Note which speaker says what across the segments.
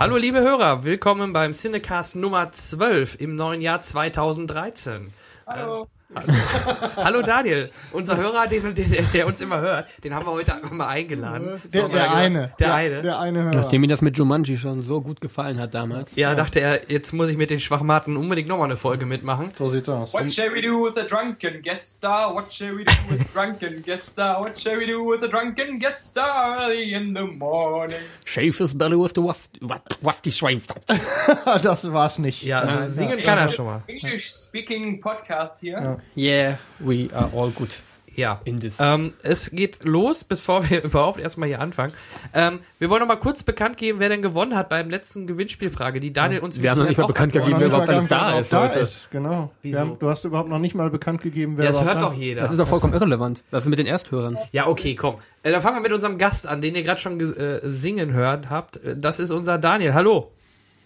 Speaker 1: Hallo liebe Hörer, willkommen beim Cinecast Nummer 12 im neuen Jahr 2013.
Speaker 2: Hallo.
Speaker 1: Hallo Daniel, unser Hörer, den, der, der uns immer hört, den haben wir heute einfach mal eingeladen. So
Speaker 3: Der,
Speaker 1: wir
Speaker 3: der
Speaker 1: gesagt,
Speaker 3: eine.
Speaker 1: Der eine.
Speaker 3: Der eine Hörer.
Speaker 4: Nachdem mir das mit Jumanji schon so gut gefallen hat damals.
Speaker 1: Ja, dachte er, jetzt muss ich mit den Schwachmaten unbedingt nochmal eine Folge mitmachen.
Speaker 3: So sieht's aus.
Speaker 2: What shall we do with the drunken guest star? What shall we do with the drunken guest star? What shall we do with the drunken guest star early in the morning?
Speaker 4: Shave his belly with the wast, what, wasty shave.
Speaker 3: das war's nicht.
Speaker 1: Ja, also singen
Speaker 3: nein.
Speaker 1: kann er schon mal.
Speaker 2: English speaking podcast hier.
Speaker 4: Yeah, we are all good.
Speaker 1: Ja.
Speaker 4: In this.
Speaker 1: Ähm, es geht los, bevor wir überhaupt erstmal hier anfangen. Ähm, wir wollen noch mal kurz bekannt geben, wer denn gewonnen hat beim letzten Gewinnspielfrage, die Daniel uns
Speaker 4: Wir haben noch nicht mal bekannt gegeben, wer überhaupt alles da
Speaker 3: genau,
Speaker 4: ist heute.
Speaker 3: Genau.
Speaker 1: Wieso?
Speaker 3: Wir haben, du hast überhaupt noch nicht mal bekannt gegeben, wer
Speaker 1: Ja, das hört
Speaker 3: da
Speaker 1: doch jeder.
Speaker 4: Das ist doch vollkommen irrelevant. Was ist mit den Ersthörern?
Speaker 1: Ja, okay, komm. Äh, dann fangen wir mit unserem Gast an, den ihr gerade schon äh, singen hört habt. Äh, Das ist unser Daniel. Hallo.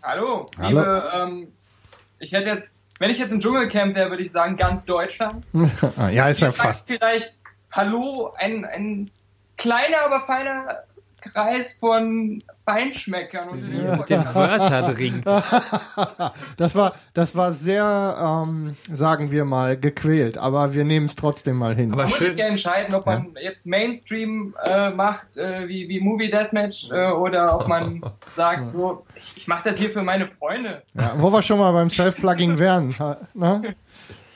Speaker 2: Hallo.
Speaker 3: Hallo.
Speaker 2: Liebe, ähm, ich hätte jetzt, wenn ich jetzt im Dschungelcamp wäre, würde ich sagen ganz Deutschland.
Speaker 3: Ja, ist ja fast.
Speaker 2: Vielleicht Hallo, ein, ein kleiner, aber feiner Kreis von Feinschmeckern. Und
Speaker 4: Den Wörterring.
Speaker 3: Das war, das war sehr, ähm, sagen wir mal, gequält, aber wir nehmen es trotzdem mal hin.
Speaker 1: Aber
Speaker 2: Man muss
Speaker 1: schön.
Speaker 2: ja entscheiden, ob man jetzt Mainstream äh, macht, äh, wie, wie Movie Deathmatch, äh, oder ob man sagt, so, ich, ich mache das hier für meine Freunde.
Speaker 3: ja, wo wir schon mal beim Self-Plugging wären. Ne?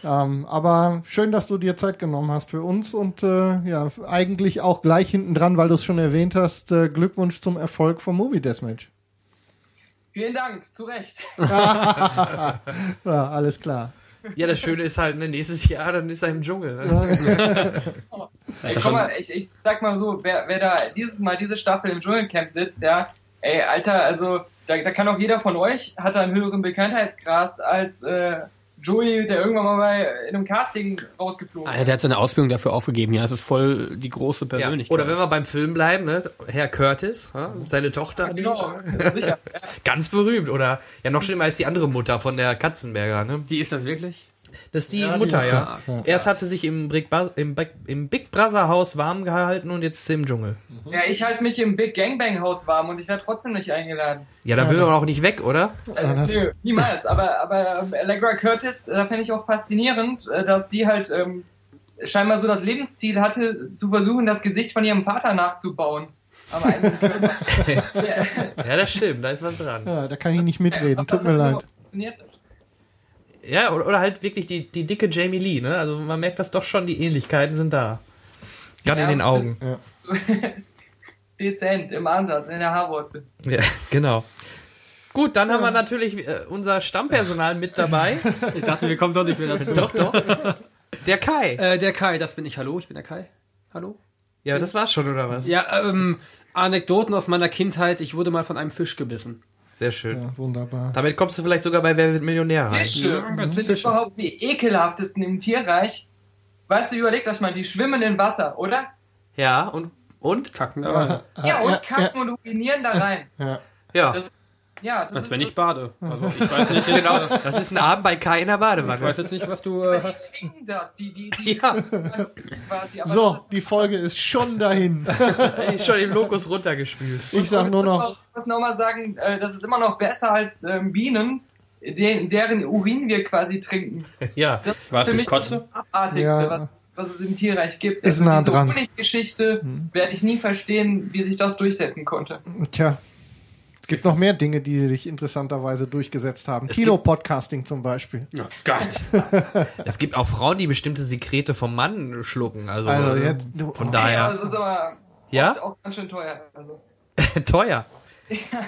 Speaker 3: Ähm, aber schön, dass du dir Zeit genommen hast für uns und äh, ja, eigentlich auch gleich hinten dran, weil du es schon erwähnt hast, äh, Glückwunsch zum Erfolg vom Movie Deathmatch.
Speaker 2: Vielen Dank, zu Recht.
Speaker 3: Ja, alles klar.
Speaker 1: Ja, das Schöne ist halt, ne, nächstes Jahr, dann ist er im Dschungel. Ne?
Speaker 2: Ey, guck mal, ich, ich sag mal so, wer, wer da dieses Mal diese Staffel im Dschungelcamp sitzt, ja, ey, Alter, also da, da kann auch jeder von euch, hat da einen höheren Bekanntheitsgrad als äh, Joey, der irgendwann mal bei in einem Casting rausgeflogen
Speaker 4: Alter, der hat seine Ausbildung dafür aufgegeben. Ja, es ist voll die große
Speaker 1: Ja.
Speaker 4: Persönlichkeit.
Speaker 1: Oder wenn wir beim Film bleiben, ne? Herr Curtis, ja, seine Tochter, die,
Speaker 2: Genau, sicher. Ja.
Speaker 1: ganz berühmt. Oder ja, noch schlimmer ist die andere Mutter von der Katzenberger. Ne?
Speaker 4: die ist das wirklich?
Speaker 1: Das ist die
Speaker 3: Ja, die
Speaker 1: Mutter,
Speaker 3: ist
Speaker 1: ja.
Speaker 3: das, ja.
Speaker 1: Erst hat sie sich im Big, im, im Big Brother Haus warm gehalten und jetzt ist sie im Dschungel.
Speaker 2: ja, ich halte mich im Big Gangbang Haus warm und ich werde trotzdem nicht eingeladen.
Speaker 1: Ja, da will man auch nicht weg, oder?
Speaker 2: Äh, nö, niemals. Aber, aber ähm, Allegra Curtis, äh, fände ich auch faszinierend, äh, dass sie halt ähm, scheinbar so das Lebensziel hatte, zu versuchen, das Gesicht von ihrem Vater nachzubauen. Körper. ja,
Speaker 1: Ja, das stimmt, da ist was dran.
Speaker 3: Ja, da kann ich nicht mitreden,
Speaker 2: ob
Speaker 3: tut mir leid.
Speaker 2: funktioniert.
Speaker 1: Ja, oder, oder halt wirklich die, die dicke Jamie Lee, ne? Also man merkt das doch schon, die Ähnlichkeiten sind da. Gerade
Speaker 2: Ja,
Speaker 1: in den Augen.
Speaker 2: Dezent, im Ansatz, in der Haarwurzel.
Speaker 1: Ja, genau. Gut, dann haben wir natürlich äh, unser Stammpersonal mit dabei.
Speaker 4: Ich dachte, wir kommen doch nicht mehr dazu.
Speaker 1: doch, doch. Der Kai.
Speaker 4: Äh, der Kai, das bin ich. Hallo, ich bin der Kai. Hallo?
Speaker 1: Ja, das war's schon, oder was?
Speaker 4: Ja, ähm, Anekdoten aus meiner Kindheit. Ich wurde mal von einem Fisch gebissen.
Speaker 1: Sehr schön.
Speaker 3: Ja, wunderbar.
Speaker 1: Damit kommst du vielleicht sogar bei Wer wird Millionär rein.
Speaker 2: Fische
Speaker 4: Gott,
Speaker 2: sind
Speaker 4: Fische.
Speaker 2: überhaupt die ekelhaftesten im Tierreich. Weißt du, überlegt euch mal, die schwimmen in Wasser, oder?
Speaker 1: Ja, und? Und?
Speaker 4: Kacken da rein.
Speaker 2: Ja, und
Speaker 3: ja,
Speaker 2: kacken und urinieren da rein.
Speaker 3: Ja.
Speaker 1: Ja.
Speaker 2: Das- Ja, das
Speaker 4: Als
Speaker 2: ist
Speaker 4: wenn
Speaker 2: das-
Speaker 4: ich bade. Also ich weiß nicht
Speaker 1: Genau, das ist ein Abend bei Kai in der
Speaker 4: Ich weiß
Speaker 1: Badewanne.
Speaker 4: jetzt nicht, was du äh, hast.
Speaker 2: Die trinken das, die, die, die
Speaker 1: Ja,
Speaker 2: quasi.
Speaker 3: So, die Folge ist schon dahin.
Speaker 1: ist schon im Lokus runtergespült.
Speaker 3: Ich sag nur noch,
Speaker 2: Ich muss noch mal sagen, äh, das ist immer noch besser als ähm, Bienen, den, deren Urin wir quasi trinken.
Speaker 1: Ja.
Speaker 2: Das ist
Speaker 4: Was,
Speaker 2: für mich das
Speaker 4: Kotzen?
Speaker 2: Abartigste,
Speaker 3: Ja.
Speaker 2: was, was es im Tierreich gibt. Also
Speaker 3: Ist nah
Speaker 2: diese
Speaker 3: dran.
Speaker 2: Honiggeschichte werde ich nie verstehen, wie sich das durchsetzen konnte.
Speaker 3: tja, es gibt noch mehr Dinge, die sich interessanterweise durchgesetzt haben.
Speaker 1: Es
Speaker 3: Kinopodcasting zum Beispiel.
Speaker 4: Oh Gott.
Speaker 1: Es gibt auch Frauen, die bestimmte Sekrete vom Mann schlucken. Also,
Speaker 3: Also
Speaker 1: äh,
Speaker 3: jetzt, du,
Speaker 1: von
Speaker 3: oh,
Speaker 2: Ja,
Speaker 1: daher
Speaker 2: das ist aber
Speaker 1: Ja?
Speaker 2: auch ganz schön teuer. Also.
Speaker 1: teuer.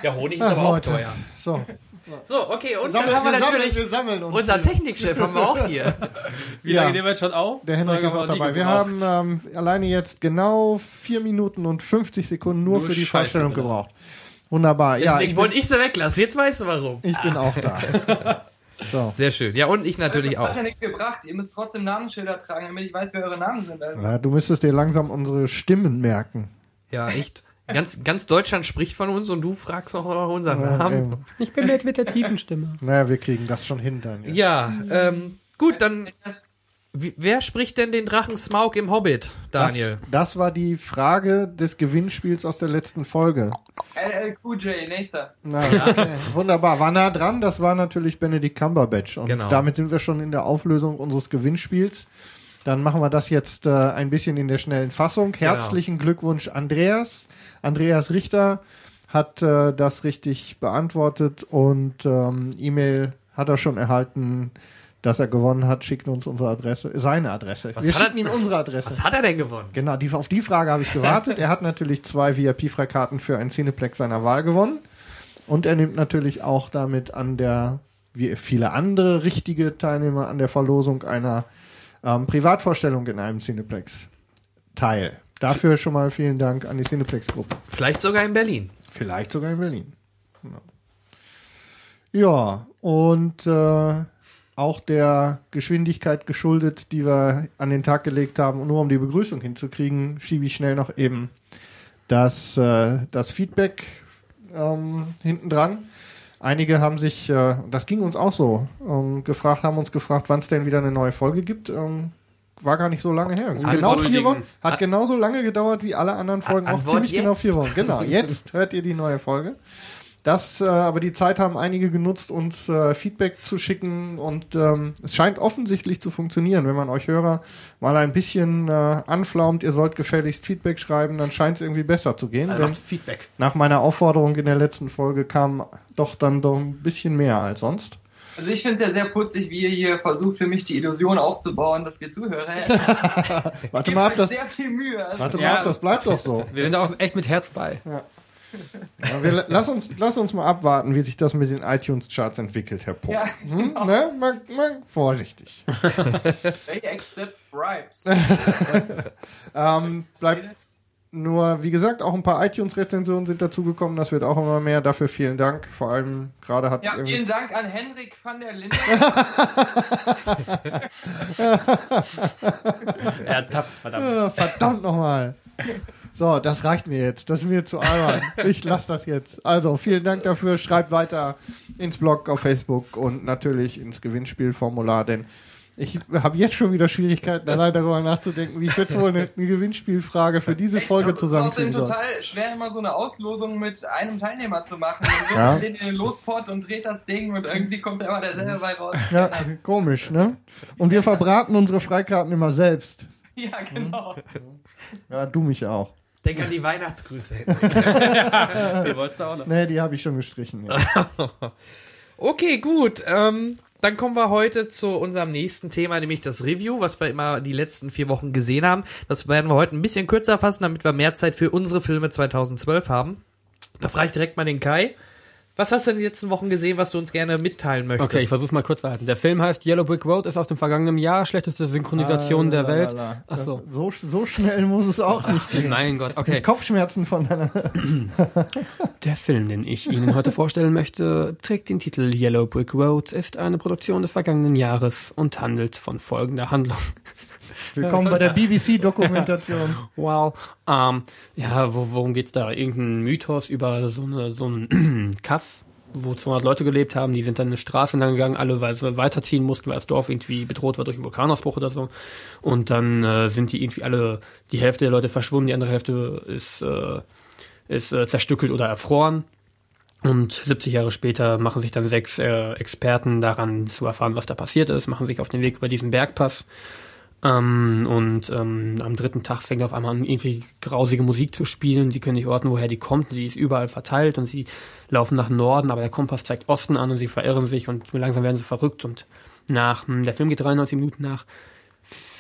Speaker 1: Der Honig ist
Speaker 3: Ach,
Speaker 1: aber auch
Speaker 3: Leute.
Speaker 1: teuer.
Speaker 3: So,
Speaker 1: So, okay, und
Speaker 3: Sammeln-
Speaker 1: dann haben wir,
Speaker 3: wir sammeln-
Speaker 1: natürlich
Speaker 3: wir sammeln uns
Speaker 1: unser. Technikchef haben wir auch hier.
Speaker 4: Wie
Speaker 3: Ja.
Speaker 4: lange nehmen wir jetzt schon auf?
Speaker 3: der Henrik ist auch dabei. Wir
Speaker 4: gebraucht.
Speaker 3: haben ähm, alleine jetzt genau vier Minuten und 50 Sekunden nur,
Speaker 4: Nur
Speaker 3: für die
Speaker 4: Scheiße,
Speaker 3: Vorstellung
Speaker 4: Alter.
Speaker 3: gebraucht. Wunderbar. Ja,
Speaker 1: Deswegen
Speaker 3: ich,
Speaker 1: wollte ich sie weglassen. Jetzt weißt du warum.
Speaker 3: ich bin auch da. So.
Speaker 1: Sehr schön. Ja, und ich natürlich
Speaker 2: Hat
Speaker 1: auch.
Speaker 2: ja nichts gebracht. Ihr müsst trotzdem Namensschilder tragen, damit ich weiß, wer eure Namen sind. Also.
Speaker 3: Ja, du müsstest dir langsam unsere Stimmen merken.
Speaker 1: Ja, echt. Ganz, ganz Deutschland spricht von uns und du fragst auch nach unseren
Speaker 3: Ja,
Speaker 1: Namen.
Speaker 3: eben.
Speaker 4: Ich bin mit, mit der tiefen Stimme.
Speaker 3: naja, wir kriegen das schon hin dann. Ja.
Speaker 1: Ja, ähm, gut, dann
Speaker 2: Das-
Speaker 1: Wie, wer spricht denn den Drachen Smaug im Hobbit, Daniel?
Speaker 3: Das, das war die Frage des Gewinnspiels aus der letzten Folge.
Speaker 2: LLQJ, nächster.
Speaker 3: Na, okay. Wunderbar, war nah dran. Das war natürlich Benedict Cumberbatch. Und
Speaker 1: Genau.
Speaker 3: damit sind wir schon in der Auflösung unseres Gewinnspiels. Dann machen wir das jetzt äh, ein bisschen in der schnellen Fassung. Herzlichen Glückwunsch, Andreas. Andreas Richter hat äh, das richtig beantwortet und ähm, E-Mail hat er schon erhalten, dass er gewonnen hat. Schickt uns unsere Adresse, seine Adresse.
Speaker 1: Was
Speaker 3: wir
Speaker 1: hat er-
Speaker 3: schicken ihm unsere Adresse.
Speaker 1: Was hat er denn gewonnen?
Speaker 3: Genau, die, auf die Frage habe ich gewartet. er hat natürlich zwei VIP-Freikarten für ein Cineplex seiner Wahl gewonnen. Und er nimmt natürlich auch damit an der, wie viele andere richtige Teilnehmer, an der Verlosung einer ähm, Privatvorstellung in einem Cineplex teil. Dafür schon mal vielen Dank an die Cineplex-Gruppe.
Speaker 1: Vielleicht sogar in Berlin.
Speaker 3: Vielleicht sogar in Berlin. Genau. Ja, und äh, auch der Geschwindigkeit geschuldet, die wir an den Tag gelegt haben, nur um die Begrüßung hinzukriegen, schiebe ich schnell noch eben das, äh, das Feedback ähm, hinten dran. Einige haben sich, äh, das ging uns auch so, ähm, gefragt, haben uns gefragt, wann es denn wieder eine neue Folge gibt. Ähm, war gar nicht so lange her. Ist Genau vier. Wochen. Hat genauso lange gedauert wie alle anderen Folgen. Auch
Speaker 1: Antwort
Speaker 3: ziemlich genau
Speaker 1: jetzt.
Speaker 3: vier Wochen. Genau, jetzt hört ihr die neue Folge. Das, äh, aber die Zeit haben einige genutzt, uns äh, Feedback zu schicken und ähm, es scheint offensichtlich zu funktionieren. Wenn man euch Hörer mal ein bisschen äh, anflaumt, ihr sollt gefälligst Feedback schreiben, dann scheint es irgendwie besser zu gehen.
Speaker 4: Also
Speaker 3: denn
Speaker 4: macht Feedback.
Speaker 3: nach meiner Aufforderung in der letzten Folge kam doch dann doch ein bisschen mehr als sonst.
Speaker 2: Also ich finde es ja sehr putzig, wie ihr hier versucht, für mich die Illusion aufzubauen, dass wir Zuhörer hätten.
Speaker 3: Warte mal ab, das,
Speaker 2: sehr viel Mühe.
Speaker 3: Warte mal
Speaker 4: Ja.
Speaker 3: ab, das bleibt doch so.
Speaker 4: Wir sind auch echt mit Herz bei.
Speaker 3: Ja, wir, lass, uns, lass uns mal abwarten, wie sich das mit den iTunes-Charts entwickelt, Herr Popp.
Speaker 2: Ja,
Speaker 3: hm? ne? mal, mal vorsichtig.
Speaker 2: They accept bribes.
Speaker 3: Ähm, bleibt nur, wie gesagt, auch ein paar iTunes-Rezensionen sind dazugekommen. Das wird auch immer mehr. Dafür vielen Dank. Vor allem gerade hat
Speaker 2: Ja,
Speaker 3: irgendwie-
Speaker 2: vielen Dank an Henrik van der Linden.
Speaker 4: Ertappt, verdammt.
Speaker 3: Ah, verdammt nochmal. So, das reicht mir jetzt. Das ist mir zu albern. Ich lasse das jetzt. Also, vielen Dank dafür. Schreibt weiter ins Blog auf Facebook und natürlich ins Gewinnspielformular, denn ich habe jetzt schon wieder Schwierigkeiten, allein darüber nachzudenken, wie ich jetzt wohl eine, eine Gewinnspielfrage für diese Folge
Speaker 2: Es ist außerdem total schwer, immer so eine Auslosung mit einem Teilnehmer zu machen. Man
Speaker 3: Ja.
Speaker 2: den in den Lospot und dreht das Ding und irgendwie kommt immer derselbe bei raus.
Speaker 3: Ja, komisch, ne? Und wir verbraten unsere Freikarten immer selbst.
Speaker 2: Ja, genau.
Speaker 3: Ja, du mich auch.
Speaker 1: Denk an die Weihnachtsgrüße.
Speaker 4: Die wolltest du auch noch.
Speaker 3: Nee, die habe ich schon gestrichen. Ja.
Speaker 1: Okay, gut. Ähm, dann kommen wir heute zu unserem nächsten Thema, nämlich das Review, was wir immer die letzten vier Wochen gesehen haben. Das werden wir heute ein bisschen kürzer fassen, damit wir mehr Zeit für unsere Filme 2012 haben. Da frage ich direkt mal den Kai. Was hast du in den letzten Wochen gesehen, was du uns gerne mitteilen möchtest?
Speaker 4: Okay, ich versuch's mal kurz zu halten. Der Film heißt Yellow Brick Road, ist aus dem vergangenen Jahr, schlechteste Synchronisation der
Speaker 3: Ah,
Speaker 4: Welt.
Speaker 3: lalala.
Speaker 4: Ach so.
Speaker 3: Das- so. So schnell muss es auch nicht gehen.
Speaker 4: Mein Gott, okay.
Speaker 3: Kopfschmerzen von deiner.
Speaker 4: Der Film, den ich Ihnen heute vorstellen möchte, trägt den Titel Yellow Brick Road, ist eine Produktion des vergangenen Jahres und handelt von folgender Handlung.
Speaker 3: Willkommen bei der BBC-Dokumentation.
Speaker 4: Wow. Ähm, ja, wo, worum geht's da? Irgendein Mythos über so, eine, so einen Kaff, wo 200 Leute gelebt haben, die sind dann eine Straße lang gegangen, alle weil sie weiterziehen mussten, weil das Dorf irgendwie bedroht war durch einen Vulkanausbruch oder so. Und dann äh, sind die irgendwie alle, die Hälfte der Leute verschwunden, die andere Hälfte ist, äh, ist äh, zerstückelt oder erfroren. Und 70 Jahre später machen sich dann sechs äh, Experten daran zu erfahren, was da passiert ist, machen sich auf den Weg über diesen Bergpass. Ähm, und ähm, am dritten Tag fängt auf einmal an, irgendwie grausige Musik zu spielen. Sie können nicht orten, woher die kommt. Sie ist überall verteilt und sie laufen nach Norden, aber der Kompass zeigt Osten an und sie verirren sich und langsam werden sie verrückt. Und nach, hm, der Film geht 93 Minuten nach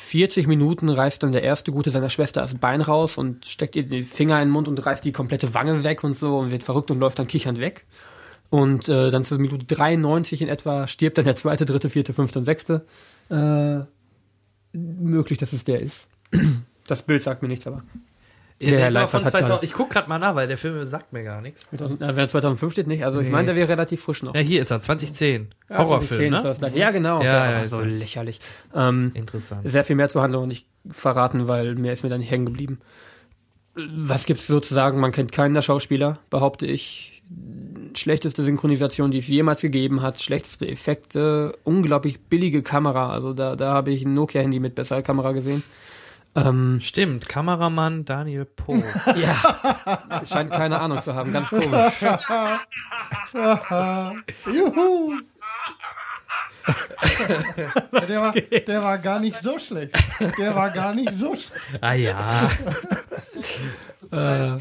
Speaker 4: 40 Minuten reißt dann der erste Gute seiner Schwester das Bein raus und steckt ihr den Finger in den Mund und reißt die komplette Wange weg und so und wird verrückt und läuft dann kichernd weg. Und äh, dann zur Minute 93 in etwa stirbt dann der zweite, dritte, vierte, fünfte und sechste. Äh, möglich, dass es der ist. Das Bild sagt mir nichts, aber.
Speaker 1: Ja,
Speaker 4: Der
Speaker 1: der
Speaker 4: Leifert
Speaker 1: von
Speaker 4: hat
Speaker 1: 2000,
Speaker 4: gerade-
Speaker 1: ich guck gerade mal nach, weil der Film sagt mir gar nichts.
Speaker 4: 2000, äh, wer 2005 steht nicht. Also ich
Speaker 1: Nee.
Speaker 4: meine, der wäre relativ frisch noch.
Speaker 1: Ja, hier ist er, 2010.
Speaker 4: Ja,
Speaker 1: Horrorfilm,
Speaker 4: 2010 ist
Speaker 1: ne?
Speaker 4: Ja, genau.
Speaker 1: Ja, ja,
Speaker 4: so
Speaker 1: er.
Speaker 4: lächerlich. Ähm,
Speaker 1: Interessant.
Speaker 4: sehr viel mehr zur Handlung nicht verraten, weil mehr ist mir da nicht hängen geblieben. Was gibt's sozusagen? Man kennt keinen der Schauspieler, behaupte ich. Schlechteste Synchronisation, die es jemals gegeben hat, schlechteste Effekte, unglaublich billige Kamera. Also da, da habe ich ein Nokia-Handy mit besserer Kamera gesehen.
Speaker 1: Ähm, Stimmt, Kameramann Daniel Poe.
Speaker 4: ja, scheint keine Ahnung zu haben, ganz komisch. Juhu!
Speaker 3: der, war, der war gar nicht so schlecht. Der war gar nicht so schlecht.
Speaker 1: Ah ja. äh,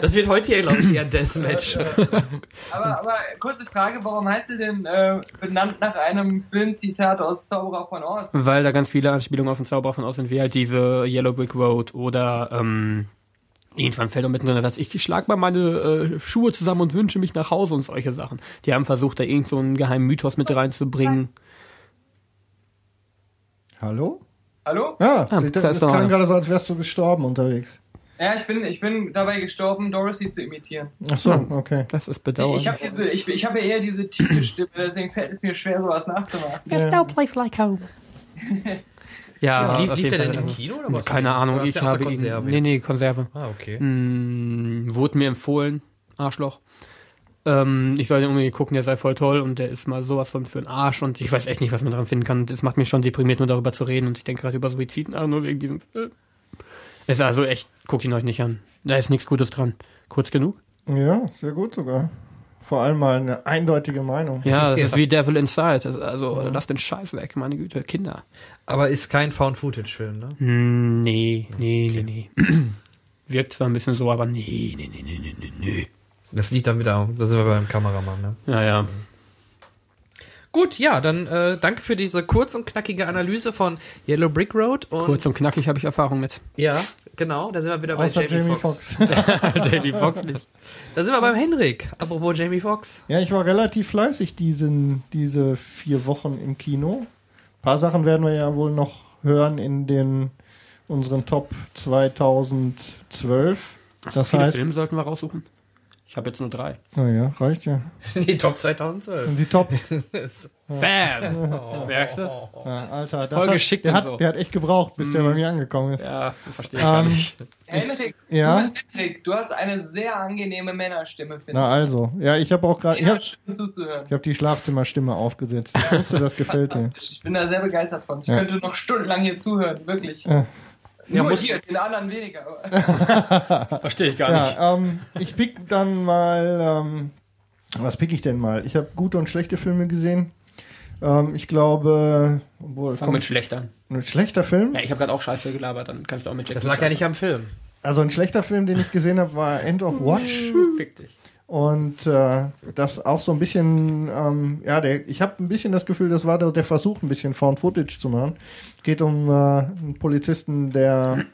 Speaker 1: das wird heute hier, glaube ich, eher Deathmatch.
Speaker 2: aber, aber kurze Frage, warum heißt du denn äh, benannt nach einem Filmzitat aus Zauberer von Oz?
Speaker 4: Weil da ganz viele Anspielungen auf den Zauberer von Oz sind, wie halt diese Yellow Brick Road oder ähm, Irgendwann fällt auch mittendrin Satz, ich schlag mal meine äh, Schuhe zusammen und wünsche mich nach Hause und solche Sachen. Die haben versucht, da irgend so einen geheimen Mythos mit reinzubringen.
Speaker 3: Hallo?
Speaker 2: Hallo?
Speaker 3: Ja, ah, das, das klang gerade so, als wärst du gestorben unterwegs.
Speaker 2: Ja, ich bin, ich bin dabei gestorben, Dorothy zu imitieren.
Speaker 3: Ach so, okay.
Speaker 4: Das ist bedauerlich.
Speaker 2: Ich habe diese, ich, ich habe eher diese tiefe Stimme, deswegen fällt es mir schwer, sowas nachzumachen.
Speaker 5: Yes, no place like home.
Speaker 4: ja,
Speaker 1: ja lief, lief der denn im Kino oder was?
Speaker 4: Keine Ahnung, ich habe
Speaker 1: Konserve
Speaker 4: ihn, nee, nee, Konserve.
Speaker 1: Ah, okay.
Speaker 4: Hm, wurde mir empfohlen, Arschloch. Ähm, ich soll den unbedingt gucken, der sei voll toll und der ist mal sowas von für einen Arsch und ich weiß echt nicht, was man daran finden kann. Das macht mich schon deprimiert, nur darüber zu reden und ich denke gerade über Suizid nach, nur wegen diesem Film. Ist also echt, guckt ihn euch nicht an. Da ist nichts Gutes dran. Kurz genug?
Speaker 3: Ja, sehr gut sogar. Vor allem mal eine eindeutige Meinung.
Speaker 4: Ja, das ist wie Devil Inside. Also, ja. lass den Scheiß weg, meine Güte, Kinder.
Speaker 1: Aber ist kein Found-Footage-Film, ne?
Speaker 4: Hm, nee, nee, okay. nee, nee. Wirkt zwar ein bisschen so, aber nee, nee, nee, nee, nee, nee.
Speaker 1: Das liegt dann wieder, das sind wir beim Kameramann, ne?
Speaker 4: Ja, ja.
Speaker 1: Gut, ja, dann äh, danke für diese kurz und knackige Analyse von Yellow Brick Road.
Speaker 4: Und kurz und knackig habe ich Erfahrung mit.
Speaker 1: Ja, genau, da sind wir wieder bei
Speaker 3: Außer
Speaker 1: Jamie,
Speaker 3: Jamie
Speaker 1: Foxx.
Speaker 3: Fox.
Speaker 4: Jamie Foxx nicht.
Speaker 1: Da sind wir beim Henrik, apropos Jamie Foxx.
Speaker 3: Ja, ich war relativ fleißig diesen, diese vier Wochen im Kino. Ein paar Sachen werden wir ja wohl noch hören in den unseren Top 2012.
Speaker 4: Das heißt, Filme sollten wir raussuchen. Ich habe jetzt nur drei.
Speaker 3: Naja, reicht ja.
Speaker 1: Die Top 2012.
Speaker 3: Und die Top.
Speaker 4: Bam! Oh. Merkst du?
Speaker 3: Ja, Alter, das
Speaker 4: Voll
Speaker 3: hat,
Speaker 4: geschickt
Speaker 3: der
Speaker 4: und
Speaker 3: hat,
Speaker 4: so.
Speaker 3: Der hat echt gebraucht, bis mm. der bei mir angekommen ist.
Speaker 4: Ja, verstehe ich um, gar nicht.
Speaker 2: Henrik,
Speaker 3: ja?
Speaker 2: du, bist Henrik, du hast eine sehr angenehme Männerstimme, finde ich.
Speaker 3: Na also, ja, ich habe auch gerade, ich habe hab die Schlafzimmerstimme aufgesetzt. Ich wusste, das gefällt dir.
Speaker 2: Ich bin da sehr begeistert von. Ich ja. könnte noch stundenlang hier zuhören, wirklich.
Speaker 3: Ja.
Speaker 2: Ja, Nur muss hier, den anderen weniger.
Speaker 4: Verstehe ich gar
Speaker 3: ja,
Speaker 4: nicht.
Speaker 3: Ähm, ich pick dann mal, ähm, was pick ich denn mal? Ich habe gute und schlechte Filme gesehen. Ähm, ich glaube,
Speaker 4: obwohl, Fang mit schlechter.
Speaker 3: Ein schlechter Film?
Speaker 4: Ja, ich habe gerade auch Scheiße gelabert, dann kannst du auch mit
Speaker 1: Jack Das lag ja nicht am Film.
Speaker 3: Also ein schlechter Film, den ich gesehen habe, war End of Watch.
Speaker 4: Fick dich.
Speaker 3: Und äh, das auch so ein bisschen, ähm, ja, der, ich habe ein bisschen das Gefühl, das war der, der Versuch, ein bisschen Found Footage zu machen. Geht um äh, einen Polizisten, der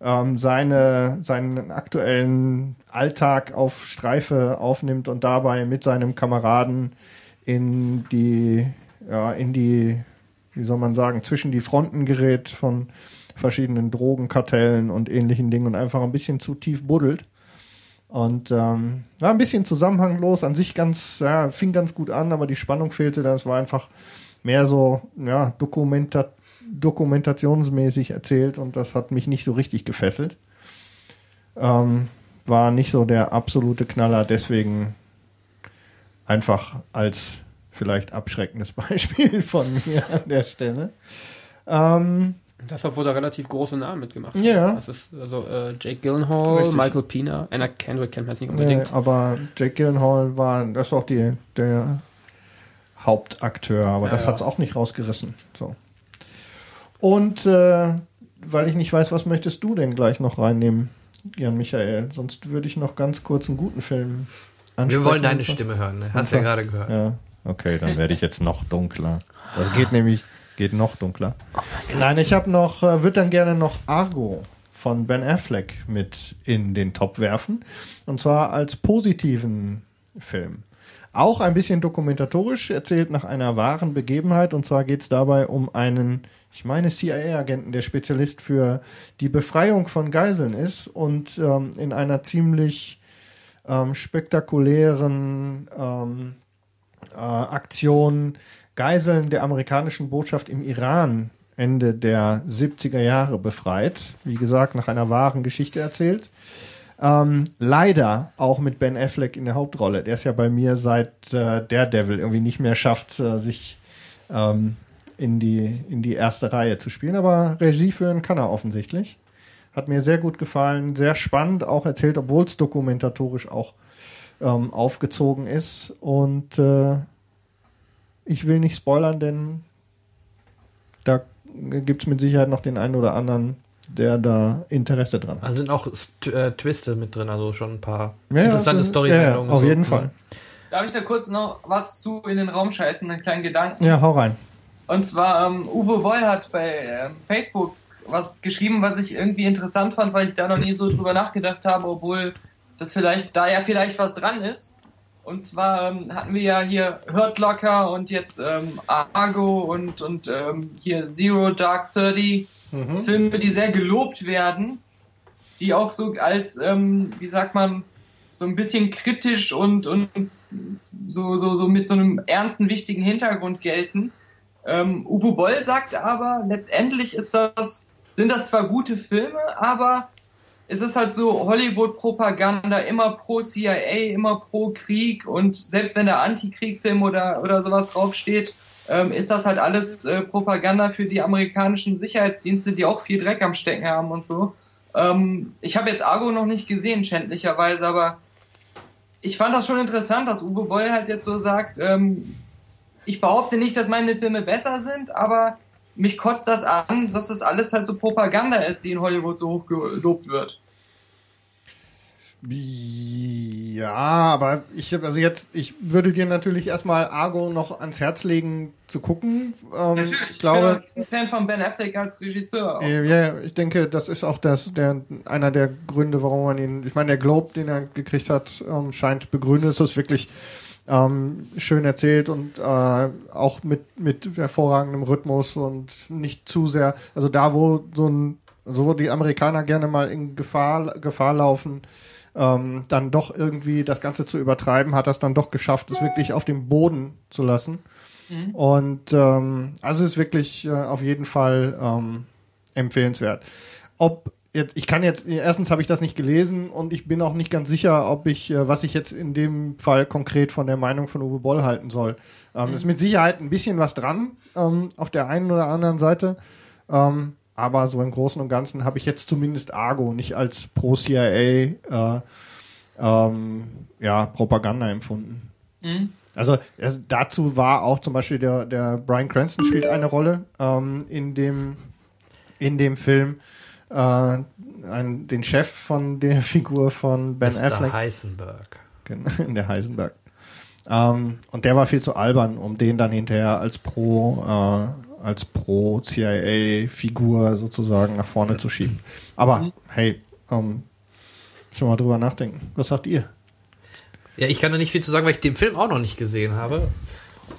Speaker 3: ähm, seine, seinen aktuellen Alltag auf Streife aufnimmt und dabei mit seinem Kameraden in die, ja, in die, wie soll man sagen, zwischen die Fronten gerät von verschiedenen Drogenkartellen und ähnlichen Dingen und einfach ein bisschen zu tief buddelt. Und ähm, war ein bisschen zusammenhanglos, an sich ganz, ja, fing ganz gut an, aber die Spannung fehlte. Das war einfach mehr so, ja, Dokumenta dokumentationsmäßig erzählt und das hat mich nicht so richtig gefesselt. Ähm, war nicht so der absolute Knaller, deswegen einfach als vielleicht abschreckendes Beispiel von mir an der Stelle. Ähm,
Speaker 4: wohl da relativ große Namen mitgemacht.
Speaker 3: Ja.
Speaker 4: Das ist also äh, Jake Gyllenhaal, Richtig. Michael Pina, Anna Kendrick kennt man jetzt nicht unbedingt.
Speaker 3: Nee, aber Jake Gyllenhaal war, das ist auch die, der Hauptakteur, aber ja, das ja. hat es auch nicht rausgerissen. So. Und äh, weil ich nicht weiß, was möchtest du denn gleich noch reinnehmen, Jan Michael? Sonst würde ich noch ganz kurz einen guten Film
Speaker 1: ansprechen. Wir wollen deine Stimme hören, ne? hast du ja gerade gehört.
Speaker 3: Ja, okay, dann werde ich jetzt noch dunkler. Das geht nämlich Geht noch dunkler. Oh Nein, ich habe noch, äh, würde dann gerne noch Argo von Ben Affleck mit in den Top werfen. Und zwar als positiven Film. Auch ein bisschen dokumentatorisch, erzählt nach einer wahren Begebenheit. Und zwar geht es dabei um einen, ich meine, CIA-Agenten, der Spezialist für die Befreiung von Geiseln ist und ähm, in einer ziemlich ähm, spektakulären ähm, äh, Aktion Geiseln der amerikanischen Botschaft im Iran Ende der 70er Jahre befreit. Wie gesagt, nach einer wahren Geschichte erzählt. Ähm, leider auch mit Ben Affleck in der Hauptrolle. Der ist ja bei mir seit äh, Daredevil irgendwie nicht mehr schafft, äh, sich ähm, in, die, in die erste Reihe zu spielen. Aber Regie führen kann er offensichtlich. Hat mir sehr gut gefallen, sehr spannend auch erzählt, obwohl es dokumentatorisch auch ähm, aufgezogen ist. Und äh, ich will nicht spoilern, denn da gibt es mit Sicherheit noch den einen oder anderen, der da Interesse dran hat.
Speaker 1: Da sind auch äh, Twiste mit drin, also schon ein paar ja, interessante
Speaker 3: Storywendungen. Ja, auf so. jeden Fall.
Speaker 2: Darf ich da kurz noch was zu in den Raum scheißen, einen kleinen Gedanken?
Speaker 3: Ja, hau rein.
Speaker 2: Und zwar, ähm, Uwe Woll hat bei ähm, Facebook was geschrieben, was ich irgendwie interessant fand, weil ich da noch nie so drüber nachgedacht habe, obwohl das vielleicht, da ja vielleicht was dran ist. Und zwar ähm, hatten wir ja hier Hurt Locker und jetzt ähm, Argo und, und ähm, hier Zero Dark Thirty. Mhm. Filme, die sehr gelobt werden, die auch so als, ähm, wie sagt man, so ein bisschen kritisch und, und so, so, so mit so einem ernsten, wichtigen Hintergrund gelten. Ähm, Uwe Boll sagt aber, letztendlich ist das, sind das zwar gute Filme, aber es ist halt so Hollywood-Propaganda, immer pro CIA, immer pro Krieg und selbst wenn der Antikriegsfilm oder, oder sowas draufsteht, ähm, ist das halt alles äh, Propaganda für die amerikanischen Sicherheitsdienste, die auch viel Dreck am Stecken haben und so. Ähm, ich habe jetzt Argo noch nicht gesehen, schändlicherweise, aber ich fand das schon interessant, dass Uwe Boll halt jetzt so sagt, ähm, ich behaupte nicht, dass meine Filme besser sind, aber mich kotzt das an, dass das alles halt so Propaganda ist, die in Hollywood so hoch gelobt wird.
Speaker 3: Ja, aber ich also jetzt, ich würde dir natürlich erstmal Argo noch ans Herz legen zu gucken.
Speaker 2: Ähm, natürlich, ich glaube, ich bin ein Fan von Ben Affleck als Regisseur.
Speaker 3: Auch. Äh, ja, ich denke, das ist auch das, der, einer der Gründe, warum man ihn, ich meine, der Globe, den er gekriegt hat, ähm, scheint begründet. Es ist wirklich ähm, schön erzählt und äh, auch mit, mit hervorragendem Rhythmus und nicht zu sehr, also da, wo so ein, so wo die Amerikaner gerne mal in Gefahr, Gefahr laufen, ähm, dann doch irgendwie das Ganze zu übertreiben, hat das dann doch geschafft, es wirklich auf dem Boden zu lassen. Mhm. Und ähm, also ist wirklich äh, auf jeden Fall ähm, empfehlenswert. Ob jetzt, ich kann jetzt, erstens habe ich das nicht gelesen und ich bin auch nicht ganz sicher, ob ich, äh, was ich jetzt in dem Fall konkret von der Meinung von Uwe Boll halten soll. Ähm, mhm. Ist mit Sicherheit ein bisschen was dran ähm, auf der einen oder anderen Seite. Ähm, aber so im Großen und Ganzen habe ich jetzt zumindest Argo nicht als Pro-CIA äh, ähm, ja, Propaganda empfunden. Mhm. Also es, dazu war auch zum Beispiel der, der Brian Cranston spielt eine Rolle ähm, in dem in dem Film. Äh, ein, den Chef von der Figur von Ben Mr. Affleck.
Speaker 1: Heisenberg.
Speaker 3: Genau, der Heisenberg. Ähm, und der war viel zu albern, um den dann hinterher als Pro äh, als Pro-CIA-Figur sozusagen nach vorne zu schieben. Aber mhm. hey, ähm, schon mal drüber nachdenken. Was sagt ihr?
Speaker 1: Ja, ich kann da nicht viel zu sagen, weil ich den Film auch noch nicht gesehen habe.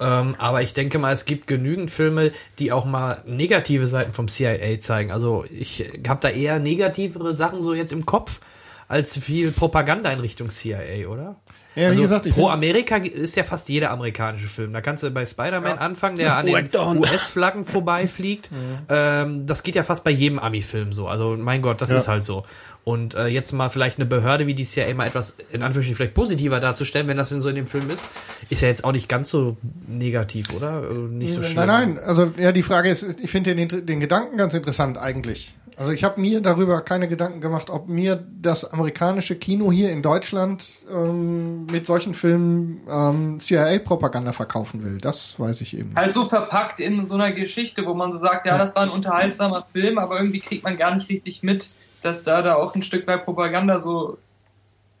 Speaker 1: Ähm, aber ich denke mal, es gibt genügend Filme, die auch mal negative Seiten vom CIA zeigen. Also ich habe da eher negativere Sachen so jetzt im Kopf als viel Propaganda in Richtung CIA, oder? Ja, also, wie gesagt, pro Amerika ist ja fast jeder amerikanische Film. Da kannst du bei Spider-Man ja. anfangen, der an den US-Flaggen vorbeifliegt. Mhm. Ähm, das geht ja fast bei jedem Ami-Film so. Also mein Gott, das ja. ist halt so. Und äh, jetzt mal vielleicht eine Behörde wie die CIA mal etwas in Anführungsstrichen vielleicht positiver darzustellen, wenn das denn so in dem Film ist, ist ja jetzt auch nicht ganz so negativ, oder? Äh, nicht so schlimm.
Speaker 3: Nein, nein. Also ja, die Frage ist, ich finde den, den Gedanken ganz interessant eigentlich. Also ich habe mir darüber keine Gedanken gemacht, ob mir das amerikanische Kino hier in Deutschland ähm, mit solchen Filmen ähm, CIA-Propaganda verkaufen will. Das weiß ich eben. Nicht.
Speaker 2: Also verpackt in so einer Geschichte, wo man so sagt, ja, ja, das war ein unterhaltsamer Film, aber irgendwie kriegt man gar nicht richtig mit, dass da da auch ein Stück weit Propaganda so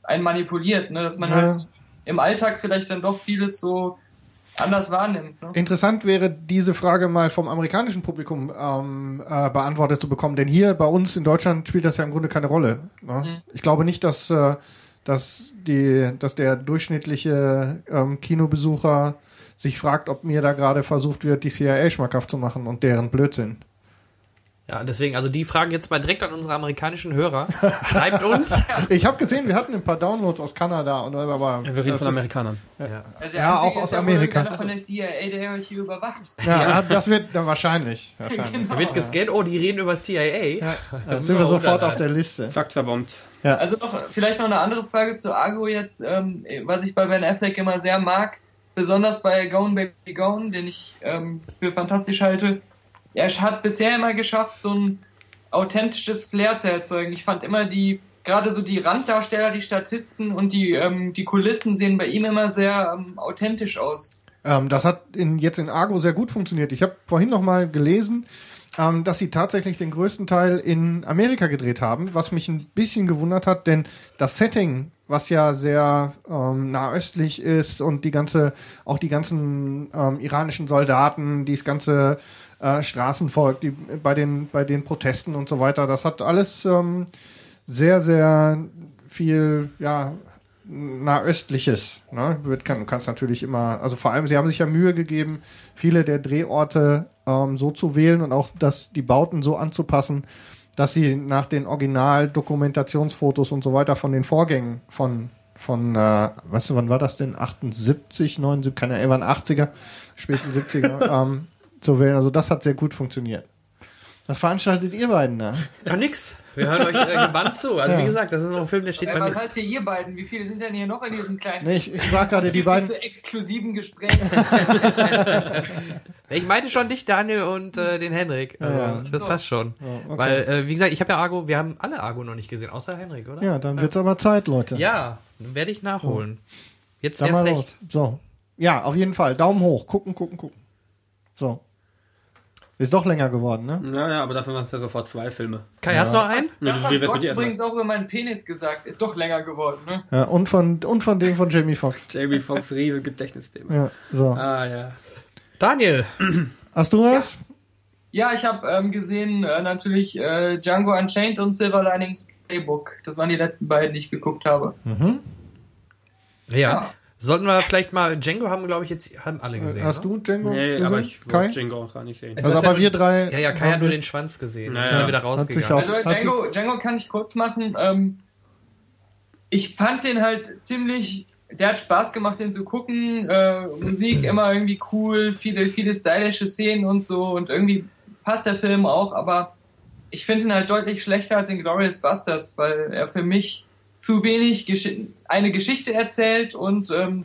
Speaker 2: einen manipuliert, ne? dass man ja. halt im Alltag vielleicht dann doch vieles so anders wahrnimmt. Ne?
Speaker 3: Interessant wäre, diese Frage mal vom amerikanischen Publikum ähm, äh, beantwortet zu bekommen, denn hier bei uns in Deutschland spielt das ja im Grunde keine Rolle. Ne? Mhm. Ich glaube nicht, dass, äh, dass, die, dass der durchschnittliche ähm, Kinobesucher sich fragt, ob mir da gerade versucht wird, die CIA schmackhaft zu machen und deren Blödsinn.
Speaker 1: Ja, deswegen, also die Fragen jetzt mal direkt an unsere amerikanischen Hörer. Schreibt uns.
Speaker 3: Ich habe gesehen, wir hatten ein paar Downloads aus Kanada und aber
Speaker 4: Ja, wir reden von
Speaker 3: ist-
Speaker 4: Amerikanern.
Speaker 2: Also
Speaker 3: Ja,
Speaker 2: einzige
Speaker 3: auch
Speaker 2: ist
Speaker 3: aus
Speaker 2: ja
Speaker 3: Amerika.
Speaker 2: von der CIA, der euch hier überwacht.
Speaker 3: Ja, das wird ja, wahrscheinlich. wahrscheinlich.
Speaker 1: Da wird gescannt, oh, die reden über CIA.
Speaker 3: Ja, dann sind wir sofort auf der Liste.
Speaker 4: Fakt zerbombt.
Speaker 2: Also noch, vielleicht noch eine andere Frage zu Argo jetzt, ähm, was ich bei Ben Affleck immer sehr mag, besonders bei Gone Baby Gone, den ich ähm, für fantastisch halte. Er hat bisher immer geschafft, so ein authentisches Flair zu erzeugen. Ich fand immer die, gerade so die Randdarsteller, die Statisten und die, ähm, die Kulissen sehen bei ihm immer sehr ähm, authentisch aus.
Speaker 3: Ähm, das hat in, jetzt in Argo sehr gut funktioniert. Ich habe vorhin noch mal gelesen, ähm, dass sie tatsächlich den größten Teil in Amerika gedreht haben, was mich ein bisschen gewundert hat, denn das Setting, was ja sehr ähm, nahöstlich ist und die ganze, auch die ganzen ähm, iranischen Soldaten, dieses ganze äh, Straßenvolk, die bei den bei den Protesten und so weiter, das hat alles ähm, sehr sehr viel ja nahöstliches. Ne? Wird, kann, du kannst natürlich immer, also vor allem, sie haben sich ja Mühe gegeben, viele der Drehorte ähm, so zu wählen und auch das, die Bauten so anzupassen, dass sie nach den Original-Dokumentationsfotos und so weiter von den Vorgängen von, von äh, weißt du, wann war das denn? 78, 79, keine Ahnung, waren 80er, späten 70er, ähm, zu wählen. Also das hat sehr gut funktioniert. Was veranstaltet ihr beiden da?
Speaker 1: Ja, nix. Wir hören euch äh, gebannt zu. Also
Speaker 3: Ja.
Speaker 1: wie gesagt, das ist noch ein Film, der steht
Speaker 2: Äh,
Speaker 1: bei
Speaker 2: was
Speaker 1: mir.
Speaker 2: heißt hier ihr beiden? Wie viele sind denn hier noch in diesem kleinen
Speaker 3: Nee, ich, ich war gerade die beiden.
Speaker 2: zu exklusiven Gespräch?
Speaker 1: Ich meinte schon dich, Daniel, und äh, den Henrik.
Speaker 3: Ja, ja.
Speaker 1: Das
Speaker 2: So.
Speaker 1: passt schon.
Speaker 3: Oh, okay.
Speaker 1: Weil, äh, wie gesagt, ich habe ja Argo, wir haben alle Argo noch nicht gesehen, außer Henrik, oder?
Speaker 3: Ja, dann wird's aber Zeit, Leute.
Speaker 1: Ja, dann werde ich nachholen. Jetzt
Speaker 3: Sag
Speaker 1: erst
Speaker 3: mal
Speaker 1: recht.
Speaker 3: los. So. Ja, auf jeden Fall. Daumen hoch. Gucken, gucken, gucken. So. Ist doch länger geworden, ne?
Speaker 4: Ja, ja, aber dafür waren es ja sofort zwei Filme.
Speaker 1: Kai, hast du noch einen?
Speaker 4: Ja,
Speaker 2: Das hat Gott übrigens auch über meinen Penis gesagt. Ist doch länger geworden, ne?
Speaker 3: Ja, und von, und von dem von Jamie Foxx.
Speaker 4: Jamie Foxx, riesen Gedächtnisprobleme.
Speaker 3: Ja, so.
Speaker 4: Ah, ja.
Speaker 1: Daniel.
Speaker 3: Hast du was?
Speaker 2: Ja, ich habe ähm, gesehen äh, natürlich äh, Django Unchained und Silver Linings Playbook. Das waren die letzten beiden, die ich geguckt habe.
Speaker 3: Mhm.
Speaker 1: Ja.
Speaker 2: Ja.
Speaker 1: Sollten wir vielleicht mal, Django haben, glaube ich, jetzt haben alle gesehen.
Speaker 3: Hast
Speaker 1: ne?
Speaker 3: du Django
Speaker 4: Nee,
Speaker 3: gesehen?
Speaker 4: aber ich
Speaker 3: Kai?
Speaker 4: Django auch gar nicht sehen.
Speaker 3: Also
Speaker 1: hast
Speaker 3: aber
Speaker 1: ja
Speaker 3: wir drei.
Speaker 1: Ja, ja, Kai hat nur den Schwanz gesehen.
Speaker 4: Naja.
Speaker 1: Ist er wieder
Speaker 3: Hat sich
Speaker 1: rausgegangen.
Speaker 3: auch-
Speaker 2: Also Django, Django kann ich kurz machen. Ähm, ich fand den halt ziemlich. Der hat Spaß gemacht, den zu gucken. Äh, Musik immer irgendwie cool, viele, viele stylische Szenen und so. Und irgendwie passt der Film auch, aber ich finde ihn halt deutlich schlechter als in Glorious Bastards, weil er für mich zu wenig Gesch eine Geschichte erzählt und ähm,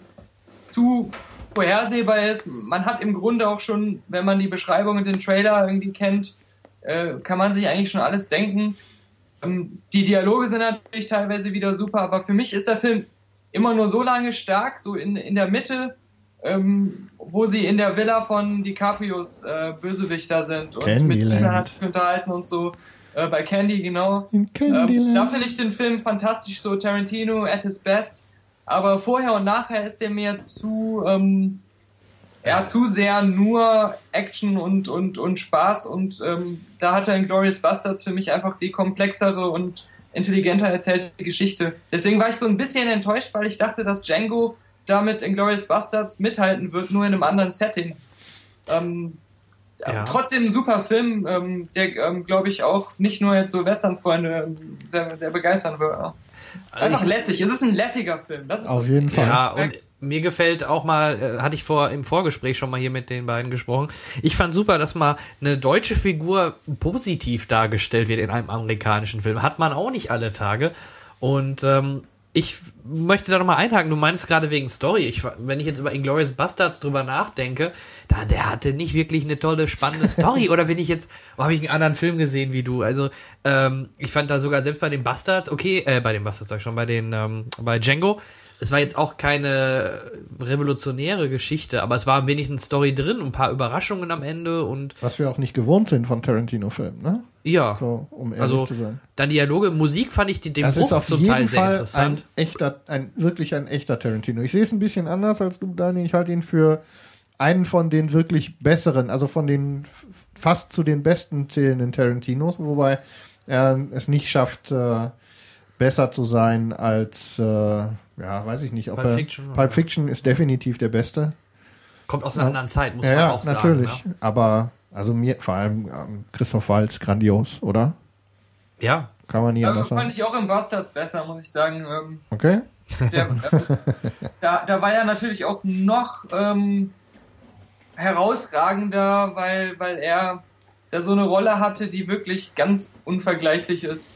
Speaker 2: zu vorhersehbar ist. Man hat im Grunde auch schon, wenn man die Beschreibung und den Trailer irgendwie kennt, äh, kann man sich eigentlich schon alles denken. Ähm, die Dialoge sind natürlich teilweise wieder super, aber für mich ist der Film immer nur so lange stark, so in, in der Mitte, ähm, wo sie in der Villa von DiCaprios äh, Bösewichter sind und mit
Speaker 3: Candyland.
Speaker 2: Sich unterhalten und so. Äh, bei Candy, genau.
Speaker 3: In
Speaker 2: Ähm,
Speaker 3: Candyland.
Speaker 2: da finde ich den Film fantastisch, so Tarantino at his best. Aber vorher und nachher ist der mir zu, ähm, ja, zu sehr nur Action und, und, und Spaß. Und ähm, da hat er in Glorious Bastards für mich einfach die komplexere und intelligenter erzählte Geschichte. Deswegen war ich so ein bisschen enttäuscht, weil ich dachte, dass Django damit in Glorious Bastards mithalten wird, nur in einem anderen Setting. Ähm,
Speaker 1: Ja.
Speaker 2: Trotzdem ein super Film, ähm, der, ähm, glaube ich, auch nicht nur jetzt so Western-Freunde ähm, sehr, sehr begeistern wird. Ja. Einfach
Speaker 1: Also ich-
Speaker 2: lässig. Es ist ein lässiger Film. Das ist
Speaker 3: Auf jeden Fall.
Speaker 1: Ja, und mir gefällt auch mal, äh, hatte ich vor im Vorgespräch schon mal hier mit den beiden gesprochen. Ich fand super, dass mal eine deutsche Figur positiv dargestellt wird in einem amerikanischen Film. Hat man auch nicht alle Tage. Und ähm, ich möchte da nochmal einhaken. Du meinst gerade wegen Story. Ich, wenn ich jetzt über Inglourious Bastards drüber nachdenke, da, der hatte nicht wirklich eine tolle, spannende Story. Oder wenn ich jetzt, oh, habe ich einen anderen Film gesehen wie du? Also, ähm, ich fand da sogar selbst bei den Bastards, okay, äh, bei den Bastards sag ich schon, bei den, ähm, bei Django, es war jetzt auch keine revolutionäre Geschichte, aber es war wenigstens Story drin, ein paar Überraschungen am Ende und
Speaker 3: Was wir auch nicht gewohnt sind von Tarantino-Filmen, ne?
Speaker 1: ja.
Speaker 3: So, um ehrlich
Speaker 1: Also,
Speaker 3: zu sein.
Speaker 1: dann Dialoge, Musik fand ich die- den
Speaker 3: Das ist
Speaker 1: Bruch
Speaker 3: auf
Speaker 1: zum
Speaker 3: jeden
Speaker 1: Teil sehr
Speaker 3: Fall
Speaker 1: interessant.
Speaker 3: ein echter, ein, wirklich ein echter Tarantino. Ich sehe es ein bisschen anders als du, Daniel. Ich halte ihn für einen von den wirklich besseren, also von den fast zu den besten zählenden Tarantinos, wobei er es nicht schafft, äh, besser zu sein als, äh, ja, weiß ich nicht, ob
Speaker 1: Pulp
Speaker 3: er,
Speaker 1: Fiction?
Speaker 3: Pulp Fiction ist definitiv der beste.
Speaker 1: Kommt aus einer anderen Zeit, muss
Speaker 3: ja,
Speaker 1: man
Speaker 3: ja,
Speaker 1: auch sagen.
Speaker 3: natürlich.
Speaker 1: Ne?
Speaker 3: Aber Also mir vor allem ähm, Christoph Waltz grandios, oder?
Speaker 1: Ja.
Speaker 3: Kann man nie
Speaker 2: Ja,
Speaker 3: anders
Speaker 2: fand
Speaker 3: sagen.
Speaker 2: ich auch im Bastards besser, muss ich sagen. Ähm,
Speaker 3: Okay.
Speaker 2: der, äh, da, da war er natürlich auch noch ähm, herausragender, weil, weil er da so eine Rolle hatte, die wirklich ganz unvergleichlich ist.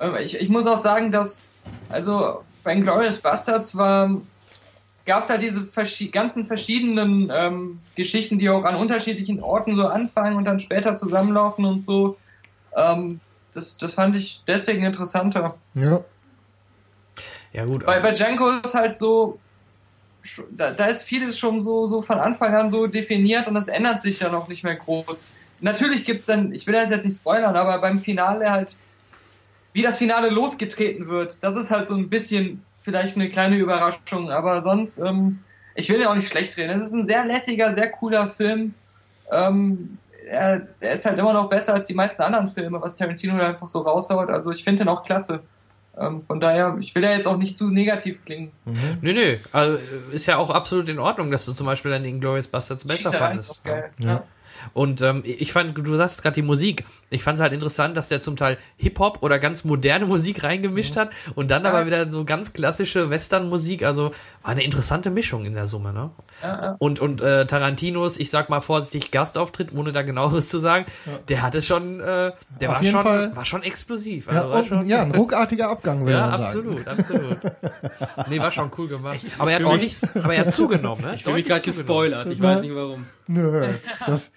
Speaker 2: Ähm, ich, ich muss auch sagen, dass, also bei Glorious Bastards war, gab es halt diese verschi ganzen verschiedenen ähm, Geschichten, die auch an unterschiedlichen Orten so anfangen und dann später zusammenlaufen und so. Ähm, das, das fand ich deswegen interessanter.
Speaker 3: Ja.
Speaker 1: Ja, gut.
Speaker 2: Bei, bei Django ist halt so, da, da ist vieles schon so, so von Anfang an so definiert und das ändert sich ja noch nicht mehr groß. Natürlich gibt's dann, ich will das jetzt nicht spoilern, aber beim Finale halt, wie das Finale losgetreten wird, das ist halt so ein bisschen vielleicht eine kleine Überraschung, aber sonst, ähm, ich will den auch nicht schlecht reden. Es ist ein sehr lässiger, sehr cooler Film. Ähm, er, er ist halt immer noch besser als die meisten anderen Filme, was Tarantino da einfach so raushaut. Also ich finde den auch klasse. Ähm, von daher, ich will ja jetzt auch nicht zu negativ klingen.
Speaker 1: Nö, nö. Also, ist ja auch absolut in Ordnung, dass du zum Beispiel dann den Glorious Bastards besser fandest.
Speaker 3: Ja.
Speaker 2: Ja.
Speaker 1: Und ähm, ich fand, du sagst gerade die Musik. Ich fand es halt interessant, dass der zum Teil Hip-Hop oder ganz moderne Musik reingemischt hat und dann aber wieder so ganz klassische Western-Musik. Also war eine interessante Mischung in der Summe, ne?
Speaker 2: Ja, ja.
Speaker 1: Und, und äh, Tarantinos, ich sag mal vorsichtig, Gastauftritt, ohne da genaueres zu sagen, der hatte schon, äh, der
Speaker 3: Auf
Speaker 1: war schon,
Speaker 3: Fall.
Speaker 1: war schon explosiv.
Speaker 3: Ja,
Speaker 1: Also war
Speaker 3: und,
Speaker 1: schon,
Speaker 3: ja, ein ruckartiger Abgang, will
Speaker 1: ja,
Speaker 3: man sagen.
Speaker 1: absolut, absolut. Nee, war schon cool gemacht. Aber er hat auch nicht, aber er hat zugenommen, ne?
Speaker 4: Ich fühle mich gerade gespoilert. Ich weiß nicht warum.
Speaker 3: Nö, das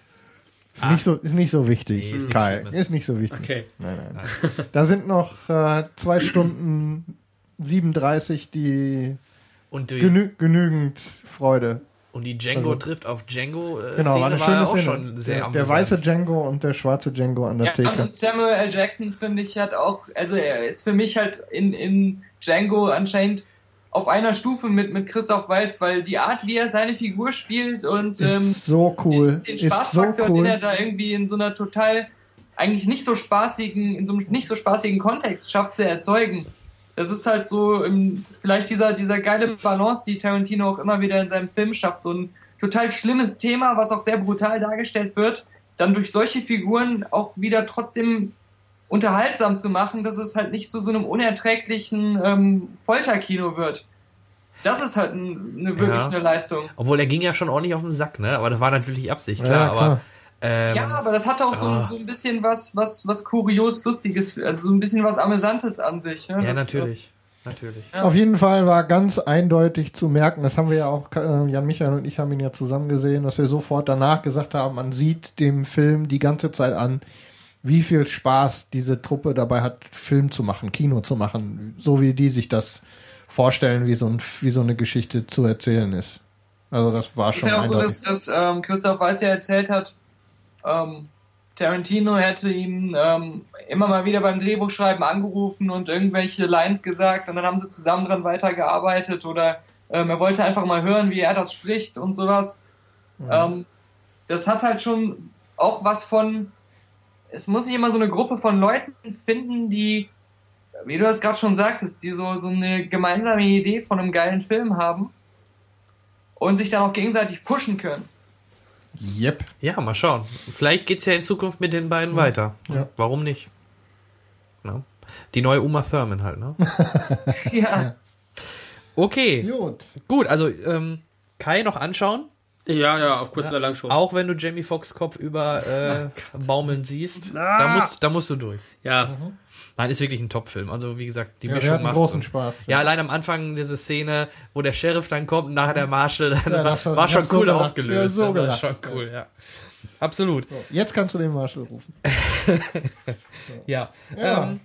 Speaker 3: ist, nicht, so, ist nicht so wichtig,
Speaker 1: Nee, ist nicht
Speaker 3: Kai.
Speaker 1: Schlimmes.
Speaker 3: Ist nicht so wichtig.
Speaker 4: Okay.
Speaker 3: Nein, nein. Da sind noch äh, zwei Stunden 37, die
Speaker 1: Und die,
Speaker 3: genü genügend Freude.
Speaker 1: und die Django
Speaker 3: Also-
Speaker 1: trifft auf Django äh,
Speaker 3: Genau, war eine
Speaker 1: war,
Speaker 3: schöne
Speaker 1: auch
Speaker 3: Szene.
Speaker 1: schon sehr
Speaker 3: der, der weiße Django und der schwarze Django an der
Speaker 2: Ja,
Speaker 3: Theke.
Speaker 2: und Samuel L. Jackson, finde ich, hat auch, also er ist für mich halt in, in Django anscheinend auf einer Stufe mit, mit Christoph Waltz, weil die Art, wie er seine Figur spielt und ähm,
Speaker 3: so cool.
Speaker 2: den
Speaker 3: Ist so
Speaker 2: Spaßfaktor, den er
Speaker 3: cool.
Speaker 2: da irgendwie in so einer total eigentlich nicht so spaßigen, in so einem nicht so spaßigen Kontext schafft zu erzeugen. Das ist halt so im, vielleicht dieser, dieser geile Balance, die Tarantino auch immer wieder in seinem Film schafft. So ein total schlimmes Thema, was auch sehr brutal dargestellt wird, dann durch solche Figuren auch wieder trotzdem unterhaltsam zu machen, dass es halt nicht zu so einem unerträglichen ähm, Folterkino wird. Das ist halt ein, eine wirklich
Speaker 1: Ja.
Speaker 2: eine Leistung.
Speaker 1: Obwohl er ging ja schon ordentlich auf den Sack, ne? Aber das war natürlich Absicht,
Speaker 3: Ja,
Speaker 1: klar.
Speaker 3: klar.
Speaker 1: Aber ähm,
Speaker 2: Ja, aber das hatte auch so,
Speaker 1: ah.
Speaker 2: so ein bisschen was, was, was kurios, lustiges, also so ein bisschen was Amüsantes an sich. Ne?
Speaker 1: ja,
Speaker 2: Das,
Speaker 1: natürlich. Natürlich.
Speaker 2: Ja.
Speaker 3: Auf jeden Fall war ganz eindeutig zu merken, das haben wir ja auch, äh, Jan Michael und ich haben ihn ja zusammen gesehen, dass wir sofort danach gesagt haben, man sieht dem Film die ganze Zeit an, wie viel Spaß diese Truppe dabei hat, Film zu machen, Kino zu machen, so wie die sich das vorstellen, wie so, ein, wie so eine Geschichte zu erzählen ist. Also das war
Speaker 2: Ist
Speaker 3: schon
Speaker 2: ja auch so,
Speaker 3: eindeutig.
Speaker 2: dass, dass ähm, Christoph Waltz ja erzählt hat, ähm, Tarantino hätte ihn ähm, immer mal wieder beim Drehbuchschreiben angerufen und irgendwelche Lines gesagt und dann haben sie zusammen dran weitergearbeitet oder ähm, er wollte einfach mal hören, wie er das spricht und sowas. Ähm, das hat halt schon auch was von, es muss sich immer so eine Gruppe von Leuten finden, die, wie du das gerade schon sagtest, die so, so eine gemeinsame Idee von einem geilen Film haben und sich dann auch gegenseitig pushen können.
Speaker 3: Yep.
Speaker 1: Ja, mal schauen. Vielleicht geht's ja in Zukunft mit den beiden weiter.
Speaker 3: Ja.
Speaker 1: Warum nicht? Na? Die neue Uma Thurman halt, ne?
Speaker 2: Ja.
Speaker 1: Okay,
Speaker 3: Gut.
Speaker 1: gut, also ähm, Kai noch anschauen,
Speaker 4: Ja, ja, auf kurz oder lang schon.
Speaker 1: auch wenn du Jamie Foxx Kopf über äh, baumeln siehst, da musst, da musst du durch.
Speaker 4: Ja,
Speaker 1: Nein, ist wirklich ein Top-Film. Also wie gesagt, die
Speaker 3: Ja,
Speaker 1: Mischung macht
Speaker 3: großen Spaß.
Speaker 1: Ja, allein am Anfang diese Szene, wo der Sheriff dann kommt und nachher der Marshall, dann
Speaker 3: Ja,
Speaker 1: war,
Speaker 3: das war-
Speaker 1: schon
Speaker 3: so
Speaker 1: cool
Speaker 3: gelacht.
Speaker 1: aufgelöst.
Speaker 3: Ja, so
Speaker 1: das war schon cool, ja. Absolut.
Speaker 3: Jetzt kannst du den Marshall rufen.
Speaker 1: Ja.
Speaker 3: Ja.
Speaker 1: Ähm,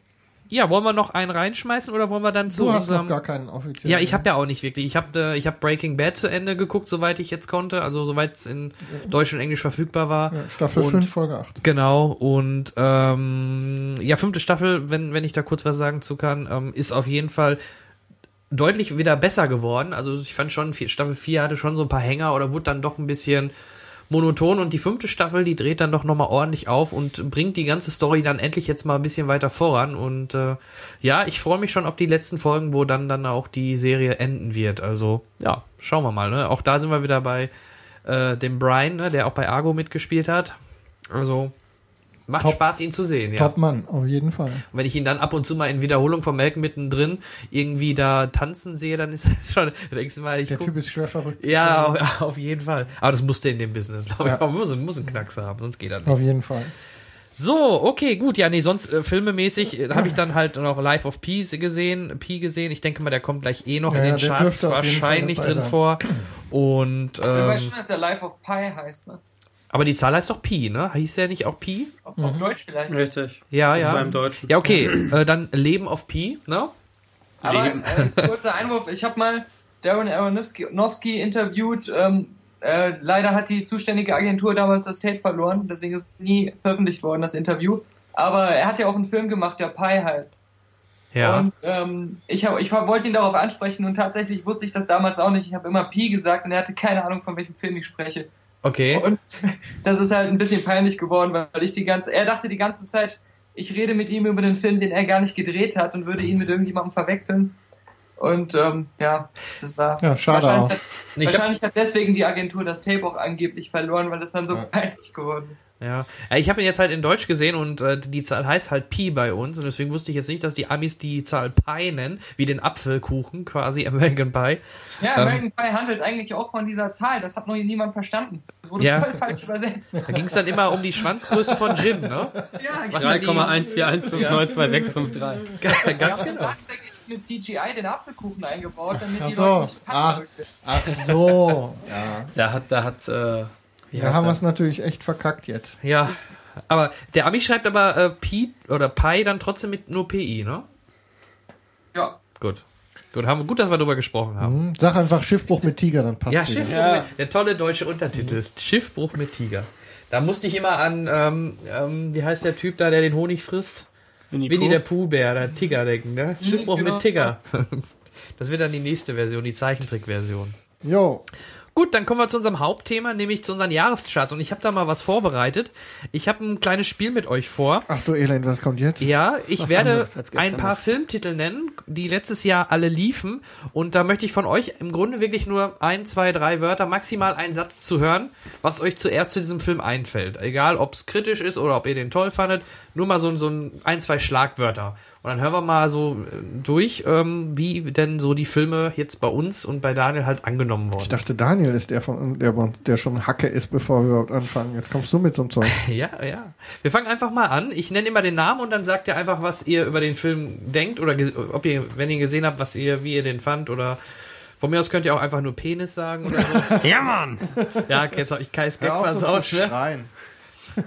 Speaker 1: ja, wollen wir noch einen reinschmeißen oder wollen wir dann zu
Speaker 3: Du hast noch
Speaker 1: unserem
Speaker 3: gar keinen offiziellen.
Speaker 1: Ja, ich habe ja auch nicht wirklich. Ich habe äh, ich hab Breaking Bad zu Ende geguckt, soweit ich jetzt konnte, also soweit es in Deutsch und Englisch verfügbar war.
Speaker 3: Ja, Staffel
Speaker 1: Und-
Speaker 3: 5, Folge 8.
Speaker 1: Genau, und ähm, ja, fünfte Staffel, wenn, wenn ich da kurz was sagen zu kann, ähm, ist auf jeden Fall deutlich wieder besser geworden. Also ich fand schon, Staffel 4 hatte schon so ein paar Hänger oder wurde dann doch ein bisschen monoton und die fünfte Staffel, die dreht dann doch nochmal ordentlich auf und bringt die ganze Story dann endlich jetzt mal ein bisschen weiter voran und äh, ja, ich freue mich schon auf die letzten Folgen, wo dann dann auch die Serie enden wird. Also ja, schauen wir mal. Ne? Auch da sind wir wieder bei äh, dem Brian, ne, der auch bei Argo mitgespielt hat. Also macht
Speaker 3: Top.
Speaker 1: Spaß, ihn zu sehen, ja.
Speaker 3: Top Mann, auf jeden Fall.
Speaker 1: Und wenn ich ihn dann ab und zu mal in Wiederholung vom Melken mittendrin irgendwie da tanzen sehe, dann ist das schon, denkst du mal, ich
Speaker 3: Der
Speaker 1: guck,
Speaker 3: Typ ist schwer verrückt.
Speaker 1: ja, auf, auf jeden Fall. Aber das musste in dem Business, glaube ich.
Speaker 3: Ja.
Speaker 1: Man muss, muss einen Knacks haben, sonst geht das nicht.
Speaker 3: Auf jeden Fall.
Speaker 1: So, okay, gut. Ja, nee, sonst äh, filmemäßig äh, habe ich dann halt noch Life of Pi gesehen, Pi gesehen. Ich denke mal, der kommt gleich eh noch
Speaker 3: Ja,
Speaker 1: in den Charts wahrscheinlich drin
Speaker 3: sein.
Speaker 1: vor. Und
Speaker 2: Ich weiß
Speaker 1: ähm,
Speaker 2: schon, dass der Life of Pi heißt, ne?
Speaker 1: Aber die Zahl heißt doch Pi, ne? Hieß der nicht auch Pi?
Speaker 2: Auf,
Speaker 3: Mhm.
Speaker 2: Deutsch vielleicht.
Speaker 4: Richtig.
Speaker 1: Ja,
Speaker 4: Das
Speaker 1: ja.
Speaker 4: war im Deutschen.
Speaker 1: Ja, okay. Äh, dann Leben auf Pi, ne?
Speaker 2: Aber äh, kurzer Einwurf, ich habe mal Darren Aronofsky Aronofsky interviewt. Ähm, äh, leider hat die zuständige Agentur damals das Tape verloren, deswegen ist nie veröffentlicht worden, das Interview. Aber er hat ja auch einen Film gemacht, der Pi heißt.
Speaker 1: Ja.
Speaker 2: Und ähm, ich, hab, ich wollte ihn darauf ansprechen und tatsächlich wusste ich das damals auch nicht. Ich habe immer Pi gesagt und er hatte keine Ahnung, von welchem Film ich spreche.
Speaker 1: Okay.
Speaker 2: Und das ist halt ein bisschen peinlich geworden, weil ich die ganze, er dachte die ganze Zeit, ich rede mit ihm über den Film, den er gar nicht gedreht hat und würde ihn mit irgendjemandem verwechseln. Und ähm, ja, das war
Speaker 3: Ja, schade
Speaker 2: wahrscheinlich,
Speaker 3: auch.
Speaker 2: hat,
Speaker 1: Ich hab-
Speaker 2: wahrscheinlich hat deswegen die Agentur das Tape auch angeblich verloren, weil es dann so
Speaker 3: Ja.
Speaker 2: peinlich geworden ist.
Speaker 1: Ja, ja ich habe ihn jetzt halt in Deutsch gesehen und äh, die Zahl heißt halt Pi bei uns und deswegen wusste ich jetzt nicht, dass die Amis die Zahl Pi nennen, wie den Apfelkuchen, quasi American Pie.
Speaker 2: Ja,
Speaker 1: Ähm.
Speaker 2: American Pie handelt eigentlich auch von dieser Zahl. Das hat noch niemand verstanden. Das wurde
Speaker 1: Ja.
Speaker 2: voll falsch übersetzt.
Speaker 1: Da ging es dann immer um die Schwanzgröße von Jim, ne?
Speaker 2: Ja,
Speaker 1: Was
Speaker 2: ja,
Speaker 1: denn die-
Speaker 4: 3,141592653.
Speaker 1: Ganz genau.
Speaker 2: Mit CGI den Apfelkuchen eingebaut, damit
Speaker 3: Ach
Speaker 2: die
Speaker 3: so.
Speaker 2: Leute nicht packen würden.
Speaker 3: Ach so. Ja.
Speaker 4: Da hat, da hat, äh, heißt
Speaker 3: haben wir
Speaker 4: der?
Speaker 3: es natürlich echt verkackt jetzt.
Speaker 1: Ja. Aber der Ami schreibt aber äh, Pi oder Pi dann trotzdem mit nur PI, ne?
Speaker 2: Ja.
Speaker 1: Gut. Gut, haben wir gut, dass wir darüber gesprochen haben.
Speaker 3: Hm, Sag einfach Schiffbruch mit Tiger, dann passt
Speaker 1: Ja. Schiffbruch
Speaker 4: Ja.
Speaker 1: mit, der tolle deutsche Untertitel. Schiffbruch mit Tiger. Da musste ich immer an, ähm, ähm, wie heißt der Typ da, der den Honig frisst?
Speaker 4: Winnie
Speaker 1: Winnie der Pooh-Bär, der Tiger denken, ne? Schiffbruch
Speaker 2: genau.
Speaker 1: mit Tiger. Das wird dann die nächste Version, die Zeichentrickversion.
Speaker 3: Jo.
Speaker 1: Gut, dann kommen wir zu unserem Hauptthema, nämlich zu unseren Jahrescharts. Und ich habe da mal was vorbereitet. Ich habe ein kleines Spiel mit euch vor.
Speaker 3: Ach du Elend, was kommt jetzt?
Speaker 1: Ja, ich
Speaker 4: Was
Speaker 1: werde ein paar
Speaker 4: noch.
Speaker 1: Filmtitel nennen, die letztes Jahr alle liefen. Und da möchte ich von euch im Grunde wirklich nur ein, zwei, drei Wörter, maximal einen Satz zu hören, was euch zuerst zu diesem Film einfällt. Egal, ob es kritisch ist oder ob ihr den toll fandet. Nur mal so, so ein, ein, zwei Schlagwörter. Und dann hören wir mal so äh, durch, ähm, wie denn so die Filme jetzt bei uns und bei Daniel halt angenommen worden
Speaker 3: Ich dachte, Daniel ist der von der, der schon Hacke ist, bevor wir überhaupt anfangen. Jetzt kommst du mit so einem Zeug.
Speaker 1: Ja, ja. Wir fangen einfach mal an. Ich nenne immer den Namen und dann sagt ihr einfach, was ihr über den Film denkt oder ob ihr, wenn ihr ihn gesehen habt, was ihr, wie ihr den fand oder von mir aus könnt ihr auch einfach nur Penis sagen oder so.
Speaker 4: Ja, Mann!
Speaker 1: ja, jetzt habe ich Kais Gag versaut.
Speaker 3: zu
Speaker 1: Ne?
Speaker 3: schreien.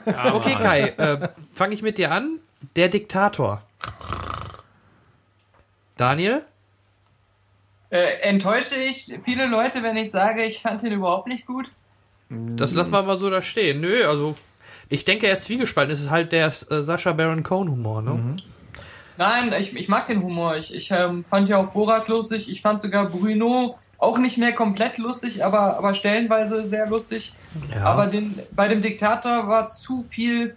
Speaker 4: Ja,
Speaker 1: Okay. Kai, äh, fange ich mit dir an. Der Diktator. Daniel?
Speaker 2: Äh, enttäusche ich viele Leute, wenn ich sage, ich fand ihn überhaupt nicht gut?
Speaker 1: Das lassen wir mal so da stehen. Nö, also ich denke, er ist zwiegespalten. Es ist halt der äh, Sascha Baron Cohen Humor, ne?
Speaker 2: Nein, ich, ich mag den Humor. Ich, ich ähm, fand ja auch Borat lustig. Ich fand sogar Bruno auch nicht mehr komplett lustig, aber, aber stellenweise sehr lustig.
Speaker 1: Ja.
Speaker 2: Aber den, bei dem Diktator war zu viel,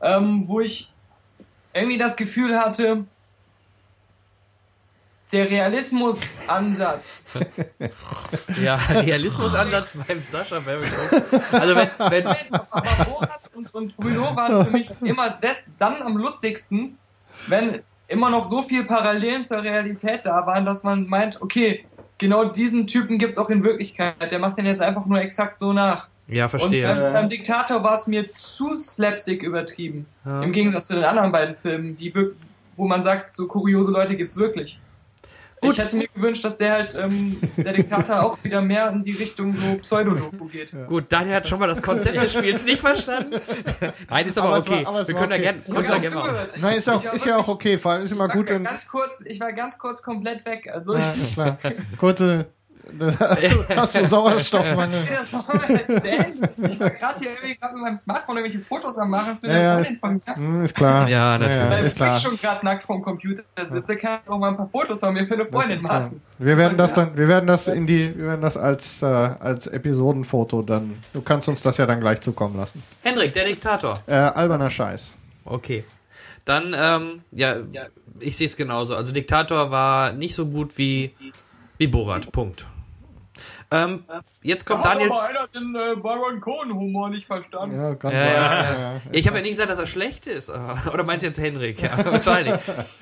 Speaker 2: ähm, wo ich irgendwie das Gefühl hatte, der Realismusansatz.
Speaker 1: Ja, Realismusansatz beim Sascha Baron. Also wenn, wenn,
Speaker 2: Aber Borat und, und Bruno waren für mich immer des, dann am lustigsten, wenn immer noch so viel Parallelen zur Realität da waren, dass man meint, okay, genau diesen Typen gibt's auch in Wirklichkeit. Der macht den jetzt einfach nur exakt so nach.
Speaker 1: ja,
Speaker 2: Und
Speaker 1: verstehe.
Speaker 2: beim, beim Diktator war es mir zu slapstick übertrieben.
Speaker 1: Ja.
Speaker 2: Im Gegensatz zu den anderen beiden Filmen, die wo man sagt, so kuriose Leute gibt's wirklich.
Speaker 1: Gut.
Speaker 2: Ich hätte mir gewünscht, dass der halt, ähm, der Diktator auch wieder mehr in die Richtung so Pseudodoku geht.
Speaker 1: Gut, Daniel hat schon mal das Konzept des Spiels nicht verstanden. Nein, ist aber,
Speaker 3: Aber
Speaker 1: okay.
Speaker 3: war- aber
Speaker 1: Wir können da
Speaker 3: okay.
Speaker 1: gerne
Speaker 2: Ich
Speaker 1: können da gerne mal.
Speaker 2: zugehört. Ich-
Speaker 3: Nein, ist, auch, ist ja auch
Speaker 2: wirklich-
Speaker 3: okay, vor allem ist immer
Speaker 2: Ich
Speaker 3: gut,
Speaker 2: war
Speaker 3: wenn.
Speaker 2: ganz kurz, ich war ganz kurz komplett weg. Also
Speaker 3: Ja, klar. Kurze. Hast du, hast du Sauerstoffmangel?
Speaker 2: das soll man erzählen. Ich war gerade hier irgendwie grad mit meinem Smartphone irgendwelche Fotos am machen für
Speaker 3: Ja,
Speaker 2: eine
Speaker 3: ja,
Speaker 2: Freundin von mir.
Speaker 3: Hm, ist klar.
Speaker 1: Ja, natürlich.
Speaker 2: Weil
Speaker 3: ist
Speaker 2: ich
Speaker 3: klar.
Speaker 2: schon gerade nackt vorm Computer sitze, kann ich auch mal ein paar Fotos von mir für eine Freundin machen.
Speaker 3: Wir werden das dann, wir werden das in die, wir werden das als, äh, als Episodenfoto dann. Du kannst uns das ja dann gleich zukommen lassen.
Speaker 1: Hendrik, der Diktator.
Speaker 3: Äh, alberner Scheiß.
Speaker 1: Okay. Dann, ähm, ja, ich sehe es genauso. Also Diktator war nicht so gut wie, wie Borat. Punkt. Ähm, jetzt kommt
Speaker 2: Da
Speaker 1: Daniels.
Speaker 2: Hat aber einer den äh, Baron Cohen-Humor nicht verstanden.
Speaker 3: Ja, ganz
Speaker 1: Ja,
Speaker 3: ja,
Speaker 1: ja. Ich habe ja nicht gesagt, dass er schlecht ist. Oder meinst du jetzt Henrik? Ja, wahrscheinlich.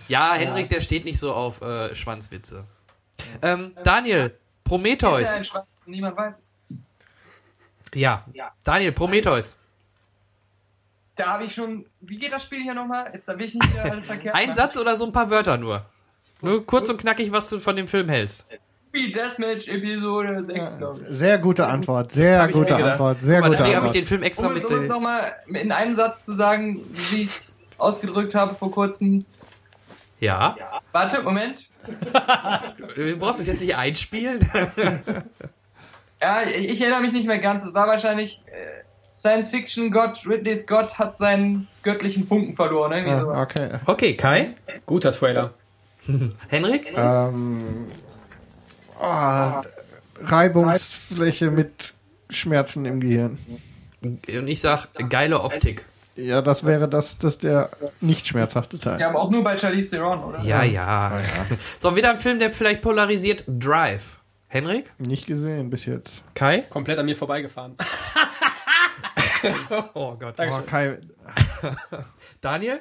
Speaker 1: Ja, Henrik, der steht nicht so auf äh, Schwanzwitze. Ähm, Daniel,
Speaker 2: Ist ja
Speaker 1: Prometheus.
Speaker 2: ein Schwarz, niemand weiß es.
Speaker 1: Ja.
Speaker 2: Ja.
Speaker 1: Daniel, Prometheus.
Speaker 2: Da habe ich schon. Wie geht das Spiel hier nochmal? Jetzt habe ich nicht wieder alles verkehrt.
Speaker 1: Ein Satz oder so ein paar Wörter nur? Nur kurz und knackig, was du von dem Film hältst.
Speaker 2: Wie Deathmatch Episode 6, glaube ich.
Speaker 3: Sehr gute Antwort, sehr gute. Antwort, sehr
Speaker 1: mal,
Speaker 3: gute
Speaker 1: deswegen habe ich
Speaker 3: Antwort.
Speaker 1: den Film extra
Speaker 2: Um
Speaker 1: mit.
Speaker 2: es, um es nochmal in einem Satz zu sagen, wie ich es ausgedrückt habe vor kurzem.
Speaker 1: Ja.
Speaker 2: Warte, Moment.
Speaker 1: Du brauchst es jetzt nicht einspielen.
Speaker 2: Ja, ich, ich erinnere mich nicht mehr ganz. Es war wahrscheinlich äh, Science-Fiction-Gott Ridley Scott hat seinen göttlichen Funken verloren. Irgendwie
Speaker 3: Ah,
Speaker 2: sowas.
Speaker 3: okay.
Speaker 1: Okay, Kai.
Speaker 4: Guter Trailer.
Speaker 1: Henrik?
Speaker 3: Ähm, ah, Reibungsfläche mit Schmerzen im Gehirn.
Speaker 1: Und ich sag, geile Optik.
Speaker 3: Ja, das wäre das, das der nicht schmerzhafte Teil.
Speaker 2: Ja, aber auch nur bei Charlize Theron, oder?
Speaker 1: Ja, ja. So, wieder ein Film, der vielleicht polarisiert. Drive. Henrik?
Speaker 3: Nicht gesehen bis jetzt.
Speaker 1: Kai?
Speaker 4: Komplett an mir vorbeigefahren.
Speaker 1: Oh Gott.
Speaker 3: Oh, Kai,
Speaker 1: Daniel?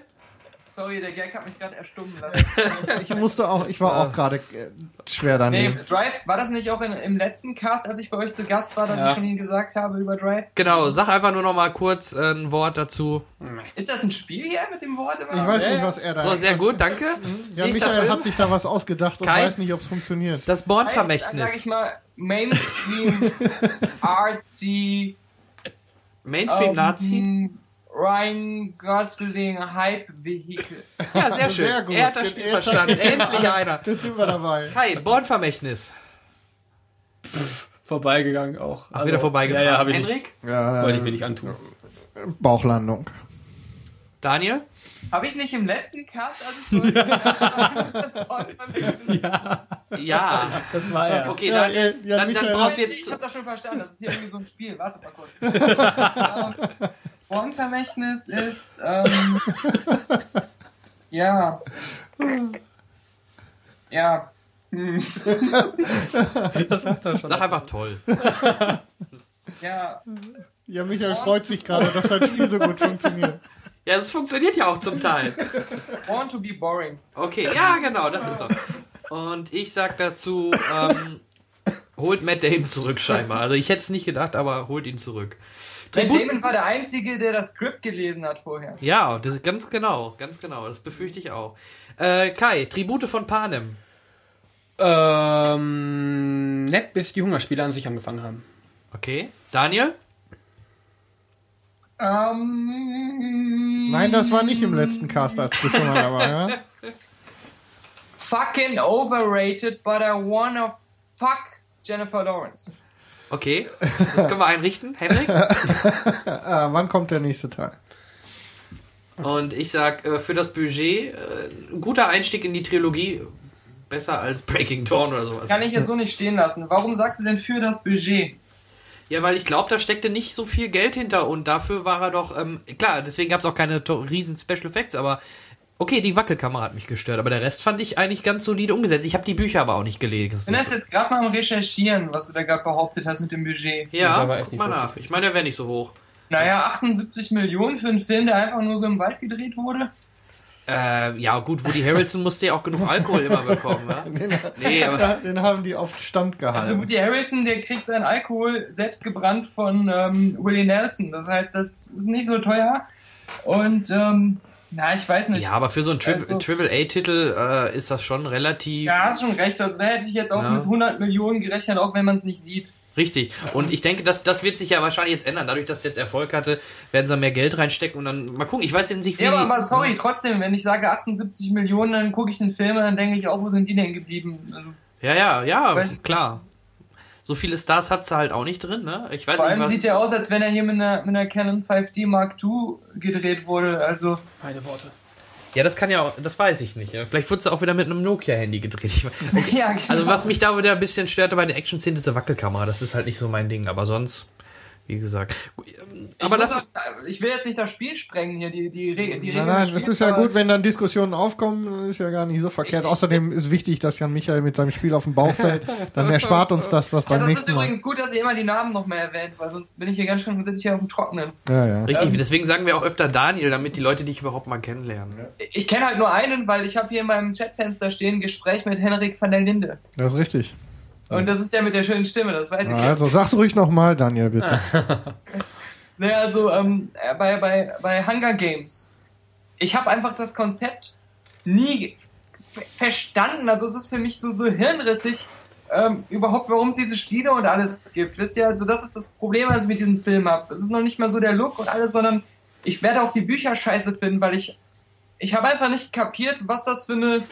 Speaker 2: Sorry, der Gag hat mich gerade erstummen lassen.
Speaker 3: ich musste auch, ich war auch gerade äh, schwer
Speaker 2: nee,
Speaker 3: daneben.
Speaker 2: Drive, war das nicht auch in, im letzten Cast, als ich bei euch zu Gast war, dass
Speaker 4: Ja.
Speaker 2: ich schon gesagt habe über Drive?
Speaker 1: Genau, sag einfach nur noch mal kurz äh, ein Wort dazu.
Speaker 2: Ist das ein Spiel hier mit dem Wort immer?
Speaker 3: Ich weiß
Speaker 4: Ja,
Speaker 3: nicht, was er da.
Speaker 1: So, sehr gut, danke.
Speaker 3: Ja,
Speaker 1: Nächster
Speaker 3: Michael
Speaker 1: Film.
Speaker 3: hat sich da was ausgedacht und
Speaker 1: Kai?
Speaker 3: weiß nicht, ob es funktioniert.
Speaker 1: Das
Speaker 2: Dann sag
Speaker 1: Born-Vermächtnis.
Speaker 2: ich mal Mainstream, artsy,
Speaker 1: Mainstream-Nazi.
Speaker 2: ähm, Ryan Gosling Hype Vehicle.
Speaker 1: Ja, sehr schön.
Speaker 3: Sehr gut.
Speaker 1: Er hat das
Speaker 3: Jetzt-
Speaker 1: Spiel
Speaker 3: jetzt-
Speaker 1: verstanden.
Speaker 3: jetzt
Speaker 1: Endlich einer.
Speaker 3: Jetzt sind wir dabei.
Speaker 1: Kai, Born-Vermächtnis.
Speaker 4: Vorbeigegangen auch.
Speaker 1: Ach, wieder vorbeigefahren.
Speaker 4: Ja, ja, ich nicht,
Speaker 1: Henrik?
Speaker 3: Ja,
Speaker 4: wollte ich mir nicht antun.
Speaker 3: Bauchlandung.
Speaker 1: Daniel?
Speaker 2: Habe ich nicht im letzten Cast, als ich so das Wort verwendet
Speaker 4: Ja,
Speaker 1: Ja.
Speaker 4: das war er.
Speaker 1: Okay,
Speaker 3: Ja,
Speaker 1: Daniel,
Speaker 3: ja,
Speaker 1: dann, dann brauchst du
Speaker 2: Ich
Speaker 1: jetzt...
Speaker 2: habe das schon verstanden, das ist hier irgendwie so ein Spiel. Warte mal kurz. Bornvermächtnis ist, ähm, ja, ja, hm,
Speaker 1: Sag einfach toll.
Speaker 2: ja,
Speaker 3: Ja, Michael freut sich gerade, dass sein Spiel so gut funktioniert.
Speaker 1: Ja, das funktioniert ja auch zum Teil.
Speaker 2: born to be boring.
Speaker 1: Okay, ja, genau, das ist er. Und ich sag dazu, ähm, holt Matt Damon zurück scheinbar. Also ich hätte es nicht gedacht, aber holt ihn zurück.
Speaker 2: Matt
Speaker 1: Tribut-
Speaker 2: Damon war der Einzige, der das Skript gelesen hat vorher.
Speaker 1: Ja, das ist ganz genau, ganz genau. Das befürchte ich auch. Äh, Kai, Tribute von Panem.
Speaker 4: Ähm, nett, bis die Hungerspiele an sich angefangen haben.
Speaker 1: Okay. Daniel?
Speaker 2: Ähm,
Speaker 3: Nein, das war nicht im letzten Cast, als du schon mal dabei warst.
Speaker 2: Fucking overrated, but I wanna fuck Jennifer Lawrence.
Speaker 1: Okay. Das können wir einrichten. Henrik?
Speaker 3: Ah, wann kommt der nächste Teil?
Speaker 1: Und ich sag, äh, für das Budget, äh, ein guter Einstieg in die Trilogie. Besser als Breaking Dawn oder sowas.
Speaker 2: Kann ich jetzt so nicht stehen lassen. Warum sagst du denn für das Budget?
Speaker 1: Ja, weil ich glaube, da steckte nicht so viel Geld hinter und dafür war er doch, ähm, klar, deswegen gab es auch keine riesen Special Effects, aber okay, die Wackelkamera hat mich gestört, aber der Rest fand ich eigentlich ganz solide umgesetzt. Ich habe die Bücher aber auch nicht gelesen.
Speaker 2: Ich bin jetzt jetzt gerade mal am Recherchieren, was du da gerade behauptet hast mit dem Budget.
Speaker 1: ja, guck
Speaker 4: nicht
Speaker 1: mal
Speaker 4: so
Speaker 1: nach. Ich meine, der wäre nicht so hoch.
Speaker 2: Naja, 78 Millionen für einen Film, der einfach nur so im Wald gedreht wurde.
Speaker 1: Äh, ja, gut, Woody Harrelson musste ja auch genug Alkohol immer bekommen, ne? Nee, aber
Speaker 3: Ja, den haben die auf Stand
Speaker 2: Also
Speaker 3: gehalten.
Speaker 2: Woody Harrelson, der kriegt seinen Alkohol selbst gebrannt von ähm, Willie Nelson. Das heißt, das ist nicht so teuer. Und ähm, na, ich weiß nicht.
Speaker 1: ja, aber für so einen Tri
Speaker 2: Also-
Speaker 1: Triple A-Titel äh, ist das schon relativ
Speaker 2: Ja, hast schon recht. Also da hätte ich jetzt auch
Speaker 1: Ja.
Speaker 2: mit 100 Millionen gerechnet, auch wenn man es nicht sieht.
Speaker 1: richtig. Und ich denke, das, das wird sich ja wahrscheinlich jetzt ändern. Dadurch, dass es jetzt Erfolg hatte, werden sie mehr Geld reinstecken und dann mal gucken. Ich weiß jetzt nicht, wie.
Speaker 2: Ja, aber, aber sorry, trotzdem, wenn ich sage 78 Millionen, dann gucke ich den Film und dann denke ich auch, wo sind die denn geblieben? Also,
Speaker 1: Ja, ja, ja, klar. So viele Stars hat sie halt auch nicht drin, ne? Ich weiß
Speaker 2: vor
Speaker 1: nicht,
Speaker 2: allem
Speaker 1: was.
Speaker 2: sieht der aus, als wenn er hier mit einer, mit einer Canon 5D Mark II gedreht wurde. Also,
Speaker 4: Meine Worte.
Speaker 1: ja, das kann ja auch, das weiß ich nicht. Ja. Vielleicht wurde es auch wieder mit einem Nokia-Handy gedreht. Ich, weiß-
Speaker 2: ja, genau.
Speaker 1: also, was mich da wieder ein bisschen störte bei der Action-Szene, ist die Wackelkamera. Das ist halt nicht so mein Ding. Aber sonst, wie gesagt.
Speaker 2: Aber ich das. Auch, ich will jetzt nicht das Spiel sprengen hier, die, die, die, die
Speaker 3: Nein, nein, es ist ja gut, wenn dann Diskussionen aufkommen, ist ja gar nicht so verkehrt. Außerdem ist wichtig, dass Jan Michael mit seinem Spiel auf dem Bauch fällt. Dann erspart uns das, das beim ja, nächsten Mal.
Speaker 2: Das ist übrigens gut, dass ihr immer die Namen noch mehr erwähnt, weil sonst bin ich hier ganz schön, sitze ich hier auf dem Trockenen.
Speaker 1: Ja, ja. Richtig, ähm, deswegen sagen wir auch öfter Daniel, damit die Leute dich überhaupt mal kennenlernen.
Speaker 2: Ich kenne halt nur einen, weil ich habe hier in meinem Chatfenster stehen Gespräch mit Henrik van der Linde.
Speaker 3: Das ist richtig.
Speaker 2: Und das ist der mit der schönen Stimme, das weiß ich
Speaker 3: Also jetzt. sag's ruhig nochmal, Daniel, bitte.
Speaker 2: naja, also ähm, äh, bei, bei, bei Hunger Games, ich habe einfach das Konzept nie verstanden. Also es ist für mich so, so hirnrissig, ähm, überhaupt, warum es diese Spiele und alles gibt. Wisst ihr, also das ist das Problem, was ich mit diesem Film habe. Es ist noch nicht mal so der Look und alles, sondern ich werde auch die Bücher scheiße finden, weil ich ich habe einfach nicht kapiert, was das für eine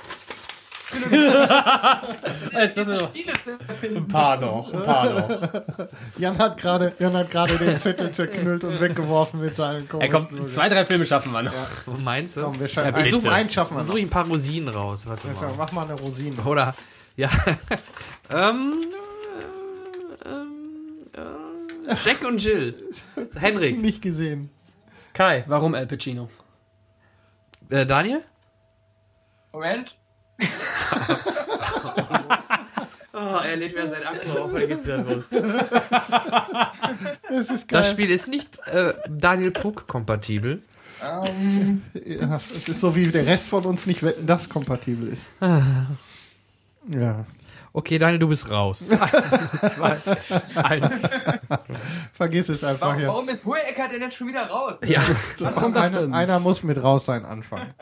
Speaker 4: Jetzt ein paar noch, ein paar noch.
Speaker 3: Jan hat gerade, Jan hat gerade den Zettel zerknüllt und weggeworfen mit seinem
Speaker 4: Kopf. Er kommt, zwei, drei Filme schaffen wir noch. Ja.
Speaker 1: Meinst du? Komm,
Speaker 3: wir ja, ich suche einen schaffen wir.
Speaker 1: Dann suche ich ein paar Rosinen raus. Warte
Speaker 3: mal. Mach mal eine Rosine.
Speaker 1: Oder, ja. ähm, äh, äh, Jack und Jill. Henrik.
Speaker 3: Nicht gesehen.
Speaker 4: Kai, warum Al Pacino?
Speaker 1: Äh, Daniel?
Speaker 2: Moment.
Speaker 1: Oh, er lädt wieder sein Akku auf, dann geht's wieder los. Das, ist geil. das Spiel ist nicht äh, Daniel Puck kompatibel.
Speaker 3: Um. Ähm. Ja, es ist so wie der Rest von uns nicht wetten, das kompatibel ist.
Speaker 1: ja. Okay, Daniel, du bist raus.
Speaker 3: Zwei, eins. Vergiss es einfach
Speaker 2: warum, Warum ist Hohecker denn jetzt schon wieder raus?
Speaker 1: Ja.
Speaker 3: Warum einer, einer muss mit raus sein anfangen.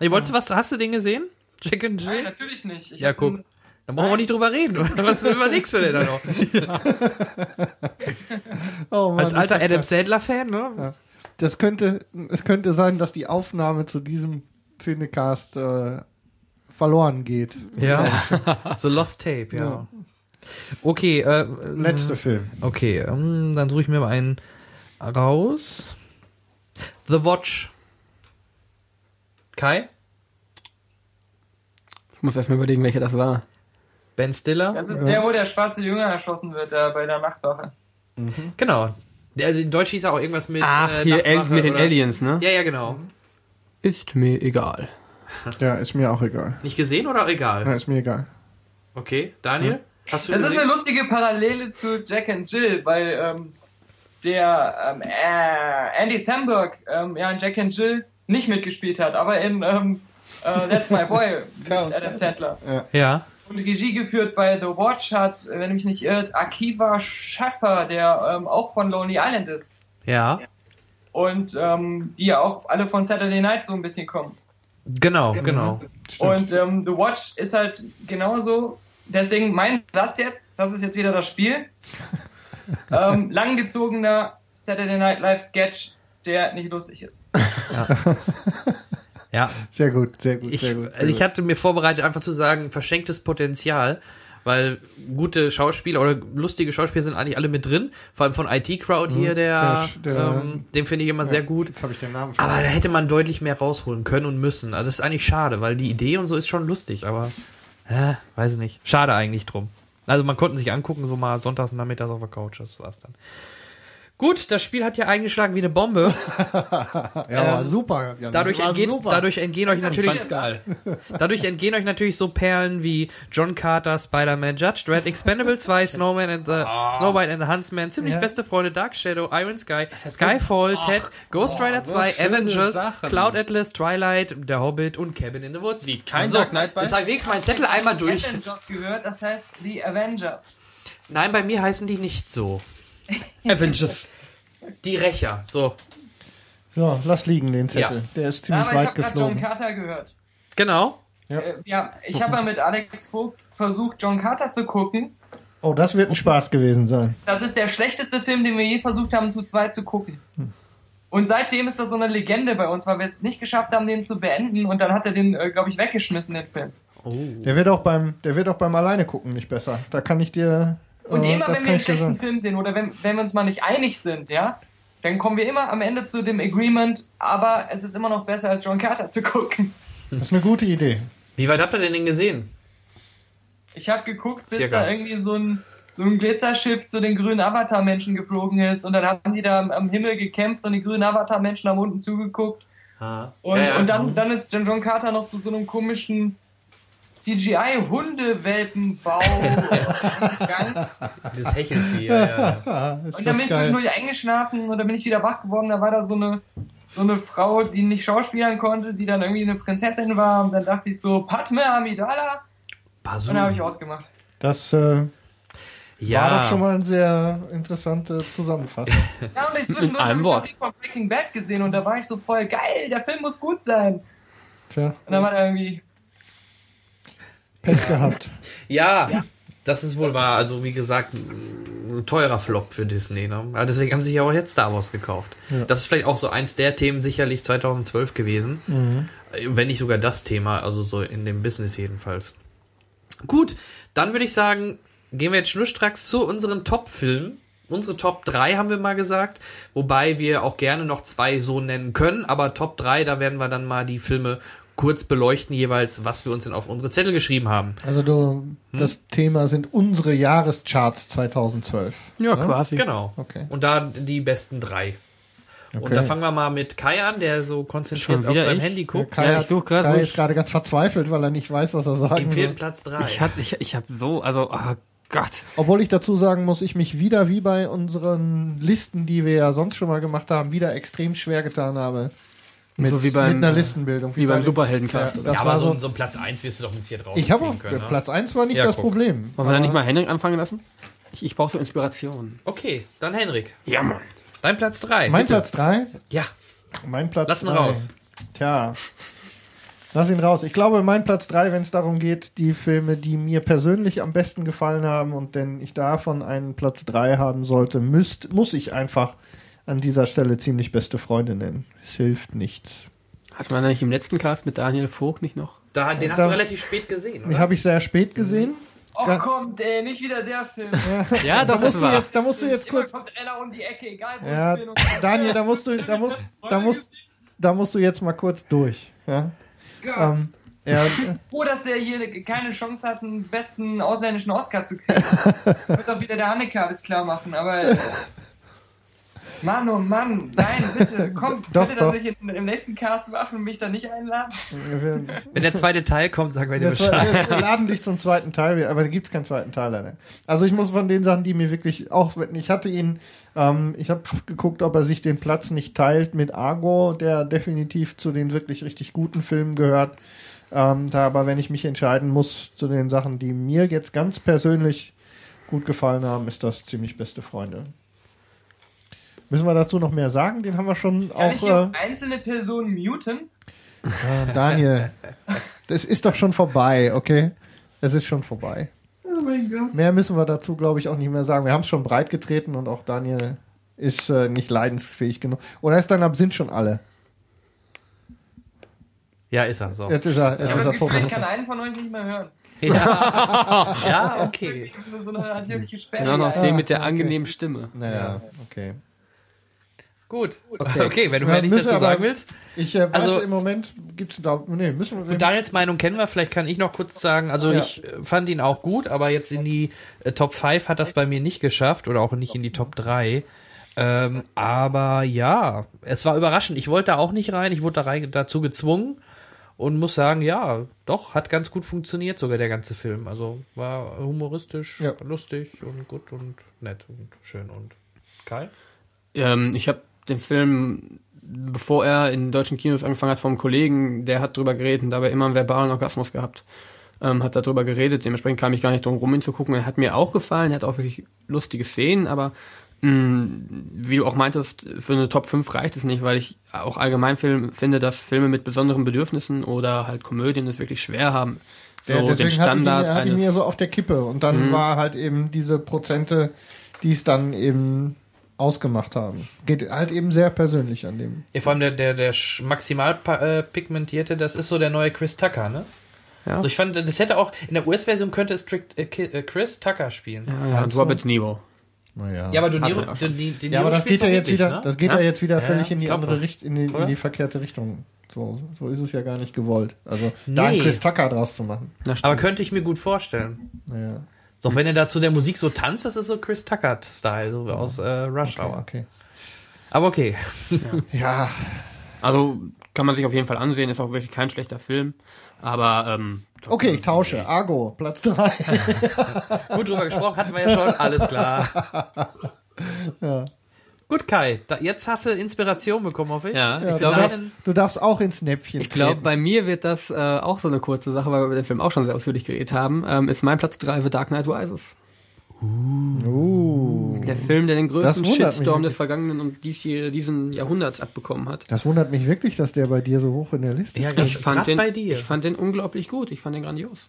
Speaker 1: Hey, wolltest du was, hast du den gesehen?
Speaker 2: Jack and Jill? Nein, natürlich nicht.
Speaker 1: Ich ja, guck. Dann brauchen wir nicht drüber reden. Was überlegst du denn da noch? Ja. oh Mann, Als alter Adam Sandler-Fan, ne? Ja.
Speaker 3: Das könnte, es könnte sein, dass die Aufnahme zu diesem Cinecast äh, verloren geht.
Speaker 1: Ja. The Lost Tape, ja. ja. Okay, äh,
Speaker 3: letzter Film.
Speaker 1: Okay, ähm, dann suche ich mir mal einen raus. The Watch. Kai?
Speaker 4: Ich muss erstmal überlegen, welcher das war.
Speaker 1: Ben Stiller?
Speaker 2: Das ist ja. der, wo der schwarze Jünger erschossen wird, äh, bei der Nachtwache.
Speaker 1: Mhm. Genau. Also in Deutsch hieß er auch irgendwas mit.
Speaker 4: Ach, äh, hier El mit den Aliens, ne?
Speaker 1: Ja, ja, genau.
Speaker 4: Ist mir egal.
Speaker 3: Ja, ist mir auch egal.
Speaker 1: Nicht gesehen oder egal?
Speaker 3: Ja, ist mir egal.
Speaker 1: Okay, Daniel? Ja.
Speaker 2: Hast du das gesehen? ist eine lustige Parallele zu Jack and Jill, weil ähm, der ähm, äh, Andy Samberg ähm, ja in Jack and Jill nicht mitgespielt hat, aber in ähm, Uh, That's My Boy mit Adam Sandler.
Speaker 1: Ja.
Speaker 2: Und Regie geführt bei The Watch hat, wenn ich mich nicht irrt, Akiva Schaffer, der ähm, auch von Lonely Island ist.
Speaker 1: Ja.
Speaker 2: Und ähm, die ja auch alle von Saturday Night so ein bisschen kommen.
Speaker 1: Genau, genau.
Speaker 2: genau. Und ähm, The Watch ist halt genauso. Deswegen mein Satz jetzt, das ist jetzt wieder das Spiel. ähm, langgezogener Saturday Night Live Sketch, der nicht lustig ist. Ja.
Speaker 1: Ja.
Speaker 3: Sehr gut, sehr gut,
Speaker 1: ich,
Speaker 3: sehr gut. Sehr
Speaker 1: also ich hatte mir vorbereitet, einfach zu sagen, verschenktes Potenzial, weil gute Schauspieler oder lustige Schauspieler sind eigentlich alle mit drin. Vor allem von IT Crowd hier, mhm. der, der, der ähm, den finde ich immer ja, sehr gut.
Speaker 3: Jetzt habe ich den Namen
Speaker 1: schon Aber da hätte man deutlich mehr rausholen können und müssen. Also das ist eigentlich schade, weil die Idee und so ist schon lustig, aber äh, weiß ich nicht. Schade eigentlich drum. Also man konnte sich angucken, so mal sonntags nachmittags auf der Couch, das war's dann. Gut, das Spiel hat ja eingeschlagen wie eine Bombe.
Speaker 3: ja, ähm, super.
Speaker 1: Ja, dadurch, entgeht, super. dadurch entgehen euch natürlich, dadurch entgehen euch natürlich so Perlen wie John Carter, Spider-Man, Judge Dredd, Expendable 2, Snowman and the, oh. Snowbite and the Huntsman, ziemlich ja. beste Freunde, Dark Shadow, Iron Sky, Skyfall, Ach, Ted, Ghost Rider oh, 2, Avengers, Sachen. Cloud Atlas, Twilight, Der Hobbit und Cabin in the Woods.
Speaker 4: Sieht kein so, Dark Knight bei.
Speaker 1: Jetzt habe ich meinen Zettel einmal durch.
Speaker 2: Avengers gehört, das heißt The Avengers.
Speaker 1: Nein, bei mir heißen die nicht so.
Speaker 4: Avengers.
Speaker 1: Die Rächer, so.
Speaker 3: So, lass liegen den Zettel. Ja. Der ist ziemlich ja, weit ich geflogen.
Speaker 2: Ich habe John Carter gehört.
Speaker 1: Genau.
Speaker 2: Ja, äh, ja ich habe ja mit Alex Vogt versucht, John Carter zu gucken.
Speaker 3: Oh, das wird ein Spaß gewesen sein.
Speaker 2: Das ist der schlechteste Film, den wir je versucht haben, zu zweit zu gucken. Hm. Und seitdem ist das so eine Legende bei uns, weil wir es nicht geschafft haben, den zu beenden. Und dann hat er den, äh, glaube ich, weggeschmissen, den Film.
Speaker 3: Oh. Der wird auch beim, der wird auch beim Alleine gucken nicht besser. Da kann ich dir
Speaker 2: und immer wenn wir einen schlechten Film sehen oder wenn, wenn wir uns mal nicht einig sind, ja, dann kommen wir immer am Ende zu dem Agreement, aber es ist immer noch besser als John Carter zu gucken.
Speaker 3: Das ist eine gute Idee.
Speaker 1: Wie weit habt ihr denn den gesehen?
Speaker 2: Ich habe geguckt, bis Circa. da irgendwie so ein so ein Glitzerschiff zu den grünen Avatar-Menschen geflogen ist und dann haben die da am, am Himmel gekämpft und die grünen Avatar-Menschen haben unten zugeguckt.
Speaker 1: Ah.
Speaker 2: Und,
Speaker 1: Ja, ja.
Speaker 2: und dann, dann ist John Carter noch zu so einem komischen CGI-Hundewelpenbau.
Speaker 1: Dieses Hechelvieh, ja, ja.
Speaker 2: Und dann bin
Speaker 3: das
Speaker 2: ich zwischendurch eingeschlafen und dann bin ich wieder wach geworden. Da war da so eine, so eine Frau, die nicht schauspielern konnte, die dann irgendwie eine Prinzessin war. Und dann dachte ich so, Padme Amidala. Und dann habe ich ausgemacht.
Speaker 3: Das äh,
Speaker 1: ja.
Speaker 3: war doch schon mal eine sehr interessante Zusammenfassung.
Speaker 2: Ja, und ich zwischendurch habe ich von Breaking Bad gesehen und da war ich so voll geil, der Film muss gut sein.
Speaker 3: Tja,
Speaker 2: Und dann war da irgendwie,
Speaker 3: Pech gehabt.
Speaker 1: Ja, das ist wohl wahr. Also wie gesagt, ein teurer Flop für Disney. Ne? Aber deswegen haben sie sich ja auch jetzt Star Wars gekauft.
Speaker 3: Ja.
Speaker 1: Das ist vielleicht auch so eins der Themen sicherlich 2012 gewesen.
Speaker 3: Mhm.
Speaker 1: Wenn nicht sogar das Thema, also so in dem Business jedenfalls. Gut, dann würde ich sagen, gehen wir jetzt schnurstracks zu unseren Top-Filmen. Unsere Top 3 haben wir mal gesagt, wobei wir auch gerne noch zwei so nennen können, aber Top 3, da werden wir dann mal die Filme kurz beleuchten, jeweils, was wir uns denn auf unsere Zettel geschrieben haben.
Speaker 3: Also du, das Thema sind unsere Jahrescharts 2012.
Speaker 4: Ja, quasi.
Speaker 1: Genau.
Speaker 3: Okay.
Speaker 1: Und da die besten drei. Und
Speaker 3: Okay.
Speaker 1: da fangen wir mal mit Kai an, der so konzentriert
Speaker 4: Schon
Speaker 1: auf
Speaker 4: wieder
Speaker 1: seinem
Speaker 4: ich?
Speaker 1: Handy guckt.
Speaker 3: Kai,
Speaker 4: Ja, ich
Speaker 3: hat,
Speaker 4: such grad,
Speaker 3: Kai ist gerade ganz verzweifelt, weil er nicht weiß, was er sagen soll.
Speaker 1: Platz drei.
Speaker 4: Ich hab, ich, ich hab so, also, oh Gott.
Speaker 3: Obwohl ich dazu sagen muss, ich mich wieder wie bei unseren Listen, die wir ja sonst schon mal gemacht haben, wieder extrem schwer getan habe. Mit,
Speaker 4: So wie beim,
Speaker 3: mit einer Listenbildung.
Speaker 4: Wie beim
Speaker 3: bei-
Speaker 4: Superheldencast.
Speaker 3: Ja, das
Speaker 1: ja,
Speaker 3: war
Speaker 1: aber so,
Speaker 3: so-
Speaker 1: so ein Platz 1 wirst du doch mit hier draus
Speaker 3: Ich habe auch,
Speaker 1: können. Ne?
Speaker 3: Platz 1 war nicht
Speaker 1: Ja,
Speaker 3: das
Speaker 1: guck.
Speaker 3: Problem.
Speaker 4: Wollen wir da nicht
Speaker 3: Aber-
Speaker 4: mal Henrik anfangen lassen? Ich, ich brauche so Inspiration.
Speaker 1: Okay, dann Henrik.
Speaker 4: Ja, Mann.
Speaker 1: Dein Platz 3.
Speaker 3: Mein Platz 3?
Speaker 1: Ja.
Speaker 3: Mein Platz
Speaker 1: Lass ihn
Speaker 3: drei.
Speaker 1: raus.
Speaker 3: Tja. Lass ihn raus. Ich glaube, mein Platz 3, wenn es darum geht, die Filme, die mir persönlich am besten gefallen haben und denn ich davon einen Platz 3 haben sollte, müsst, muss ich einfach an dieser Stelle ziemlich beste Freunde nennen. Es hilft nichts.
Speaker 4: Hat man eigentlich im letzten Cast mit Daniel Vogt nicht noch?
Speaker 1: Da, den hast
Speaker 3: Da-
Speaker 1: du relativ spät gesehen,
Speaker 3: Den habe ich sehr spät gesehen.
Speaker 2: oh
Speaker 3: Ja.
Speaker 2: kommt, ey, nicht wieder der Film.
Speaker 4: Ja,
Speaker 3: Da musst du jetzt, da musst du jetzt
Speaker 2: Immer
Speaker 3: kurz.
Speaker 2: kommt Ella um die Ecke, egal wo
Speaker 3: Ja,
Speaker 2: ich bin. Und
Speaker 3: Daniel, da musst du, da musst, da musst, da musst du jetzt mal kurz durch. Ja. Ähm, er,
Speaker 2: froh, dass der hier keine Chance hat, einen besten ausländischen Oscar zu kriegen. Wird doch wieder der Anneke alles klar machen, aber. Mann, oh Mann, nein, bitte, kommt,
Speaker 3: Doch,
Speaker 2: bitte
Speaker 3: doch.
Speaker 2: das nicht in, im nächsten Cast machen und mich da nicht einladen.
Speaker 1: Wenn der zweite Teil kommt, sagen wir dir Bescheid.
Speaker 3: wir, wir laden dich zum zweiten Teil, aber da gibt es keinen zweiten Teil leider. Also ich muss von den Sachen, die mir wirklich, auch wenn ich hatte ihn, ähm, ich habe geguckt, ob er sich den Platz nicht teilt mit Argo, der definitiv zu den wirklich richtig guten Filmen gehört. Ähm, da aber wenn ich mich entscheiden muss zu den Sachen, die mir jetzt ganz persönlich gut gefallen haben, ist das ziemlich beste Freunde. Müssen wir dazu noch mehr sagen? Den haben wir schon
Speaker 2: Kann ich
Speaker 3: auch.
Speaker 2: hier
Speaker 3: Äh,
Speaker 2: einzelne Personen muten?
Speaker 3: äh, Daniel, das ist doch schon vorbei, okay? Es ist schon vorbei.
Speaker 2: Oh mein Gott.
Speaker 3: Mehr müssen wir dazu, glaube ich, auch nicht mehr sagen. Wir haben es schon breit getreten und auch Daniel ist äh, nicht leidensfähig genug. Oder ist dann ab sind schon alle?
Speaker 1: Ja, ist er so.
Speaker 3: Jetzt ist er, jetzt
Speaker 2: Ich habe
Speaker 3: ist
Speaker 2: das
Speaker 3: er
Speaker 2: Gefühl, ich kann einen von euch nicht mehr hören.
Speaker 1: Ja, ja okay.
Speaker 2: Das ist so eine natürliche Sperre.
Speaker 4: Genau noch den mit der
Speaker 3: okay.
Speaker 4: angenehmen Stimme.
Speaker 3: Naja, okay.
Speaker 1: Gut. Okay, wenn du
Speaker 3: Ja,
Speaker 1: mehr nicht dazu
Speaker 3: aber-
Speaker 1: sagen willst.
Speaker 3: Ich äh, weiß,
Speaker 1: Also-
Speaker 3: im Moment gibt's da, nee, müssen wir,
Speaker 1: Und Daniels Meinung kennen wir, vielleicht kann ich noch kurz sagen. Also
Speaker 3: Ja.
Speaker 1: ich äh, fand ihn auch gut, aber jetzt in die äh, Top 5 hat das bei mir nicht geschafft oder auch nicht in die Top 3. Ähm, aber ja, es war überraschend. Ich wollte da auch nicht rein, ich wurde da rein, dazu gezwungen und muss sagen, ja, doch, hat ganz gut funktioniert sogar der ganze Film. Also war humoristisch,
Speaker 3: Ja.
Speaker 1: lustig und gut und nett und schön und Kai?
Speaker 4: Ähm, ich habe den Film, bevor er in deutschen Kinos angefangen hat, vom Kollegen, der hat drüber geredet und dabei immer einen verbalen Orgasmus gehabt. Ähm, hat darüber geredet, dementsprechend kam ich gar nicht drum rum, ihn zu gucken. Er hat mir auch gefallen, er hat auch wirklich lustige Szenen, aber mh, wie du auch meintest, für eine Top 5 reicht es nicht, weil ich auch allgemein Film, finde, dass Filme mit besonderen Bedürfnissen oder halt Komödien es wirklich schwer haben, so
Speaker 3: Der,
Speaker 4: den
Speaker 3: deswegen hatte ich, ihn,
Speaker 4: Standard
Speaker 3: hatte ich mir
Speaker 4: eines...
Speaker 3: so auf der Kippe. Und dann
Speaker 4: Mhm.
Speaker 3: war halt eben diese Prozente, die es dann eben ausgemacht haben. Geht halt eben sehr persönlich an dem.
Speaker 1: Ja, vor allem der, der, der maximal äh, pigmentierte, das ist so der neue Chris Tucker, ne?
Speaker 4: Ja.
Speaker 1: Also ich fand, das hätte auch, in der US-Version könnte es strikt äh, äh, Chris Tucker spielen.
Speaker 4: ja, ja, und
Speaker 3: du?
Speaker 4: Robert Niro.
Speaker 3: Naja.
Speaker 1: Ja, aber
Speaker 4: Hat
Speaker 1: Niro,
Speaker 4: ja
Speaker 3: Ja, aber das geht ja jetzt wieder,
Speaker 1: ne?
Speaker 3: das geht ja,
Speaker 4: Ja?
Speaker 3: jetzt wieder
Speaker 1: Ja,
Speaker 3: völlig
Speaker 1: ja,
Speaker 3: in die andere. Richtung, in die, in die verkehrte Richtung. So, so ist es ja gar nicht gewollt. Also
Speaker 1: Nee.
Speaker 3: da einen Chris Tucker draus zu machen.
Speaker 1: Aber könnte ich mir gut vorstellen.
Speaker 3: Naja.
Speaker 1: So, wenn er da zu der Musik so tanzt, das ist so Chris Tucker-Style, so aus äh, Rush Hour.
Speaker 3: Okay.
Speaker 1: Aber okay.
Speaker 3: Ja,
Speaker 4: Also kann man sich auf jeden Fall ansehen, ist auch wirklich kein schlechter Film. Aber ähm,
Speaker 3: okay, ich tausche. Argo, Platz 3.
Speaker 1: Gut drüber gesprochen, hatten wir ja schon, alles klar. Gut, Kai, da, jetzt hast du Inspiration bekommen, hoffe ich.
Speaker 4: Ja,
Speaker 3: Ja,
Speaker 4: ich
Speaker 3: du, darfst, du darfst auch ins Näpfchen
Speaker 4: Ich glaube, bei mir wird das äh, auch so eine kurze Sache, weil wir über den Film auch schon sehr ausführlich geredet haben. Ähm, ist mein Platz 3 The Dark Knight Rises.
Speaker 3: Uh,
Speaker 4: Der Film, der den größten Shitstorm des vergangenen und dies, diesen Jahrhunderts abbekommen hat.
Speaker 3: das wundert mich wirklich, dass der bei dir so hoch in der Liste
Speaker 1: Ja,
Speaker 3: ist.
Speaker 4: Ich fand, den,
Speaker 1: bei dir.
Speaker 4: ich fand den unglaublich gut. Ich fand den grandios.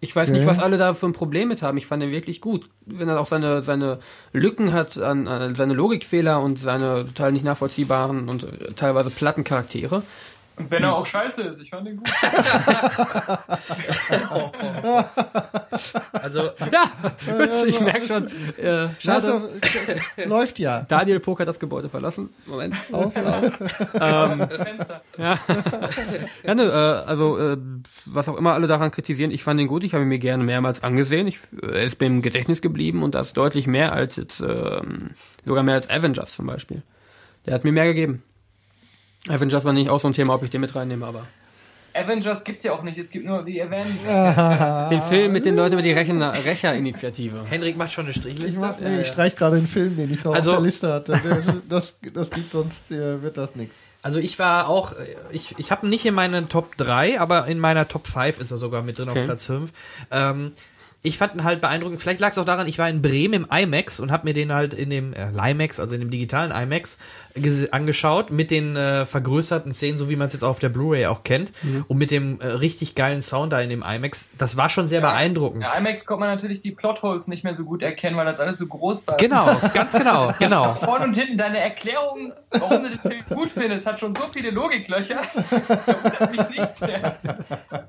Speaker 4: Ich weiß
Speaker 3: Okay.
Speaker 4: nicht, was alle da für ein Problem mit haben. Ich fand den wirklich gut. Wenn er auch seine, seine Lücken hat, an, an seine Logikfehler und seine total nicht nachvollziehbaren und äh, teilweise platten Charaktere.
Speaker 2: Und wenn er auch scheiße ist, ich fand ihn gut.
Speaker 1: Also,
Speaker 4: Ja, ich merke schon. Äh, schade.
Speaker 3: Also, läuft ja.
Speaker 4: Daniel Pook hat das Gebäude verlassen. Moment.
Speaker 3: Aus, aus.
Speaker 2: Das Fenster.
Speaker 4: Ja, ne, äh, also äh, was auch immer alle daran kritisieren, ich fand ihn gut, ich habe ihn mir gerne mehrmals angesehen. Ich, äh, er ist mir im Gedächtnis geblieben und das deutlich mehr als jetzt, ähm, sogar mehr als Avengers zum Beispiel. Der hat mir mehr gegeben. Avengers war nicht auch so ein Thema, ob ich den mit reinnehme, aber.
Speaker 2: Avengers gibt's ja auch nicht, es gibt nur die Avengers.
Speaker 4: Den Film mit den Leuten über die Rechner, Rächer-Initiative.
Speaker 1: Henrik macht schon eine
Speaker 3: Ich,
Speaker 1: Strichliste.
Speaker 3: mach, nee, ich streich gerade den Film, den ich noch
Speaker 1: Also-
Speaker 3: auf der Liste hatte. Das, das, das gibt sonst äh, wird das nichts.
Speaker 1: Also ich war auch, ich, ich habe ihn nicht in meinen Top 3, aber in meiner Top 5 ist er sogar mit drin
Speaker 4: Okay.
Speaker 1: auf Platz 5. Ähm, ich fand ihn halt beeindruckend. Vielleicht lag es auch daran, ich war in Bremen im IMAX und habe mir den halt in dem äh, Limax, also in dem digitalen IMAX, angeschaut mit den äh, vergrößerten Szenen, so wie man es jetzt auf der Blu-ray auch kennt und mit dem äh, richtig geilen Sound da in dem IMAX. Das war schon sehr beeindruckend.
Speaker 2: Ja, IMAX konnte man natürlich die Plotholes nicht mehr so gut erkennen, weil das alles so groß war.
Speaker 1: Genau, ganz genau, genau.
Speaker 2: Vorne und hinten, deine Erklärung, warum du den Film gut findest, hat schon so viele Logiklöcher. Da wundert mich nichts mehr.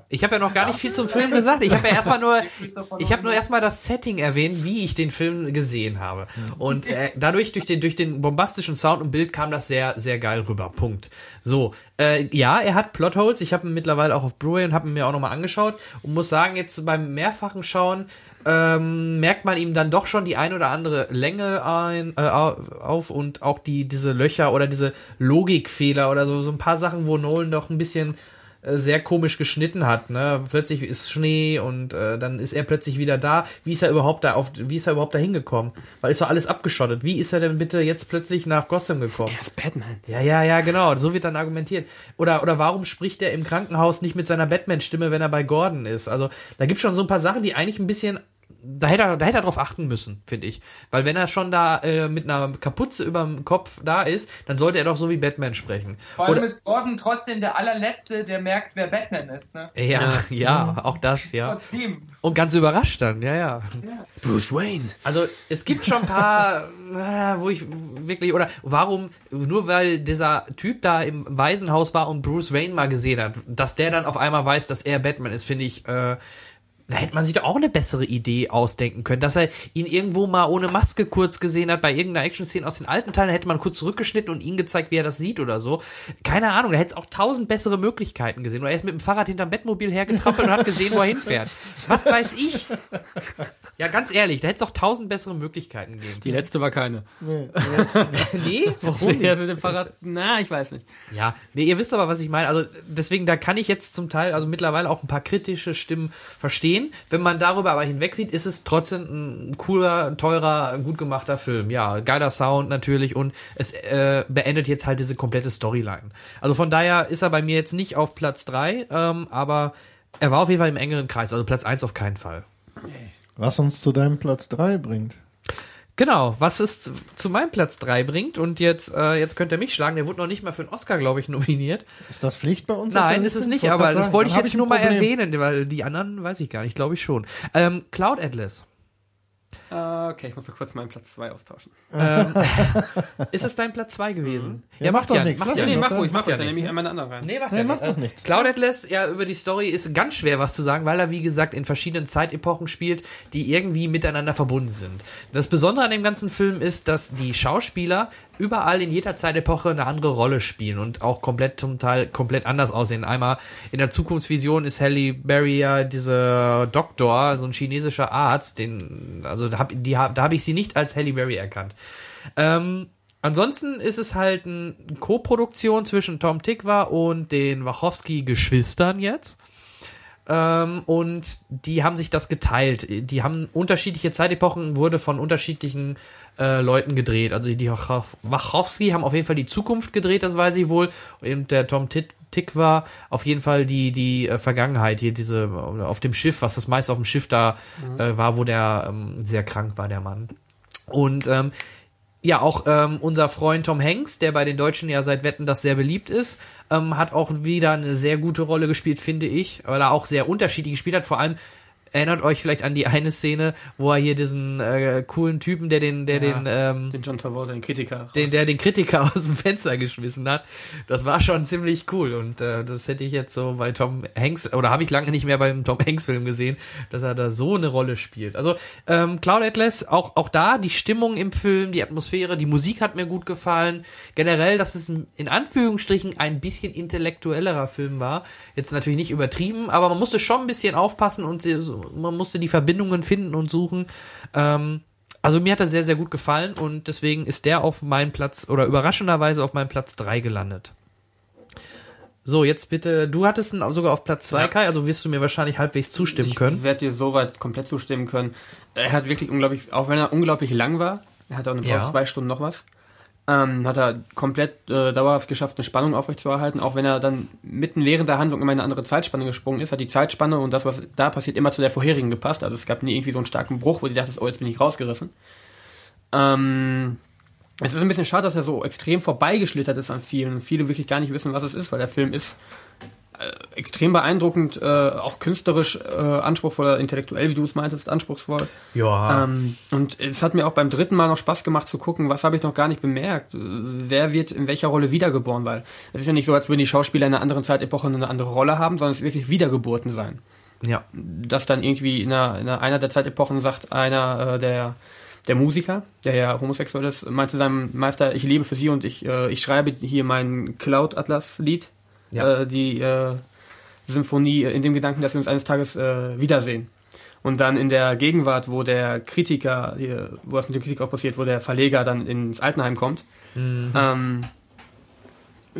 Speaker 1: Ich habe ja noch gar nicht viel zum Film gesagt. Ich habe ja erstmal nur, ich habe nur erstmal das Setting erwähnt, wie ich den Film gesehen habe. Und äh, dadurch, durch den, durch den bombastischen Sound und Bild kam das sehr, sehr geil rüber. Punkt. So, äh, ja, er hat Plotholes. Ich habe ihn mittlerweile auch auf Blu-ray und habe ihn mir auch nochmal angeschaut und muss sagen, jetzt beim mehrfachen Schauen ähm, merkt man ihm dann doch schon die ein oder andere Länge ein, äh, au- auf und auch die diese Löcher oder diese Logikfehler oder so so ein paar Sachen, wo Nolan doch ein bisschen sehr komisch geschnitten hat. Ne? Plötzlich ist Schnee und äh, dann ist er plötzlich wieder da. Wie ist er überhaupt da auf? Wie ist er überhaupt da hingekommen? Weil ist doch alles abgeschottet. Wie ist er denn bitte jetzt plötzlich nach Gotham gekommen?
Speaker 4: Er ist Batman.
Speaker 1: Ja, ja, ja, genau. So wird dann argumentiert. Oder, oder warum spricht er im Krankenhaus nicht mit seiner Batman-Stimme, wenn er bei Gordon ist? Also, da gibt's schon so ein paar Sachen, die eigentlich ein bisschen. Da hätte er, da hätte er drauf achten müssen, finde ich. Weil wenn er schon da äh, mit einer Kapuze überm Kopf da ist, dann sollte er doch so wie Batman sprechen.
Speaker 2: Vor allem
Speaker 1: Oder,
Speaker 2: ist Gordon trotzdem der allerletzte, der merkt, wer Batman ist. Ne?
Speaker 1: ja, ja, auch das, ja.
Speaker 2: Trotzdem.
Speaker 1: Und ganz überrascht dann, ja, ja.
Speaker 4: Bruce Wayne.
Speaker 1: Also es gibt schon ein paar, äh, wo ich wirklich, oder warum, nur weil dieser Typ da im Waisenhaus war und Bruce Wayne mal gesehen hat, dass der dann auf einmal weiß, dass er Batman ist, finde ich, äh, da hätte man sich doch auch eine bessere Idee ausdenken können, dass er ihn irgendwo mal ohne Maske kurz gesehen hat, bei irgendeiner Action-Szene aus den alten Teilen, da hätte man kurz zurückgeschnitten und ihn gezeigt, wie er das sieht oder so. Keine Ahnung, da hätte es auch tausend bessere Möglichkeiten gesehen. Oder er ist mit dem Fahrrad hinterm Bettmobil hergetrampelt und hat gesehen, wo er hinfährt. Was weiß ich? Ja, ganz ehrlich, da hätte es auch tausend bessere Möglichkeiten geben.
Speaker 4: Die letzte war keine.
Speaker 3: Nee,
Speaker 1: nee, warum
Speaker 4: Der mit dem Fahrrad, na, ich weiß nicht.
Speaker 1: Ja, nee, ihr wisst aber, was ich meine. Also deswegen, da kann ich jetzt zum Teil, also mittlerweile auch ein paar kritische Stimmen verstehen. Wenn man darüber aber hinwegsieht, ist es trotzdem ein cooler, teurer, gut gemachter Film. Ja, geiler Sound natürlich und es äh, beendet jetzt halt diese komplette Storyline. Also von daher ist er bei mir jetzt nicht auf Platz drei, ähm, aber er war auf jeden Fall im engeren Kreis. Also Platz eins auf keinen Fall.
Speaker 3: Was uns zu deinem Platz 3 bringt.
Speaker 1: Genau, was es zu meinem Platz drei bringt und jetzt, äh, jetzt könnt ihr mich schlagen, der wurde noch nicht mal für einen Oscar, glaube ich, nominiert.
Speaker 3: Ist das Pflicht bei uns?
Speaker 1: Nein, ist es nicht, aber das wollte ich
Speaker 3: dann
Speaker 1: jetzt
Speaker 3: ein
Speaker 1: nur mal
Speaker 3: Problem.
Speaker 1: erwähnen, weil die anderen weiß ich gar nicht, glaube ich schon. Ähm, Cloud Atlas.
Speaker 4: Äh, okay, ich muss noch kurz meinen Platz 2 austauschen.
Speaker 1: Ähm, ist es dein Platz 2 gewesen?
Speaker 3: Ja, macht doch nichts, lass
Speaker 1: ja
Speaker 4: nee,
Speaker 3: doch
Speaker 1: nichts.
Speaker 4: mach ruhig, mach
Speaker 1: Macht ja
Speaker 4: ruhig, dann nehme ich einmal einen anderen rein.
Speaker 1: Nee, macht
Speaker 3: Nee,
Speaker 1: ja nicht.
Speaker 3: doch nichts.
Speaker 1: Cloud Atlas, ja, über die Story ist ganz schwer was zu sagen, weil er, wie gesagt, in verschiedenen Zeitepochen spielt, die irgendwie miteinander verbunden sind. Das Besondere an dem ganzen Film ist, dass die Schauspieler überall in jeder Zeitepoche eine andere Rolle spielen und auch komplett zum Teil komplett anders aussehen. Einmal in der Zukunftsvision ist Halle Berry ja dieser Doktor, so ein chinesischer Arzt, den, also da habe da hab ich sie nicht als Halle Berry erkannt. Ähm, ansonsten ist es halt eine Co-Produktion zwischen Tom Tikva und den Wachowski-Geschwistern jetzt. Ähm, und die haben sich das geteilt. Die haben unterschiedliche Zeitepochen, wurde von unterschiedlichen äh, Leuten gedreht. Also die Wachowski haben auf jeden Fall die Zukunft gedreht, das weiß ich wohl. Und der Tom Tick war auf jeden Fall die die äh, Vergangenheit hier diese auf dem Schiff, was das meiste auf dem Schiff da mhm. äh, war, wo der ähm, sehr krank war der Mann. Und ähm, ja, auch ähm, unser Freund Tom Hanks, der bei den Deutschen ja seit Wetten das sehr beliebt ist, ähm, hat auch wieder eine sehr gute Rolle gespielt, finde ich, weil er auch sehr unterschiedlich gespielt hat. Vor allem erinnert euch vielleicht an die eine Szene, wo er hier diesen äh, coolen Typen, der den, der ja, den, ähm,
Speaker 4: den John Travolta, den Kritiker,
Speaker 1: den, der den Kritiker aus dem Fenster geschmissen hat. Das war schon ziemlich cool und äh, das hätte ich jetzt so bei Tom Hanks oder habe ich lange nicht mehr beim Tom Hanks Film gesehen, dass er da so eine Rolle spielt. Also ähm, Cloud Atlas, auch auch da die Stimmung im Film, die Atmosphäre, die Musik hat mir gut gefallen. Generell, dass es in Anführungsstrichen ein bisschen intellektuellerer Film war. Jetzt natürlich nicht übertrieben, aber man musste schon ein bisschen aufpassen und so man musste die Verbindungen finden und suchen. Ähm, also mir hat er sehr, sehr gut gefallen und deswegen ist der auf meinem Platz oder überraschenderweise auf meinem Platz 3 gelandet. So, jetzt bitte, du hattest ihn sogar auf Platz 2, ja. Kai, also wirst du mir wahrscheinlich halbwegs zustimmen
Speaker 4: ich
Speaker 1: können.
Speaker 4: Ich werde dir soweit komplett zustimmen können. Er hat wirklich unglaublich, auch wenn er unglaublich lang war, er hat auch eine ja. zwei Stunden noch was, ähm, hat er komplett äh, dauerhaft geschafft, eine Spannung aufrechtzuerhalten, auch wenn er dann mitten während der Handlung immer in eine andere Zeitspanne gesprungen ist, hat die Zeitspanne und das, was da passiert, immer zu der vorherigen gepasst. Also es gab nie irgendwie so einen starken Bruch, wo du dachtest, oh, jetzt bin ich rausgerissen. Ähm, es ist ein bisschen schade, dass er so extrem vorbeigeschlittert ist an vielen. Viele wirklich gar nicht wissen, was es ist, weil der Film ist extrem beeindruckend, äh, auch künstlerisch äh, anspruchsvoll, intellektuell, wie du es meintest, anspruchsvoll.
Speaker 1: Ja.
Speaker 4: Ähm, und es hat mir auch beim dritten Mal noch Spaß gemacht zu gucken, was habe ich noch gar nicht bemerkt. Wer wird in welcher Rolle wiedergeboren, weil es ist ja nicht so, als würden die Schauspieler in einer anderen Zeitepoche eine andere Rolle haben, sondern es ist wirklich Wiedergeburten sein.
Speaker 1: Ja.
Speaker 4: Dass dann irgendwie in einer, in einer der Zeitepochen sagt einer äh, der der Musiker, der ja homosexuell ist, meinte zu seinem Meister, ich lebe für sie und ich, äh, ich schreibe hier mein Cloud Atlas Lied ja. äh, die äh, Symphonie in dem Gedanken, dass wir uns eines Tages äh, wiedersehen. Und dann in der Gegenwart, wo der Kritiker, hier, wo das mit dem Kritiker auch passiert, wo der Verleger dann ins Altenheim kommt, mhm. ähm,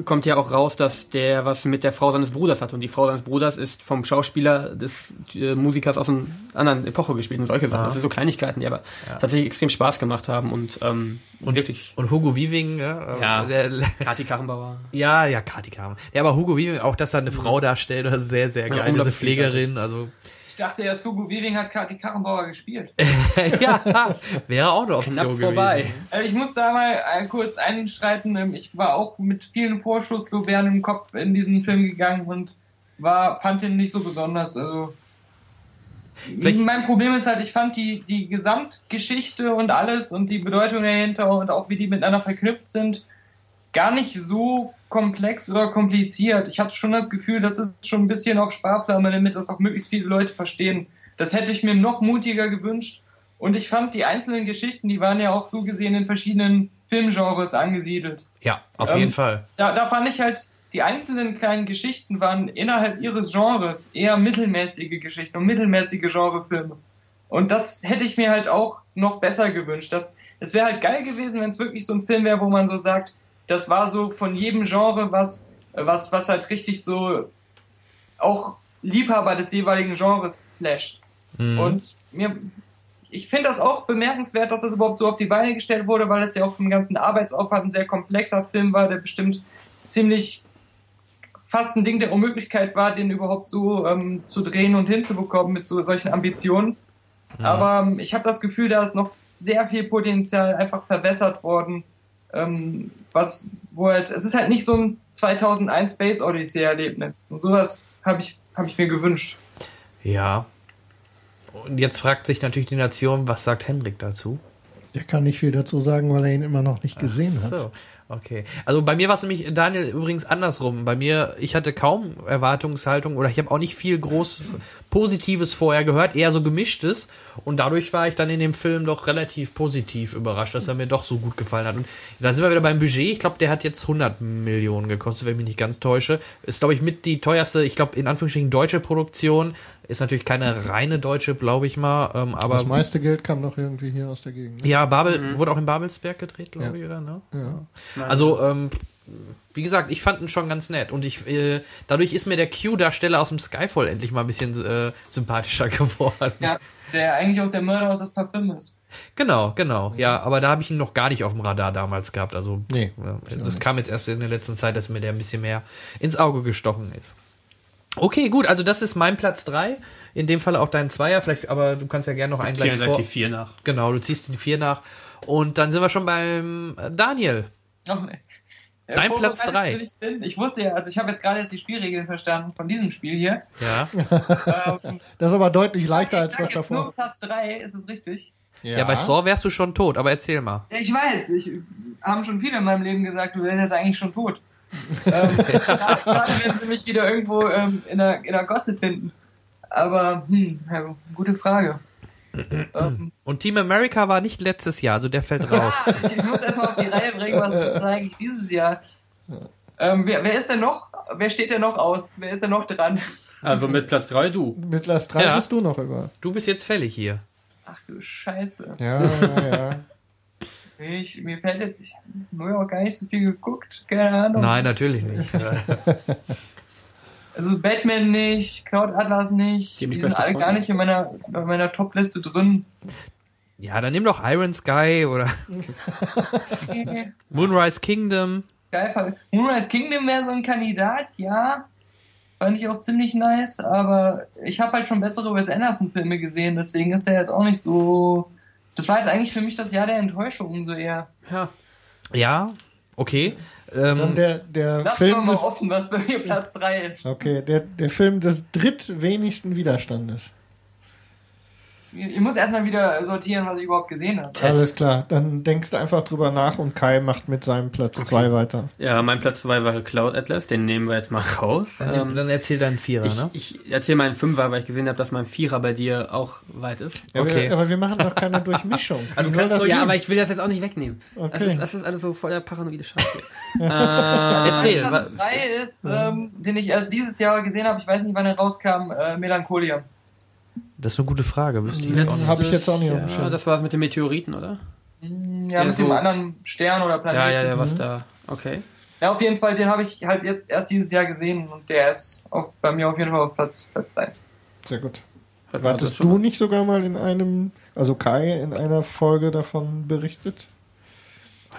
Speaker 4: kommt ja auch raus, dass der was mit der Frau seines Bruders hat. Und die Frau seines Bruders ist vom Schauspieler des äh, Musikers aus einer anderen Epoche gespielt und solche Sachen. Ja. Das sind so Kleinigkeiten, die aber ja. tatsächlich extrem Spaß gemacht haben und, ähm,
Speaker 1: und wirklich. Und Hugo Weaving, ja.
Speaker 4: ja der, Kati Karrenbauer.
Speaker 1: Ja, ja, Kati Karrenbauer. Ja, aber Hugo Weaving, auch dass er eine mhm. Frau darstellt, das ist sehr, sehr geil. Diese Pflegerin, also.
Speaker 2: Ich dachte ja, Hugo Weaving hat Kati Karrenbauer gespielt.
Speaker 1: ja, wäre auch eine Option Knapp gewesen. vorbei.
Speaker 2: Also ich muss da mal äh, kurz einstreiten. Ähm, ich war auch mit vielen Vorschusslorbeeren im Kopf in diesen Film gegangen und war, fand ihn nicht so besonders. Also Vielleicht mein Problem ist halt, ich fand die, die Gesamtgeschichte und alles und die Bedeutung dahinter und auch wie die miteinander verknüpft sind, gar nicht so komplex oder kompliziert. Ich hatte schon das Gefühl, das ist schon ein bisschen auf Sparflamme, damit das auch möglichst viele Leute verstehen. Das hätte ich mir noch mutiger gewünscht. Und ich fand die einzelnen Geschichten, die waren ja auch so gesehen in verschiedenen Filmgenres angesiedelt.
Speaker 1: Ja, auf ähm, jeden Fall.
Speaker 2: Da, da fand ich halt, die einzelnen kleinen Geschichten waren innerhalb ihres Genres eher mittelmäßige Geschichten und mittelmäßige Genrefilme. Und das hätte ich mir halt auch noch besser gewünscht. es wäre halt geil gewesen, wenn es wirklich so ein Film wäre, wo man so sagt, das war so von jedem Genre was, was, was halt richtig so auch Liebhaber des jeweiligen Genres flasht. Mhm. Und mir, ich finde das auch bemerkenswert, dass das überhaupt so auf die Beine gestellt wurde, weil es ja auch vom ganzen Arbeitsaufwand ein sehr komplexer Film war, der bestimmt ziemlich fast ein Ding der Unmöglichkeit war, den überhaupt so ähm, zu drehen und hinzubekommen mit so solchen Ambitionen. Mhm. Aber ähm, ich habe das Gefühl, da ist noch sehr viel Potenzial einfach verbessert worden ähm, was, wo halt, es ist halt nicht so ein 2001 Space Odyssey Erlebnis. Und sowas habe ich, hab ich mir gewünscht.
Speaker 1: Ja. Und jetzt fragt sich natürlich die Nation, was sagt Hendrik dazu?
Speaker 3: Der kann nicht viel dazu sagen, weil er ihn immer noch nicht gesehen Ach so. hat.
Speaker 1: Okay. Also bei mir war es nämlich, Daniel, übrigens andersrum. Bei mir, ich hatte kaum Erwartungshaltung oder ich habe auch nicht viel Großes Positives vorher gehört, eher so gemischtes. Und dadurch war ich dann in dem Film doch relativ positiv überrascht, dass er mir doch so gut gefallen hat. Und da sind wir wieder beim Budget. Ich glaube, der hat jetzt 100 Millionen gekostet, wenn ich mich nicht ganz täusche. Ist, glaube ich, mit die teuerste, ich glaube, in Anführungsstrichen deutsche Produktion. Ist natürlich keine reine deutsche, glaube ich mal. Ähm, aber
Speaker 3: das meiste Geld kam doch irgendwie hier aus der Gegend.
Speaker 1: Ne? Ja, Babel mhm. wurde auch in Babelsberg gedreht, glaube ja. ich, oder? Ne? Ja. Also, ähm, wie gesagt, ich fand ihn schon ganz nett und ich äh, dadurch ist mir der Q-Darsteller aus dem Skyfall endlich mal ein bisschen äh, sympathischer geworden.
Speaker 2: Ja, der eigentlich auch der Mörder aus das Parfüm ist.
Speaker 1: Genau, genau. Ja, aber da habe ich ihn noch gar nicht auf dem Radar damals gehabt. Also nee, das kam jetzt erst in der letzten Zeit, dass mir der ein bisschen mehr ins Auge gestochen ist. Okay, gut, also das ist mein Platz 3. In dem Fall auch dein Zweier, vielleicht, aber du kannst ja gerne noch einen gleich
Speaker 4: vor. die vier nach.
Speaker 1: Genau, du ziehst die vier nach. Und dann sind wir schon beim Daniel. Ach nee. Dein ja, Platz 3.
Speaker 2: Ich, ich, wusste ja, also ich habe jetzt gerade jetzt die Spielregeln verstanden von diesem Spiel hier.
Speaker 1: Ja.
Speaker 3: ähm, das ist aber deutlich leichter als das davor.
Speaker 2: Nur Platz 3, ist es richtig?
Speaker 1: Ja. ja, bei Saw wärst du schon tot, aber erzähl mal.
Speaker 2: Ich weiß, ich haben schon viele in meinem Leben gesagt, du wärst jetzt eigentlich schon tot. Ähm, gerade wenn sie mich wieder irgendwo ähm, in, der, in der Gosse finden. Aber, hm, ja, gute Frage.
Speaker 1: Ähm, Und Team America war nicht letztes Jahr, also der fällt raus.
Speaker 2: Ich muss erstmal auf die Reihe bringen, was ist eigentlich dieses Jahr. Ähm, wer, wer, ist denn noch? Wer steht denn noch aus? Wer ist denn noch dran?
Speaker 4: Also mit Platz 3 du.
Speaker 3: Mit Platz 3 ja. bist du noch über.
Speaker 1: Du bist jetzt fällig hier.
Speaker 2: Ach du Scheiße.
Speaker 3: Ja, ja, ja.
Speaker 2: Ich, mir fällt jetzt, ich habe ja auch gar nicht so viel geguckt, keine Ahnung.
Speaker 1: Nein, natürlich nicht.
Speaker 2: Also Batman nicht, Cloud Atlas nicht, die, die sind alle gar nicht in meiner, in meiner Top-Liste drin.
Speaker 1: Ja, dann nimm doch Iron Sky oder Moonrise Kingdom.
Speaker 2: Geil, Moonrise Kingdom wäre so ein Kandidat, ja. Fand ich auch ziemlich nice, aber ich habe halt schon bessere Wes Anderson-Filme gesehen, deswegen ist der jetzt auch nicht so. Das war jetzt eigentlich für mich das Jahr der Enttäuschung so eher.
Speaker 1: Ja. Ja, okay.
Speaker 3: Ähm, Dann der, der
Speaker 2: Lass
Speaker 3: Film
Speaker 2: mal des, offen, was bei mir Platz 3 ist.
Speaker 3: Okay, der, der Film des drittwenigsten Widerstandes.
Speaker 2: Ich muss erstmal wieder sortieren, was ich überhaupt gesehen habe.
Speaker 3: Alles klar, dann denkst du einfach drüber nach und Kai macht mit seinem Platz 2 okay. weiter.
Speaker 4: Ja, mein Platz 2 war Cloud Atlas, den nehmen wir jetzt mal raus.
Speaker 1: Dann, ähm, dann erzähl deinen Vierer,
Speaker 4: ich,
Speaker 1: ne?
Speaker 4: Ich erzähl meinen Fünfer, weil ich gesehen habe, dass mein Vierer bei dir auch weit ist.
Speaker 3: Ja, okay. aber wir machen doch keine Durchmischung.
Speaker 4: also das ja, aber ich will das jetzt auch nicht wegnehmen. Okay. Das, ist, das ist alles so voller paranoide Scheiße.
Speaker 2: äh, erzähl. Platz 3 ist, ähm, den ich erst dieses Jahr gesehen habe, ich weiß nicht, wann er rauskam, äh, Melancholia.
Speaker 1: Das ist eine gute Frage. Wüsste
Speaker 3: ich jetzt habe ich jetzt auch nicht
Speaker 4: ja, auf Das war es mit den Meteoriten, oder?
Speaker 2: Ja, Der mit so dem anderen Stern oder Planeten.
Speaker 4: Ja, ja, ja, was mhm. da. Okay.
Speaker 2: Ja, auf jeden Fall, den habe ich halt jetzt erst dieses Jahr gesehen und der ist auf, bei mir auf jeden Fall auf Platz, Platz 3.
Speaker 3: Sehr gut. Hat Wartest du nicht sogar mal in einem, also Kai in einer Folge davon berichtet?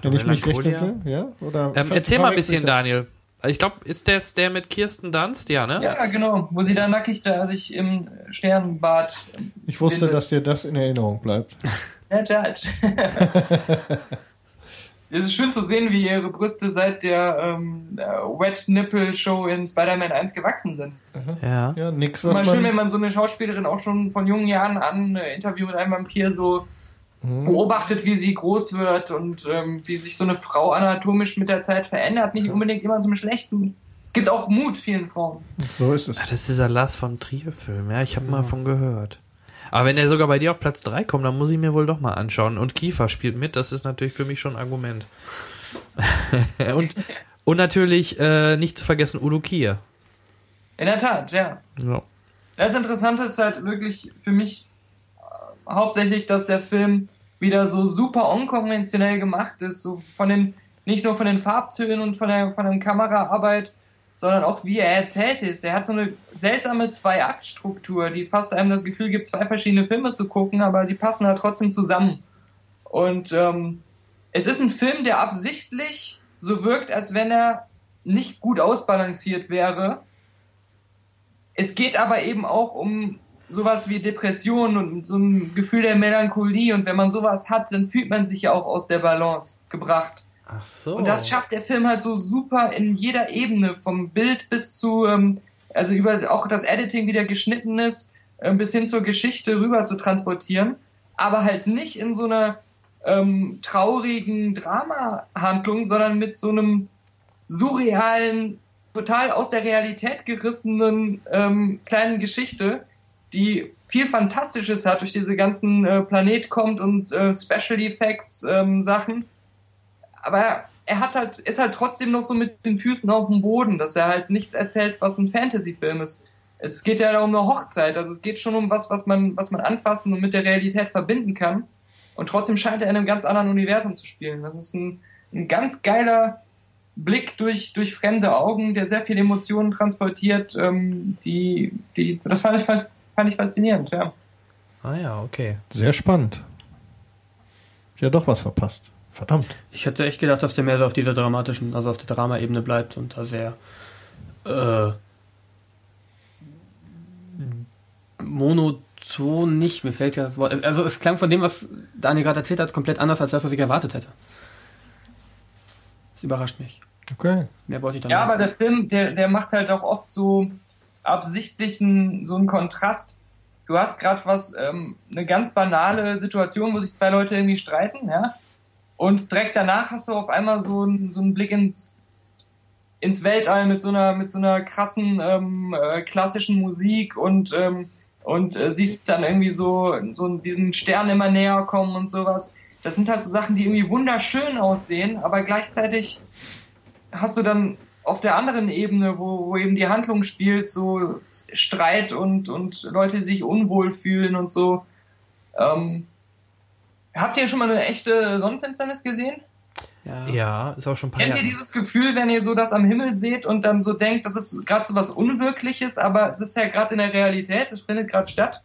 Speaker 3: Wenn ich mich recht hätte, ja? Oder
Speaker 1: ähm, erzähl mal ein bisschen, Daniel. Also ich glaube, ist das der mit Kirsten Dunst, ja, ne?
Speaker 2: Ja, genau, wo sie da nackig da sich im Sternbad.
Speaker 3: Ich wusste, bildet. dass dir das in Erinnerung bleibt.
Speaker 2: ja, Tat. es ist schön zu sehen, wie ihre Brüste seit der ähm, Wet Nipple Show in Spider-Man 1 gewachsen sind.
Speaker 1: Ja.
Speaker 3: Ja, nix, was
Speaker 2: Mal schön, wenn man so eine Schauspielerin auch schon von jungen Jahren an ein Interview mit einem Vampir so. Beobachtet, wie sie groß wird und ähm, wie sich so eine Frau anatomisch mit der Zeit verändert. Nicht unbedingt immer zum Schlechten. Es gibt auch Mut vielen Frauen.
Speaker 3: So ist es.
Speaker 1: Ach, das ist dieser Lars von Trier-Film, ja, ich habe ja. mal von gehört. Aber wenn er sogar bei dir auf Platz 3 kommt, dann muss ich mir wohl doch mal anschauen. Und Kiefer spielt mit, das ist natürlich für mich schon ein Argument. und, und natürlich äh, nicht zu vergessen Udo Kier.
Speaker 2: In der Tat, ja. ja. Das Interessante ist halt wirklich für mich hauptsächlich, dass der Film wieder so super unkonventionell gemacht ist, so von den, nicht nur von den Farbtönen und von der, von der Kameraarbeit, sondern auch wie er erzählt ist. Er hat so eine seltsame Zwei-Akt-Struktur, die fast einem das Gefühl gibt, zwei verschiedene Filme zu gucken, aber sie passen halt trotzdem zusammen. Und ähm, es ist ein Film, der absichtlich so wirkt, als wenn er nicht gut ausbalanciert wäre. Es geht aber eben auch um sowas wie Depression und so ein Gefühl der Melancholie und wenn man sowas hat, dann fühlt man sich ja auch aus der Balance gebracht.
Speaker 1: Ach so.
Speaker 2: Und das schafft der Film halt so super in jeder Ebene, vom Bild bis zu, ähm, also über auch das Editing, wie der geschnitten ist, äh, bis hin zur Geschichte rüber zu transportieren, aber halt nicht in so einer ähm, traurigen Drama-Handlung, sondern mit so einem surrealen, total aus der Realität gerissenen ähm, kleinen Geschichte, die viel Fantastisches hat, durch diese ganzen äh, Planet kommt und äh, Special Effects ähm, Sachen. Aber er hat halt, ist halt trotzdem noch so mit den Füßen auf dem Boden, dass er halt nichts erzählt, was ein Fantasy-Film ist. Es geht ja um eine Hochzeit, also es geht schon um was, was man, was man anfassen und mit der Realität verbinden kann. Und trotzdem scheint er in einem ganz anderen Universum zu spielen. Das ist ein, ein ganz geiler Blick durch, durch fremde Augen, der sehr viele Emotionen transportiert, ähm, die, die, das fand ich, ich faszinierend, ja.
Speaker 1: Ah ja, okay.
Speaker 3: Sehr spannend. Ja, doch was verpasst. Verdammt.
Speaker 4: Ich hätte echt gedacht, dass der mehr so auf dieser dramatischen, also auf der Drama-Ebene bleibt und da sehr äh, monoton nicht. Mir fällt ja das Wort. Also es klang von dem, was Daniel gerade erzählt hat, komplett anders als das, was ich erwartet hätte. Das überrascht mich.
Speaker 3: Okay.
Speaker 4: Mehr wollte ich dann
Speaker 2: Ja,
Speaker 4: nicht
Speaker 2: aber der Film, der, der macht halt auch oft so absichtlichen, so einen Kontrast. Du hast gerade was, ähm, eine ganz banale Situation, wo sich zwei Leute irgendwie streiten, ja. Und direkt danach hast du auf einmal so, einen so einen Blick ins, ins Weltall mit so einer, mit so einer krassen ähm, äh, klassischen Musik und, ähm, und äh, siehst dann irgendwie so, so diesen Stern immer näher kommen und sowas. Das sind halt so Sachen, die irgendwie wunderschön aussehen, aber gleichzeitig hast du dann auf der anderen Ebene, wo, wo eben die Handlung spielt, so Streit und, und Leute, die sich unwohl fühlen und so. Ähm, habt ihr schon mal eine echte Sonnenfinsternis gesehen?
Speaker 4: Ja.
Speaker 1: Ja, ist auch schon ein paar
Speaker 2: Kennt ihr dieses Gefühl, wenn ihr so das am Himmel seht und dann so denkt, das ist gerade so was Unwirkliches, aber es ist ja gerade in der Realität, es findet gerade statt?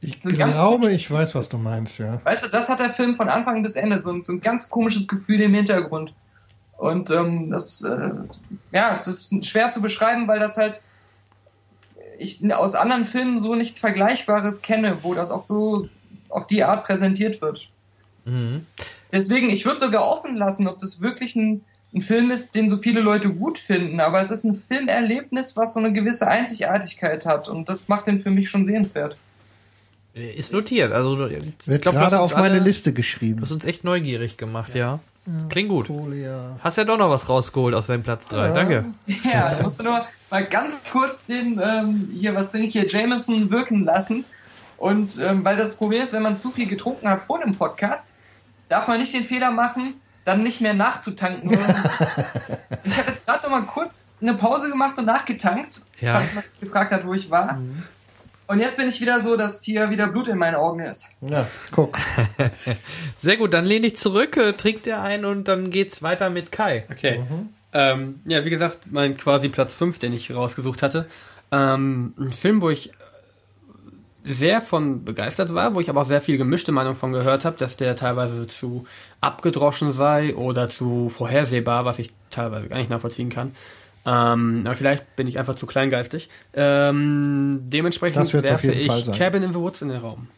Speaker 3: Ich
Speaker 2: So
Speaker 3: glaube, ich weiß, was du meinst, ja.
Speaker 2: Weißt du, das hat der Film von Anfang bis Ende, so ein, so ein ganz komisches Gefühl im Hintergrund. Und ähm, das, äh, ja, es ist schwer zu beschreiben, weil das halt ich aus anderen Filmen so nichts Vergleichbares kenne, wo das auch so auf die Art präsentiert wird.
Speaker 1: Mhm.
Speaker 2: Deswegen, ich würde sogar offen lassen, ob das wirklich ein, ein Film ist, den so viele Leute gut finden, aber es ist ein Filmerlebnis, was so eine gewisse Einzigartigkeit hat und das macht den für mich schon sehenswert.
Speaker 1: Ist notiert. Also ich
Speaker 3: Wird
Speaker 1: glaub, du hast
Speaker 3: gerade auf meine
Speaker 1: alle-
Speaker 3: Liste
Speaker 1: Du
Speaker 3: geschrieben.
Speaker 1: hast uns echt neugierig gemacht, ja. Das klingt gut.
Speaker 3: Folia.
Speaker 1: Hast ja doch noch was rausgeholt aus deinem Platz 3.
Speaker 3: Ja.
Speaker 1: Danke.
Speaker 2: Ja, da musst du nur mal ganz kurz den, ähm, hier, was trinke ich hier, Jameson wirken lassen. Und ähm, weil das Problem ist, wenn man zu viel getrunken hat vor dem Podcast, darf man nicht den Fehler machen, dann nicht mehr nachzutanken. ich habe jetzt gerade noch mal kurz eine Pause gemacht und nachgetankt,
Speaker 1: Ja.
Speaker 2: falls man sich gefragt hat, wo ich war. Und jetzt bin ich wieder so, dass hier wieder Blut in meinen Augen ist.
Speaker 3: Ja, guck.
Speaker 1: Sehr gut, dann lehne ich zurück, äh, trink dir ein und dann geht's weiter mit Kai.
Speaker 4: Okay. Ähm, ja, wie gesagt, mein quasi Platz 5, den ich rausgesucht hatte. Ähm, ein Film, wo ich sehr von begeistert war, wo ich aber auch sehr viel gemischte Meinung von gehört habe, dass der teilweise zu abgedroschen sei oder zu vorhersehbar, was ich teilweise gar nicht nachvollziehen kann. Ähm, aber vielleicht bin ich einfach zu kleingeistig. Ähm, dementsprechend
Speaker 3: Das
Speaker 4: werfe ich. Cabin in the Woods in den Raum.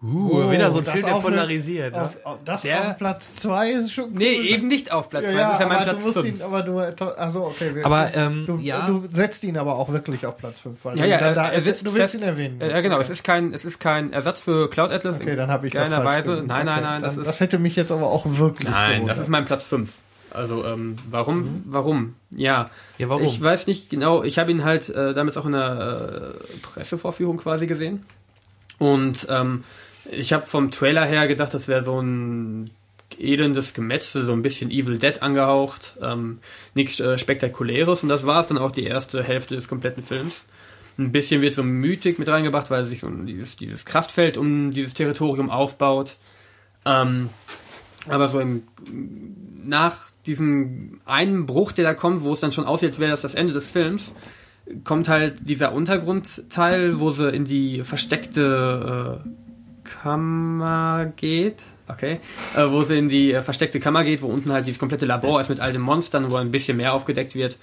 Speaker 1: Uh, wieder so ein
Speaker 3: das
Speaker 1: Film, der
Speaker 3: auf eine-
Speaker 1: polarisiert. Ne?
Speaker 3: Auf, auf, das
Speaker 4: Der-
Speaker 3: auf Platz 2 ist schon cool.
Speaker 4: Nee, eben nicht auf Platz 2,
Speaker 3: Ja,
Speaker 4: das ist ja
Speaker 3: aber
Speaker 4: mein
Speaker 3: du
Speaker 4: Platz
Speaker 3: musst
Speaker 4: 5.
Speaker 3: ihn, aber du, also okay. Wir,
Speaker 1: Aber, ähm,
Speaker 3: du,
Speaker 1: ja.
Speaker 3: du setzt ihn aber auch wirklich auf Platz 5, weil
Speaker 4: Ja,
Speaker 3: du,
Speaker 4: ja,
Speaker 3: da, da,
Speaker 4: er, er sitzt
Speaker 3: du willst
Speaker 4: fest,
Speaker 3: ihn erwähnen.
Speaker 4: Ja, genau, es ist kein, es ist kein Ersatz für Cloud Atlas.
Speaker 3: Okay, dann habe ich das
Speaker 4: keiner
Speaker 3: falsch
Speaker 4: Weise. Nein, nein,
Speaker 3: Okay,
Speaker 4: nein, das
Speaker 3: dann,
Speaker 4: ist
Speaker 3: das hätte mich jetzt aber auch wirklich
Speaker 4: Nein, das
Speaker 3: gewundert.
Speaker 4: ist mein Platz 5. Also, ähm, warum?
Speaker 3: Mhm.
Speaker 4: Warum? Ja.
Speaker 1: Ja, warum?
Speaker 4: Ich weiß nicht genau, ich habe ihn halt äh, damals auch in der äh, Pressevorführung quasi gesehen. Und ähm, ich habe vom Trailer her gedacht, das wäre so ein elendes Gemetzel, so ein bisschen Evil Dead angehaucht. Ähm, nichts äh, Spektakuläres. Und das war es dann auch die erste Hälfte des kompletten Films. Ein bisschen wird so Mythik mit reingebracht, weil sich so dieses, dieses Kraftfeld um dieses Territorium aufbaut. Ähm, aber so im, nach diesem einen Bruch, der da kommt, wo es dann schon aussieht, als wäre das das Ende des Films, kommt halt dieser Untergrundteil, wo sie in die versteckte äh, Kammer geht. Okay. Äh, wo sie in die äh, versteckte Kammer geht, wo unten halt dieses komplette Labor ist mit all den Monstern, wo ein bisschen mehr aufgedeckt wird.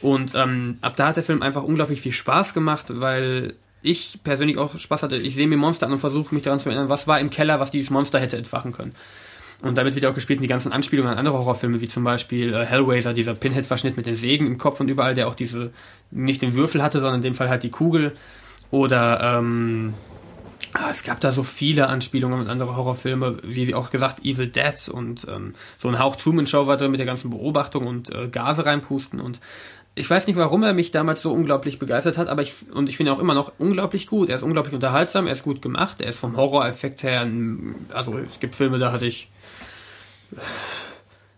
Speaker 4: Und ähm, ab da hat der Film einfach unglaublich viel Spaß gemacht, weil ich persönlich auch Spaß hatte. Ich sehe mir Monster an und versuche mich daran zu erinnern, was war im Keller, was dieses Monster hätte entfachen können. Und damit wird auch gespielt in die ganzen Anspielungen an andere Horrorfilme, wie zum Beispiel äh, Hellraiser, dieser Pinhead-Verschnitt mit den Sägen im Kopf und überall, der auch diese, nicht den Würfel hatte, sondern in dem Fall halt die Kugel. Oder, ähm, ah, es gab da so viele Anspielungen an andere Horrorfilme, wie auch gesagt, Evil Dead und ähm, so ein Hauch Truman Show war drin mit der ganzen Beobachtung und äh, Gase reinpusten und ich weiß nicht, warum er mich damals so unglaublich begeistert hat, aber ich, und ich finde ihn auch immer noch unglaublich gut. Er ist unglaublich unterhaltsam, er ist gut gemacht, er ist vom Horror-Effekt her, also es gibt Filme, da hatte ich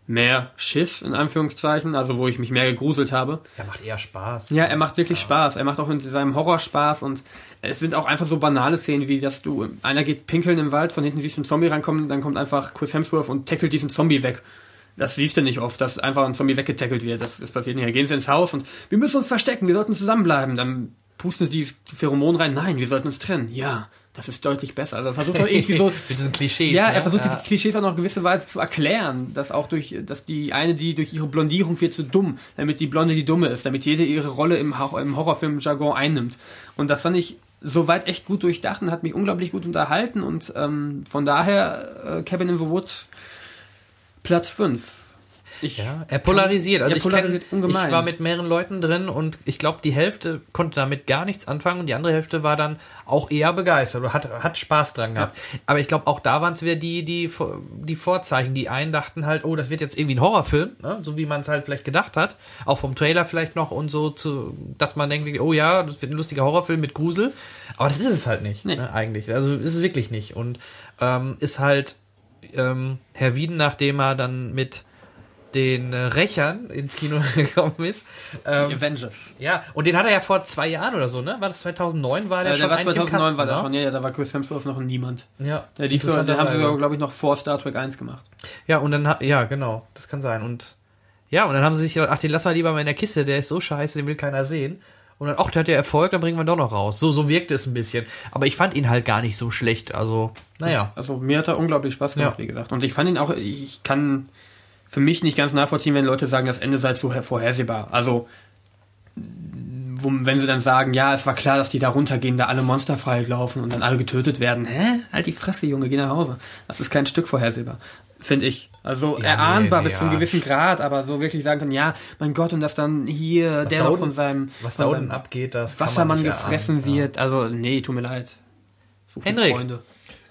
Speaker 4: mehr Schiss, in Anführungszeichen, also wo ich mich mehr gegruselt habe.
Speaker 1: Er macht eher Spaß.
Speaker 4: Ja, er macht wirklich ja. Spaß. Er macht auch in seinem Horror Spaß und es sind auch einfach so banale Szenen, wie dass du, einer geht pinkeln im Wald, von hinten siehst du einen Zombie reinkommen, dann kommt einfach Chris Hemsworth und tackelt diesen Zombie weg. Das siehst du nicht oft, dass einfach ein Zombie weggetackelt wird. Das, das passiert nicht. Da gehen sie ins Haus und wir müssen uns verstecken, wir sollten zusammenbleiben. Dann pusten sie die Pheromonen rein. Nein, wir sollten uns trennen. Ja, das ist deutlich besser. Also er versucht doch irgendwie so
Speaker 1: mit diesen Klischees.
Speaker 4: Ja, er ne? versucht ja. diese Klischees auch noch gewisse Weise zu erklären, dass auch durch, dass die eine, die durch ihre Blondierung wird zu dumm, damit die Blonde die Dumme ist, damit jede ihre Rolle im, im Horrorfilm-Jargon einnimmt. Und das fand ich soweit echt gut durchdacht und hat mich unglaublich gut unterhalten und ähm, von daher äh, Cabin in the Woods Platz 5.
Speaker 1: Ich ja, er polarisiert. Also er polarisiert ich, kenn, ich war mit mehreren Leuten drin und ich glaube, die Hälfte konnte damit gar nichts anfangen und die andere Hälfte war dann auch eher begeistert oder hat, hat Spaß dran gehabt. Ja. Aber ich glaube, auch da waren es wieder die, die, die Vorzeichen. Die einen dachten halt, oh, das wird jetzt irgendwie ein Horrorfilm, ne? so wie man es halt vielleicht gedacht hat. Auch vom Trailer vielleicht noch und so, zu, dass man denkt, oh ja, das wird ein lustiger Horrorfilm mit Grusel. Aber das ist es halt nicht, nee. ne, eigentlich. Also ist es wirklich nicht. Und ähm, ist halt ähm, Herr Wieden, nachdem er dann mit den äh, Rächern ins Kino gekommen ist.
Speaker 4: Ähm, Avengers.
Speaker 1: Ja, und den hat er ja vor zwei Jahren oder so, ne? War das 2009? War der
Speaker 4: ja,
Speaker 1: schon
Speaker 4: der war 2009 Kasten, war der ne? schon, ja, ja, da war Chris Hemsworth noch niemand. Ja. Der lief so, den haben sie, glaube ich, noch vor Star Trek 1 gemacht.
Speaker 1: Ja, und dann, ja, genau, das kann sein. Und ja, und dann haben sie sich gedacht, ach, den lassen wir lieber mal in der Kiste, der ist so scheiße, den will keiner sehen. Und dann, ach, der hat ja Erfolg, dann bringen wir ihn doch noch raus. So, so wirkte es ein bisschen. Aber ich fand ihn halt gar nicht so schlecht. Also, naja.
Speaker 4: Also, mir hat er unglaublich Spaß gemacht, ja. wie gesagt. Und ich fand ihn auch, ich kann für mich nicht ganz nachvollziehen, wenn Leute sagen, das Ende sei zu vorhersehbar. Also, wo, wenn sie dann sagen, ja, es war klar, dass die da runtergehen, da alle Monster frei laufen und dann alle getötet werden. Hä? Halt die Fresse, Junge, geh nach Hause. Das ist kein Stück vorhersehbar. Finde ich. Also ja, erahnbar nee, nee, bis zu einem gewissen Grad, aber so wirklich sagen können, ja, mein Gott, und dass dann hier was der noch von seinem
Speaker 1: was
Speaker 4: von
Speaker 1: da unten abgeht, das
Speaker 4: Wassermann gefressen erahnen, wird. Ja. Also, nee, tut mir leid.
Speaker 1: Such Henrik. Freunde.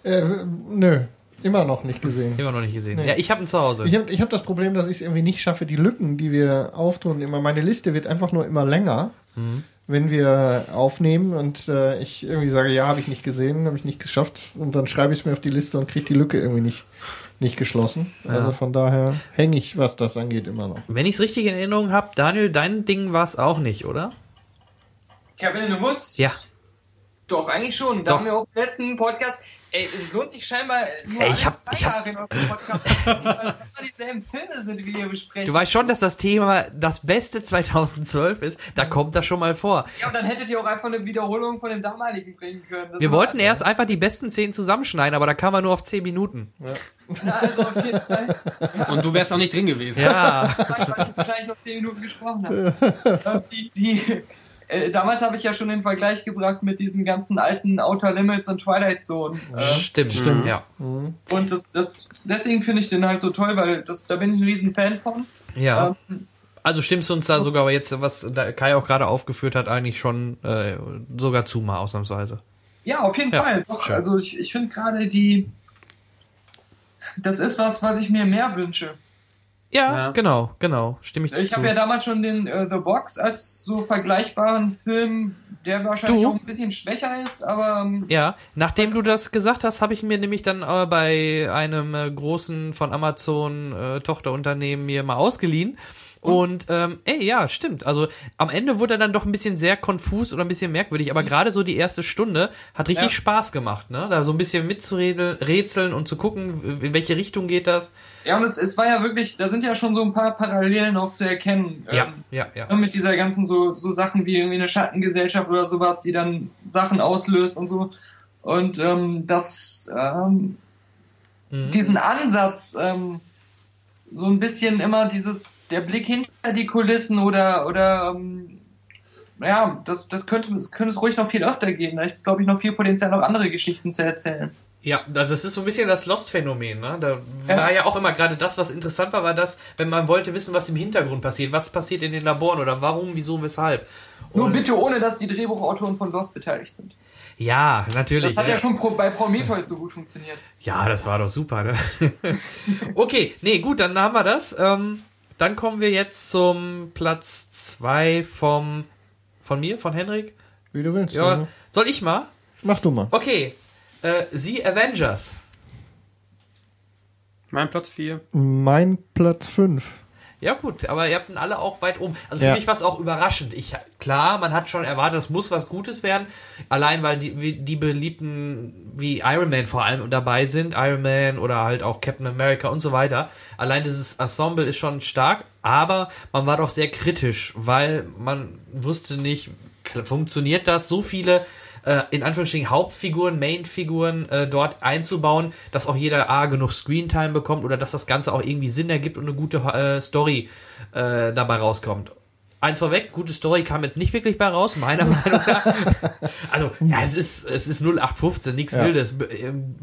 Speaker 3: Äh, nö. Immer noch nicht gesehen.
Speaker 1: Immer noch nicht gesehen. Nee. Ja, ich habe ihn zu Hause.
Speaker 3: Ich habe ich hab das Problem, dass ich es irgendwie nicht schaffe, die Lücken, die wir auftun, immer meine Liste wird einfach nur immer länger, mhm. wenn wir aufnehmen und äh, ich irgendwie sage, ja, habe ich nicht gesehen, habe ich nicht geschafft und dann schreibe ich es mir auf die Liste und kriege die Lücke irgendwie nicht nicht geschlossen. Ja. Also von daher hänge ich, was das angeht, immer noch.
Speaker 1: Wenn ich es richtig in Erinnerung habe, Daniel, dein Ding war es auch nicht, oder?
Speaker 2: Cabin in the Woods?
Speaker 1: Ja.
Speaker 2: Doch, eigentlich schon. Da Doch. haben wir auch im letzten Podcast, Ey, es lohnt sich scheinbar
Speaker 1: nur Ey, ich hab, ich hab, in eurem Podcast, weil dieselben Filme sind, wie ihr besprechen. Du weißt schon, dass das Thema das Beste 2012 ist. Da kommt das schon mal vor.
Speaker 2: Ja, und dann hättet ihr auch einfach eine Wiederholung von dem damaligen bringen können.
Speaker 1: Das wir wollten erst einfach die besten Szenen zusammenschneiden, aber da kam man nur auf 10 Minuten. Ja.
Speaker 4: Ja, also auf jeden Fall. Und du wärst auch nicht drin gewesen.
Speaker 1: Ja.
Speaker 2: Weil ich wahrscheinlich noch 10 Minuten gesprochen habe. die, die, äh, damals habe ich ja schon den Vergleich gebracht mit diesen ganzen alten Outer Limits und Twilight Zone.
Speaker 1: Ja, stimmt, stimmt, ja.
Speaker 2: Mhm. Und das, das, deswegen finde ich den halt so toll, weil das, da bin ich ein riesen Fan von.
Speaker 1: Ja. Ähm, also stimmst du uns da sogar jetzt, was Kai auch gerade aufgeführt hat, eigentlich schon äh, sogar zu mal ausnahmsweise?
Speaker 2: Ja, auf jeden ja, Fall. Doch, also ich, ich finde gerade die, das ist was, was ich mir mehr wünsche.
Speaker 1: Ja, ja, genau, genau. Stimme ich
Speaker 2: Ich habe ja damals schon den uh, The Box als so vergleichbaren Film, der wahrscheinlich du? auch ein bisschen schwächer ist, aber. Ähm,
Speaker 1: ja, nachdem du das gesagt hast, habe ich mir nämlich dann äh, bei einem äh, großen von Amazon äh, Tochterunternehmen mir mal ausgeliehen und ähm, ey, ja, stimmt. Also am Ende wurde er dann doch ein bisschen sehr konfus oder ein bisschen merkwürdig, aber gerade so die erste Stunde hat richtig ja. Spaß gemacht, ne? Da so ein bisschen mitzurätseln und zu gucken, in welche Richtung geht das.
Speaker 2: Ja, und es, es war ja wirklich, da sind ja schon so ein paar Parallelen auch zu erkennen.
Speaker 1: Ja, ähm, ja, ja.
Speaker 2: Mit dieser ganzen so, so Sachen wie irgendwie eine Schattengesellschaft oder sowas, die dann Sachen auslöst und so. Und ähm, das, ähm, mhm. diesen Ansatz, ähm, so ein bisschen immer dieses der Blick hinter die Kulissen oder, oder ähm, ja, das, das könnte, das könnte es ruhig noch viel öfter gehen. Da ist, glaube ich, noch viel Potenzial, noch andere Geschichten zu erzählen.
Speaker 1: Ja, das ist so ein bisschen das Lost-Phänomen. Ne? Da ja. war ja auch immer gerade das, was interessant war, war das, wenn man wollte wissen, was im Hintergrund passiert, was passiert in den Laboren oder warum, wieso, weshalb.
Speaker 2: Und Nur bitte ohne, dass die Drehbuchautoren von Lost beteiligt sind.
Speaker 1: Ja, natürlich.
Speaker 2: Das hat ja, ja schon bei Prometheus so gut funktioniert.
Speaker 1: Ja, das war doch super. Ne? okay, nee, gut, dann haben wir das. Ähm, dann kommen wir jetzt zum Platz 2 vom von mir, von Henrik.
Speaker 3: Wie du willst.
Speaker 1: Ja, soll ich mal?
Speaker 3: Mach du mal.
Speaker 1: Okay. Äh, The Avengers.
Speaker 4: Mein Platz 4.
Speaker 3: Mein Platz 5.
Speaker 1: Ja gut, aber ihr habt ihn alle auch weit oben. Also für
Speaker 3: Ja.
Speaker 1: mich war es auch überraschend. Ich klar, man hat schon erwartet, es muss was Gutes werden. Allein weil die, die beliebten wie Iron Man vor allem dabei sind, Iron Man oder halt auch Captain America und so weiter. Allein dieses Ensemble ist schon stark, aber man war doch sehr kritisch, weil man wusste nicht, funktioniert das? So viele äh, in Anführungsstrichen Hauptfiguren, Mainfiguren äh, dort einzubauen, dass auch jeder A genug Screentime bekommt oder dass das Ganze auch irgendwie Sinn ergibt und eine gute äh, Story äh, dabei rauskommt. Eins vorweg, gute Story kam jetzt nicht wirklich bei raus, meiner Meinung nach. Also, ja, es ist, es ist 0815, nichts
Speaker 3: Ja.
Speaker 1: Wildes. Ähm,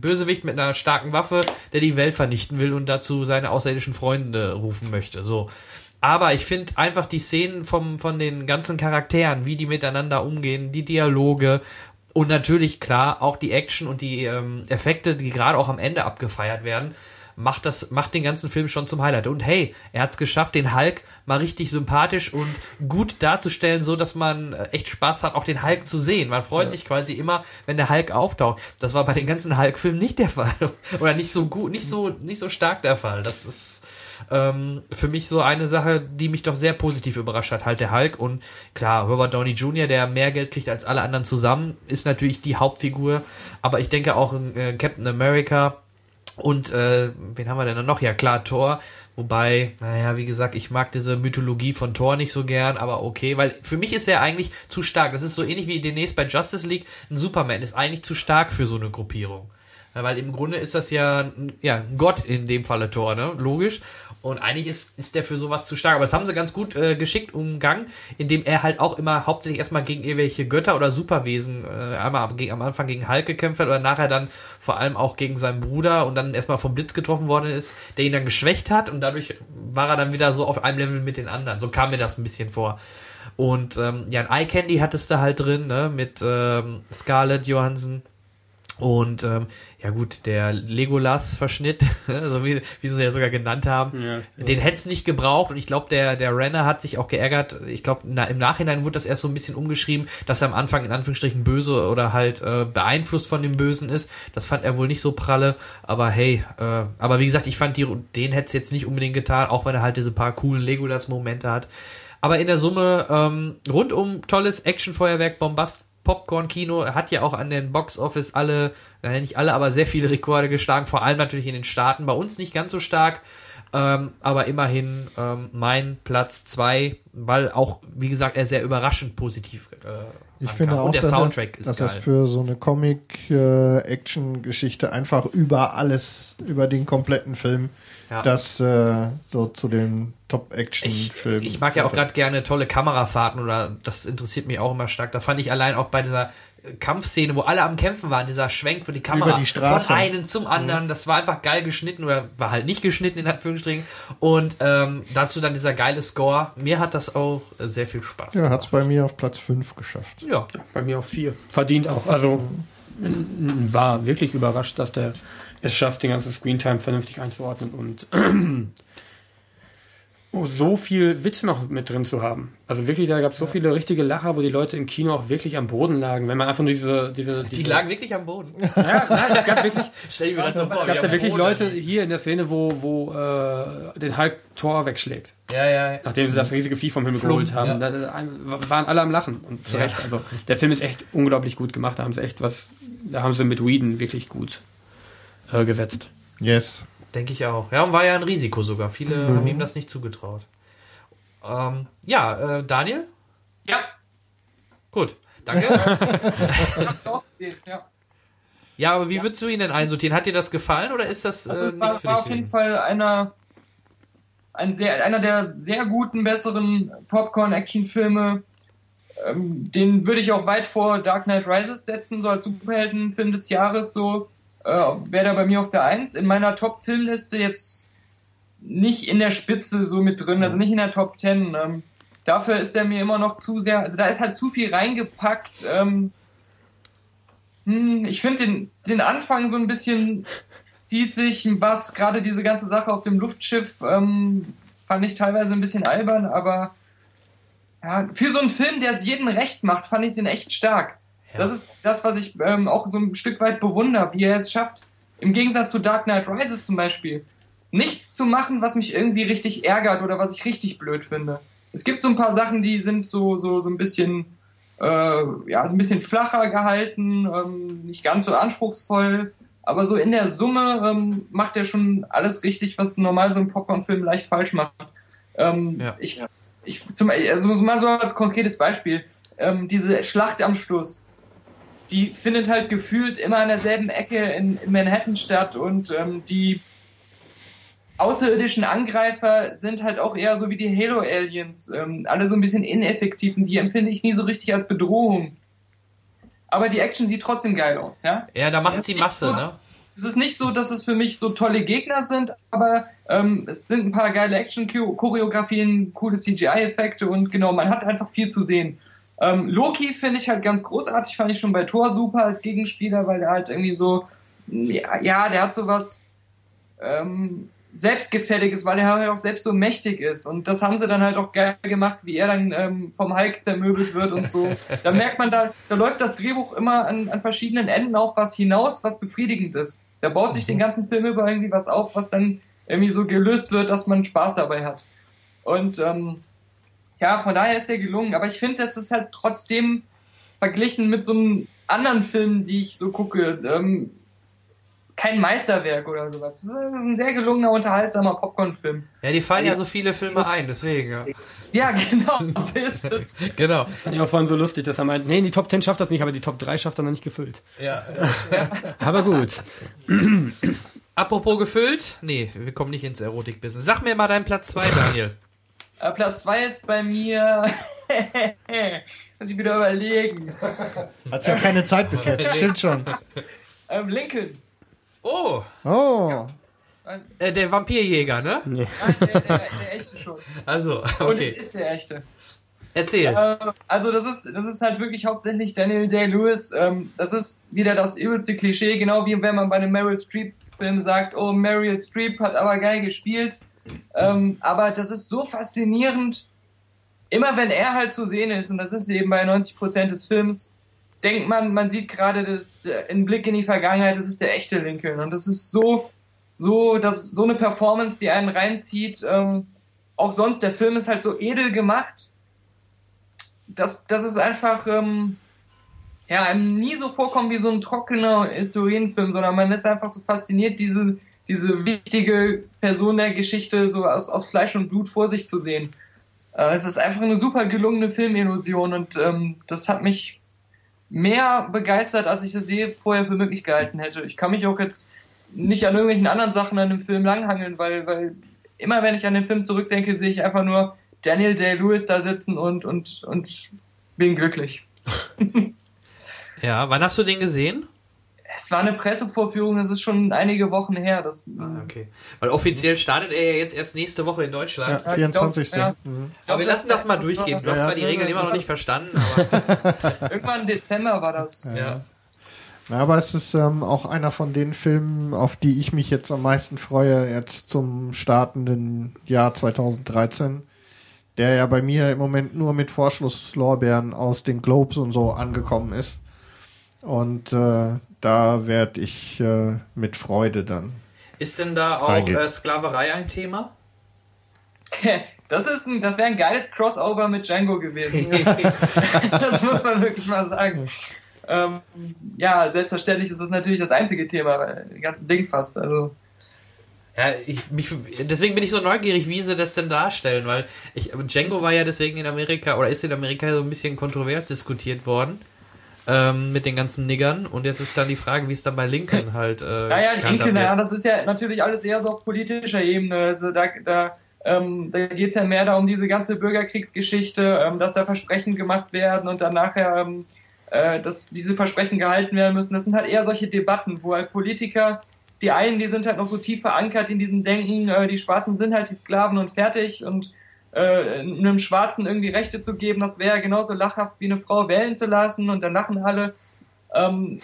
Speaker 1: Bösewicht mit einer starken Waffe, der die Welt vernichten will und dazu seine außerirdischen Freunde rufen möchte. So. Aber ich finde einfach die Szenen vom, von den ganzen Charakteren, wie die miteinander umgehen, die Dialoge und natürlich klar auch die Action und die ähm, Effekte, die gerade auch am Ende abgefeiert werden, macht das macht den ganzen Film schon zum Highlight. Und hey, er hat es geschafft, den Hulk mal richtig sympathisch und gut darzustellen, so dass man äh, echt Spaß hat, auch den Hulk zu sehen. Man freut sich quasi immer, wenn der Hulk auftaucht. Das war bei den ganzen Hulk-Filmen nicht der Fall oder nicht so gut, nicht so nicht so stark der Fall. Das ist ähm, für mich so eine Sache, die mich doch sehr positiv überrascht hat, halt der Hulk. Und klar, Robert Downey Jr., der mehr Geld kriegt als alle anderen zusammen, ist natürlich die Hauptfigur. Aber ich denke auch äh, Captain America und äh, wen haben wir denn noch? Ja, klar, Thor. Wobei, naja, wie gesagt, ich mag diese Mythologie von Thor nicht so gern, aber okay, weil für mich ist er eigentlich zu stark. Das ist so ähnlich wie demnächst bei Justice League. Ein Superman ist eigentlich zu stark für so eine Gruppierung. Weil im Grunde ist das ja, ja Gott in dem Falle Thor, ne? Logisch. Und eigentlich ist, ist der für sowas zu stark. Aber das haben sie ganz gut äh, geschickt umgangen, indem er halt auch immer hauptsächlich erstmal gegen irgendwelche Götter oder Superwesen, äh, einmal am- gegen, am Anfang gegen Hulk gekämpft hat oder nachher dann vor allem auch gegen seinen Bruder und dann erstmal vom Blitz getroffen worden ist, der ihn dann geschwächt hat und dadurch war er dann wieder so auf einem Level mit den anderen. So kam mir das ein bisschen vor. Und ähm, ja, ein Eye Candy hattest du halt drin, ne, mit ähm, Scarlett Johansson. Und ähm, ja gut, der Legolas-Verschnitt, so wie, wie sie ja sogar genannt haben,
Speaker 4: Ja.
Speaker 1: den hätte es nicht gebraucht. Und ich glaube, der, der Renner hat sich auch geärgert. Ich glaube, na, im Nachhinein wurde das erst so ein bisschen umgeschrieben, dass er am Anfang in Anführungsstrichen böse oder halt äh, beeinflusst von dem Bösen ist. Das fand er wohl nicht so pralle. Aber hey, äh, aber wie gesagt, ich fand die, den hätte es jetzt nicht unbedingt getan, auch wenn er halt diese paar coolen Legolas-Momente hat. Aber in der Summe ähm, rundum tolles Actionfeuerwerk, Bombast, Popcorn-Kino hat ja auch an den Box-Office alle, naja, nicht alle, aber sehr viele Rekorde geschlagen, vor allem natürlich in den Staaten. Bei uns nicht ganz so stark, ähm, aber immerhin ähm, mein Platz zwei, weil auch, wie gesagt, er sehr überraschend positiv äh,
Speaker 3: Ich
Speaker 1: ankam.
Speaker 3: finde auch,
Speaker 1: Und der
Speaker 3: dass,
Speaker 1: Soundtrack
Speaker 3: das,
Speaker 1: ist
Speaker 3: dass
Speaker 1: geil.
Speaker 3: das für so eine Comic-Action-Geschichte einfach über alles, über den kompletten Film,
Speaker 1: Ja.
Speaker 3: das äh, so zu den
Speaker 1: ich,
Speaker 3: Top-Action-Filmen.
Speaker 1: ich mag ja auch gerade gerne tolle Kamerafahrten oder das interessiert mich auch immer stark. Da fand ich allein auch bei dieser Kampfszene, wo alle am Kämpfen waren, dieser Schwenk für die Kamera
Speaker 3: Über die Straße.
Speaker 1: von einem zum anderen, das war einfach geil geschnitten oder war halt nicht geschnitten in Anführungsstrichen und ähm, dazu dann dieser geile Score. Mir hat das auch sehr viel Spaß
Speaker 3: Ja, hat es bei mir auf Platz 5 geschafft.
Speaker 1: Ja,
Speaker 4: Bei mir auf vier. Verdient auch. Also n- war wirklich überrascht, dass der es schafft, den ganzen Screentime vernünftig einzuordnen und oh, so viel Witz noch mit drin zu haben. Also wirklich, da gab es so viele richtige Lacher, wo die Leute im Kino auch wirklich am Boden lagen. Wenn man einfach nur diese... diese,
Speaker 1: die
Speaker 4: diese
Speaker 1: lagen wirklich am Boden.
Speaker 4: Ja, nein, es gab wirklich,
Speaker 1: Stell dir mir das so vor.
Speaker 4: es gab da wirklich
Speaker 1: Boden.
Speaker 4: Leute hier in der Szene, wo, wo äh, den Hulk Tor wegschlägt.
Speaker 1: Ja, ja.
Speaker 4: Nachdem sie das riesige Vieh vom Himmel
Speaker 1: Plump,
Speaker 4: geholt haben,
Speaker 1: ja.
Speaker 4: da, da waren alle am Lachen. Und zu
Speaker 1: Ja.
Speaker 4: Recht. Also der Film ist echt unglaublich gut gemacht. Da haben sie echt was, da haben sie mit Whedon wirklich gut äh, gesetzt.
Speaker 3: Yes.
Speaker 1: Denke ich auch. Ja, und war ja ein Risiko sogar. Viele
Speaker 3: Mhm.
Speaker 1: haben ihm das nicht zugetraut. Ähm, ja, äh, Daniel?
Speaker 2: Ja,
Speaker 1: Gut. Danke.
Speaker 2: ja.
Speaker 1: ja, aber wie würdest du ihn denn einsortieren? Hat dir das gefallen oder ist das äh,
Speaker 2: Also,
Speaker 1: nichts
Speaker 2: war,
Speaker 1: für
Speaker 2: war
Speaker 1: dich?
Speaker 2: auf jeden
Speaker 1: gewesen?
Speaker 2: Fall einer, ein sehr, einer der sehr guten, besseren Popcorn-Action-Filme. Ähm, den würde ich auch weit vor Dark Knight Rises setzen, so als Superheldenfilm des Jahres. So äh, wäre der bei mir auf der Eins. In meiner Top-Filmliste jetzt nicht in der Spitze so mit drin, also nicht in der Top 10. Ähm, dafür ist er mir immer noch zu sehr, also da ist halt zu viel reingepackt. Ähm, hm, ich finde den, den Anfang so ein bisschen zieht sich, was gerade diese ganze Sache auf dem Luftschiff ähm, fand fand ich teilweise ein bisschen albern, aber ja, für so einen Film, der es jedem recht macht, fand ich den echt stark. Ja. Das ist das, was ich ähm, auch so ein Stück weit bewundere, wie er es schafft, im Gegensatz zu Dark Knight Rises zum Beispiel, nichts zu machen, was mich irgendwie richtig ärgert oder was ich richtig blöd finde. Es gibt so ein paar Sachen, die sind so, so, so ein bisschen, äh, ja, so ein bisschen flacher gehalten, ähm, nicht ganz so anspruchsvoll, aber so in der Summe ähm, macht er schon alles richtig, was normal so ein Popcorn-Film leicht falsch macht. Ähm, ja. Ich, ich zum, also mal so als konkretes Beispiel, ähm, diese Schlacht am Schluss, die findet halt gefühlt immer an derselben Ecke in, in Manhattan statt und ähm, die außerirdischen Angreifer sind halt auch eher so wie die Halo-Aliens, ähm, alle so ein bisschen ineffektiv und die empfinde ich nie so richtig als Bedrohung aber die Action sieht trotzdem geil aus, ja?
Speaker 1: Ja, da macht es die Masse, so, ne?
Speaker 2: Es ist nicht so, dass es für mich so tolle Gegner sind, aber ähm, es sind ein paar geile Action-Choreografien, coole CGI-Effekte und genau, man hat einfach viel zu sehen. Ähm, Loki finde ich halt ganz großartig, fand ich schon bei Thor super als Gegenspieler, weil der halt irgendwie so, ja, ja der hat sowas, ähm, selbstgefällig ist, weil er halt auch selbst so mächtig ist. Und das haben sie dann halt auch geil gemacht, wie er dann ähm, vom Hulk zermöbelt wird und so. Da merkt man, da, da läuft das Drehbuch immer an, an verschiedenen Enden auf was hinaus, was befriedigend ist. Da baut sich den mhm. ganzen Film über irgendwie was auf, was dann irgendwie so gelöst wird, dass man Spaß dabei hat. Und ähm, ja, von daher ist der gelungen. Aber ich finde, das ist halt trotzdem verglichen mit so einem anderen Film, die ich so gucke, ähm, kein Meisterwerk oder sowas. Das ist ein sehr gelungener, unterhaltsamer Popcorn-Film.
Speaker 1: Ja, die fallen ja so viele Filme ein, deswegen. Ja,
Speaker 2: ja genau, so ist es.
Speaker 4: genau. Das fand ich auch vorhin so lustig, dass er meint, nee, die Top 10 schafft das nicht, aber die Top 3 schafft er noch nicht gefüllt.
Speaker 1: Ja.
Speaker 4: aber gut.
Speaker 1: Apropos gefüllt, nee, wir kommen nicht ins Erotik-Business. Sag mir mal deinen Platz 2, Daniel.
Speaker 2: Äh, Platz 2 ist bei mir. Muss ich wieder überlegen.
Speaker 3: Hat ja keine Zeit bis jetzt, stimmt schon.
Speaker 2: Ähm, Lincoln.
Speaker 1: Oh.
Speaker 3: Oh. Ja.
Speaker 1: Äh, der Vampirjäger, ne?
Speaker 2: Nee. Nein, der, der, der, echte schon.
Speaker 1: Also, okay.
Speaker 2: Und es ist der echte.
Speaker 1: Erzähl.
Speaker 2: Äh, also das ist, das ist halt wirklich hauptsächlich Daniel Day-Lewis. Ähm, das ist wieder das übelste Klischee, genau wie wenn man bei einem Meryl Streep-Film sagt, oh, Meryl Streep hat aber geil gespielt. Ähm, aber das ist so faszinierend. Immer wenn er halt zu sehen ist, und das ist eben bei 90% des Films, denkt man, man sieht gerade das, einen Blick in die Vergangenheit, das ist der echte Lincoln. Und das ist so, so, das, so eine Performance, die einen reinzieht. Ähm, auch sonst, der Film ist halt so edel gemacht. Das, das ist einfach, ähm, ja, einem nie so vorkommen wie so ein trockener Historienfilm, sondern man ist einfach so fasziniert, diese, diese wichtige Person der Geschichte so aus, aus Fleisch und Blut vor sich zu sehen. Äh, es ist einfach eine super gelungene Filmillusion und ähm, das hat mich mehr begeistert, als ich das je vorher für möglich gehalten hätte. Ich kann mich auch jetzt nicht an irgendwelchen anderen Sachen an dem Film langhangeln, weil, weil immer wenn ich an den Film zurückdenke, sehe ich einfach nur Daniel Day-Lewis da sitzen und, und, und bin glücklich.
Speaker 1: ja, wann hast du den gesehen?
Speaker 2: Es war eine Pressevorführung, das ist schon einige Wochen her. Das,
Speaker 1: ah, okay. Weil offiziell startet er ja jetzt erst nächste Woche in Deutschland.
Speaker 3: Ja, 24.
Speaker 2: Glaub, ja. Mhm.
Speaker 1: Aber wir lassen das mal durchgehen. Du hast zwar die Regeln immer noch nicht verstanden, aber.
Speaker 2: Irgendwann im Dezember war das.
Speaker 1: Ja.
Speaker 3: Ja, aber es ist ähm, auch einer von den Filmen, auf die ich mich jetzt am meisten freue, jetzt zum startenden Jahr 2013, der ja bei mir im Moment nur mit Vorschlusslorbeeren aus den Globes und so angekommen ist. Und äh, da werde ich äh, mit Freude dann.
Speaker 1: Ist denn da auch äh, Sklaverei ein Thema?
Speaker 2: Das ist ein, das wäre ein geiles Crossover mit Django gewesen. das muss man wirklich mal sagen. Ähm, ja, selbstverständlich ist das natürlich das einzige Thema, weil das ganze Ding fast. Also
Speaker 1: ja, ich, mich, deswegen bin ich so neugierig, wie sie das denn darstellen, weil ich, Django war ja deswegen in Amerika oder ist in Amerika so ein bisschen kontrovers diskutiert worden ähm, mit den ganzen Niggern. Und jetzt ist dann die Frage, wie es dann bei Lincoln halt. Äh,
Speaker 2: ja, ja, Lincoln, ja, das ist ja natürlich alles eher so auf politischer Ebene. Also da, da, ähm, da geht es ja mehr darum, diese ganze Bürgerkriegsgeschichte, ähm, dass da Versprechen gemacht werden und dann nachher, ähm, äh, dass diese Versprechen gehalten werden müssen. Das sind halt eher solche Debatten, wo halt Politiker die einen, die sind halt noch so tief verankert in diesem Denken, äh, die Schwarzen sind halt die Sklaven und fertig und äh, einem Schwarzen irgendwie Rechte zu geben, das wäre genauso lachhaft wie eine Frau wählen zu lassen und dann lachen alle. Ähm,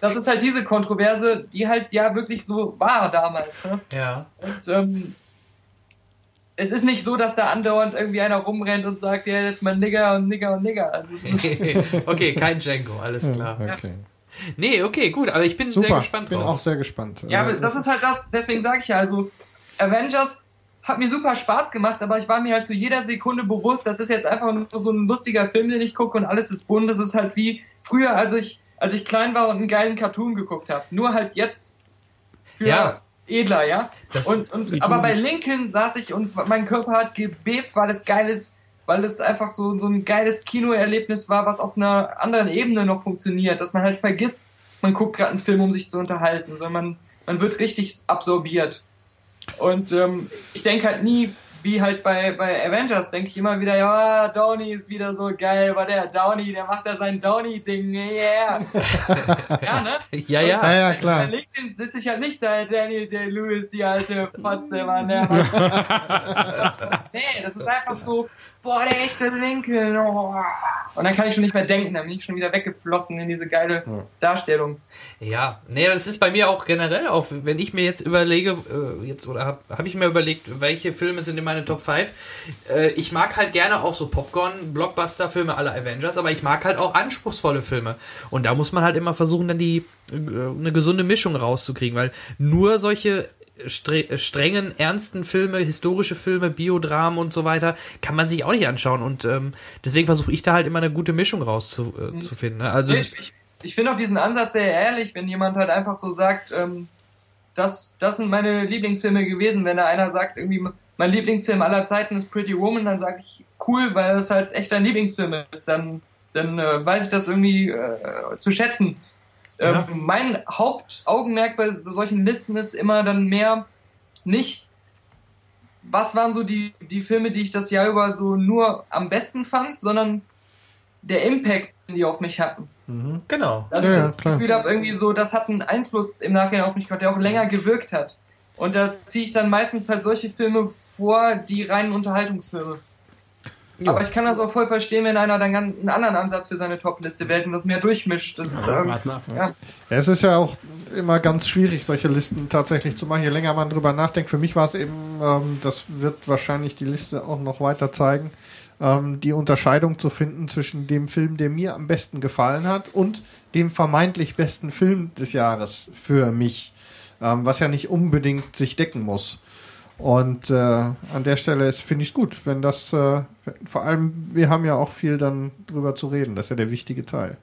Speaker 2: das ist halt diese Kontroverse, die halt ja wirklich so war damals. Ne?
Speaker 1: Ja.
Speaker 2: Und ähm, es ist nicht so, dass da andauernd irgendwie einer rumrennt und sagt, ja, jetzt mal Nigger und Nigger und Nigger. Also,
Speaker 1: okay, kein Django, alles klar.
Speaker 3: Okay.
Speaker 1: Nee, okay, gut, aber ich bin
Speaker 3: Super,
Speaker 1: sehr gespannt
Speaker 3: bin
Speaker 1: drauf.
Speaker 3: auch sehr gespannt.
Speaker 2: Ja,
Speaker 3: Äh,
Speaker 2: aber das ist halt das, deswegen sage ich ja, also Avengers hat mir super Spaß gemacht, aber ich war mir halt zu jeder Sekunde bewusst, das ist jetzt einfach nur so ein lustiger Film, den ich gucke und alles ist bunt. Das ist halt wie früher, als ich, als ich klein war und einen geilen Cartoon geguckt habe. Nur halt jetzt für
Speaker 1: Ja.
Speaker 2: edler, ja.
Speaker 1: Das-
Speaker 2: und, und aber bei Lincoln saß ich und mein Körper hat gebebt, weil es geil ist, weil es einfach so, so ein geiles Kinoerlebnis war, was auf einer anderen Ebene noch funktioniert, dass man halt vergisst, man guckt gerade einen Film, um sich zu unterhalten, sondern man, man wird richtig absorbiert. Und ähm, ich denke halt nie, wie halt bei, bei Avengers, denke ich immer wieder, ja, Downey ist wieder so geil, war der Downey, der macht da sein Downey-Ding, yeah. ja, ne?
Speaker 1: ja, ja.
Speaker 3: Ja, ja,
Speaker 2: Bei
Speaker 3: klar.
Speaker 2: LinkedIn sitze ich halt nicht da, Daniel Day-Lewis, die alte Fotze, Mann. Der macht- nee, das ist einfach so, boah, der echte Lincoln. Oh. Und dann kann ich schon nicht mehr denken, dann bin ich schon wieder weggeflossen in diese geile. Darstellung.
Speaker 1: Ja, nee, das ist bei mir auch generell auch, wenn ich mir jetzt überlege, äh, jetzt oder habe hab ich mir überlegt, welche Filme sind in meine Top 5. Äh, ich mag halt gerne auch so Popcorn, Blockbuster-Filme aller Avengers, aber ich mag halt auch anspruchsvolle Filme. Und da muss man halt immer versuchen, dann die äh, eine gesunde Mischung rauszukriegen, weil nur solche stre strengen, ernsten Filme, historische Filme, Biodramen und so weiter, kann man sich auch nicht anschauen. Und ähm, deswegen versuche ich da halt immer eine gute Mischung rauszufinden. Äh, zu finden, ne? Also
Speaker 2: Ich, ich, ich finde auch diesen Ansatz sehr ehrlich, wenn jemand halt einfach so sagt, ähm, das, das sind meine Lieblingsfilme gewesen. Wenn da einer sagt, irgendwie, mein Lieblingsfilm aller Zeiten ist Pretty Woman, dann sage ich, cool, weil das halt echt dein Lieblingsfilm ist. Dann, dann äh, weiß ich das irgendwie äh, zu schätzen. Ähm,
Speaker 1: Ja.
Speaker 2: Mein Hauptaugenmerk bei solchen Listen ist immer dann mehr nicht, was waren so die, die Filme, die ich das Jahr über so nur am besten fand, sondern der Impact, den die auf mich hatten.
Speaker 3: Mhm.
Speaker 1: genau.
Speaker 2: Dass
Speaker 3: Ja,
Speaker 2: ich das
Speaker 3: klar.
Speaker 2: Gefühl habe, irgendwie so, das hat einen Einfluss im Nachhinein auf mich gehabt, der auch länger gewirkt hat. Und da ziehe ich dann meistens halt solche Filme vor, die reinen Unterhaltungsfilme.
Speaker 1: Ja.
Speaker 2: Aber ich kann das auch voll verstehen, wenn einer dann einen anderen Ansatz für seine Top-Liste wählt und das mehr durchmischt. Das ist, ähm, ja.
Speaker 3: Ja, es ist ja auch immer ganz schwierig, solche Listen tatsächlich zu machen. Je länger man drüber nachdenkt, für mich war es eben, ähm, das wird wahrscheinlich die Liste auch noch weiter zeigen, ähm, die Unterscheidung zu finden zwischen dem Film, der mir am besten gefallen hat und dem vermeintlich besten Film des Jahres für mich, ähm, was ja nicht unbedingt sich decken muss. Und äh, an der Stelle ist finde ich gut, wenn das äh, vor allem wir haben ja auch viel dann drüber zu reden, das ist ja der wichtige Teil.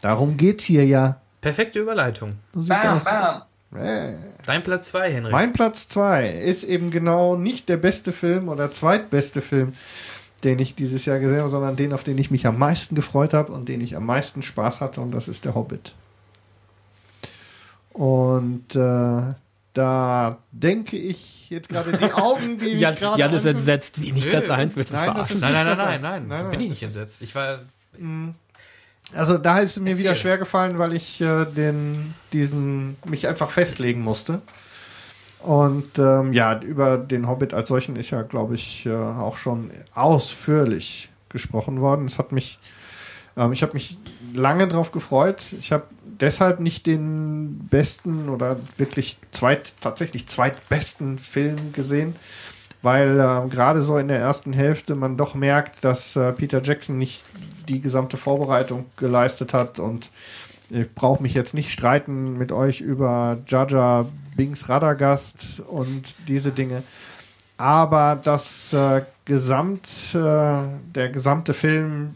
Speaker 3: Darum geht's hier ja.
Speaker 1: Perfekte Überleitung.
Speaker 3: So
Speaker 2: bam, bam.
Speaker 3: Äh.
Speaker 1: Dein Platz 2, Henrik.
Speaker 3: Mein Platz 2 ist eben genau nicht der beste Film oder zweitbeste Film, den ich dieses Jahr gesehen habe, sondern den, auf den ich mich am meisten gefreut habe und den ich am meisten Spaß hatte, und das ist der Hobbit. Und äh, da denke ich jetzt gerade die Augen, die mich
Speaker 4: Jan,
Speaker 3: gerade
Speaker 4: Jan ist
Speaker 3: angucken.
Speaker 4: entsetzt. Wie nicht. Platz 1? Willst du
Speaker 3: Nein,
Speaker 4: verarschen?
Speaker 1: nein, nein, nein, nein, nein,
Speaker 3: Nein, nein.
Speaker 1: Bin ich nicht entsetzt. Ich war.
Speaker 3: Also da ist es mir
Speaker 1: Erzähl.
Speaker 3: wieder schwer gefallen, weil ich äh, den, diesen, mich einfach festlegen musste. Und ähm, ja, über den Hobbit als solchen ist ja, glaube ich, äh, auch schon ausführlich gesprochen worden. Es hat mich, ähm, ich habe mich lange drauf gefreut. Ich habe deshalb nicht den besten oder wirklich zweit, tatsächlich zweitbesten Film gesehen, weil äh, gerade so in der ersten Hälfte man doch merkt, dass äh, Peter Jackson nicht die gesamte Vorbereitung geleistet hat und ich brauche mich jetzt nicht streiten mit euch über Jaja Bings Radagast und diese Dinge. Aber das äh, Gesamt, äh, der gesamte Film,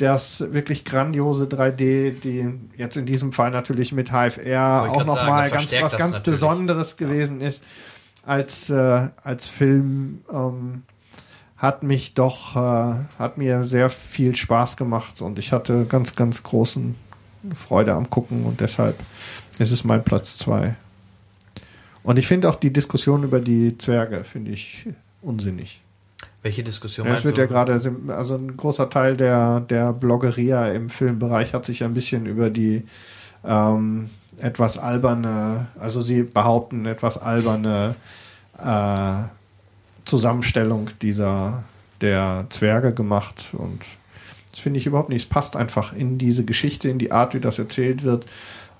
Speaker 3: das wirklich grandiose 3D, die jetzt in diesem Fall natürlich mit HFR auch nochmal ganz was ganz
Speaker 1: natürlich.
Speaker 3: Besonderes gewesen ist als äh, als Film ähm, hat mich doch äh, hat mir sehr viel Spaß gemacht und ich hatte ganz ganz großen Freude am gucken und deshalb ist es mein Platz zwei. Und ich finde auch die Diskussion über die Zwerge finde ich unsinnig.
Speaker 1: Welche Diskussion
Speaker 3: Ja, es wird
Speaker 1: du?
Speaker 3: ja gerade, also ein großer Teil der, der Bloggeria im Filmbereich hat sich ein bisschen über die ähm, etwas alberne, also sie behaupten etwas alberne äh, Zusammenstellung dieser der Zwerge gemacht und Das finde ich überhaupt nicht. Es passt einfach in diese Geschichte, in die Art, wie das erzählt wird.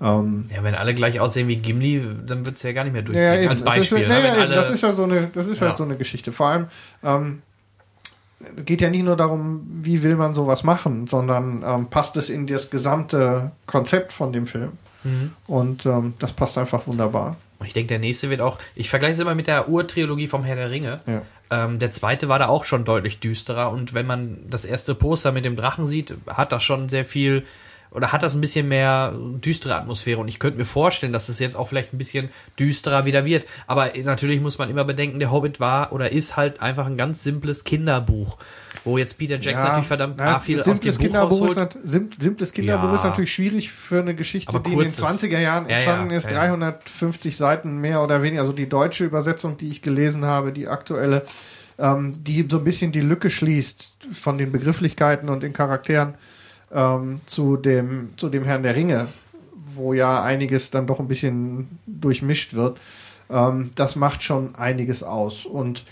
Speaker 1: Ähm, ja, wenn alle gleich aussehen wie Gimli, dann wird es ja gar nicht mehr durchgehen.
Speaker 3: Ja, als Beispiel. Das ist, ne, ja, alle, das ist ja so eine, das ist halt so eine Geschichte. Vor allem, ähm, geht ja nicht nur darum, wie will man sowas machen, sondern ähm, passt es in das gesamte Konzept von dem Film. Mhm. Und ähm, das passt einfach wunderbar.
Speaker 1: Und ich denke, der nächste wird auch, ich vergleiche es immer mit der Urtrilogie vom Herr der Ringe. Ja. Ähm, der zweite war da auch schon deutlich düsterer und wenn man das erste Poster mit dem Drachen sieht, hat das schon sehr viel oder hat das ein bisschen mehr düstere Atmosphäre und ich könnte mir vorstellen, dass es jetzt auch vielleicht ein bisschen düsterer wieder wird. Aber natürlich muss man immer bedenken, der Hobbit war oder ist halt einfach ein ganz simples Kinderbuch, wo jetzt Peter Jackson ja, natürlich verdammt
Speaker 3: ja, viel simples aus dem Kinderbuch Buch ist Simples Kinderbuch ja. ist natürlich schwierig für eine Geschichte, die in den 20er Jahren entstanden ist, 350 Seiten mehr oder weniger. Also die deutsche Übersetzung, die ich gelesen habe, die aktuelle, ähm, die so ein bisschen die Lücke schließt von den Begrifflichkeiten und den Charakteren ähm, zu, dem, zu dem Herrn der Ringe, wo ja einiges dann doch ein bisschen durchmischt wird. Ähm, das macht schon einiges aus. Und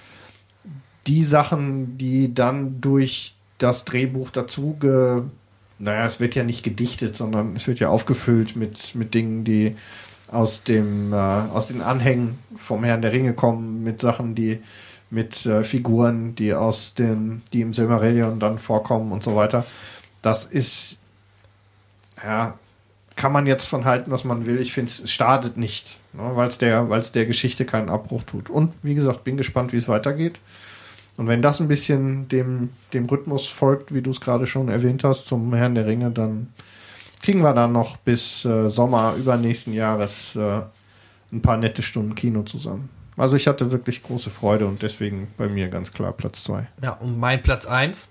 Speaker 3: die Sachen, die dann durch das Drehbuch dazu ge, naja, es wird ja nicht gedichtet, sondern es wird ja aufgefüllt mit, mit Dingen, die aus dem, äh, aus den Anhängen vom Herrn der Ringe kommen, mit Sachen, die mit äh, Figuren, die aus dem, die im Silmarillion dann vorkommen und so weiter das ist, ja, kann man jetzt von halten, was man will. Ich finde, es startet nicht, ne, weil es der, der Geschichte keinen Abbruch tut. Und wie gesagt, bin gespannt, wie es weitergeht. Und wenn das ein bisschen dem, dem Rhythmus folgt, wie du es gerade schon erwähnt hast, zum Herrn der Ringe, dann kriegen wir dann noch bis äh, Sommer übernächsten Jahres äh, ein paar nette Stunden Kino zusammen. Also ich hatte wirklich große Freude und deswegen bei mir ganz klar Platz 2.
Speaker 1: Ja, und mein Platz 1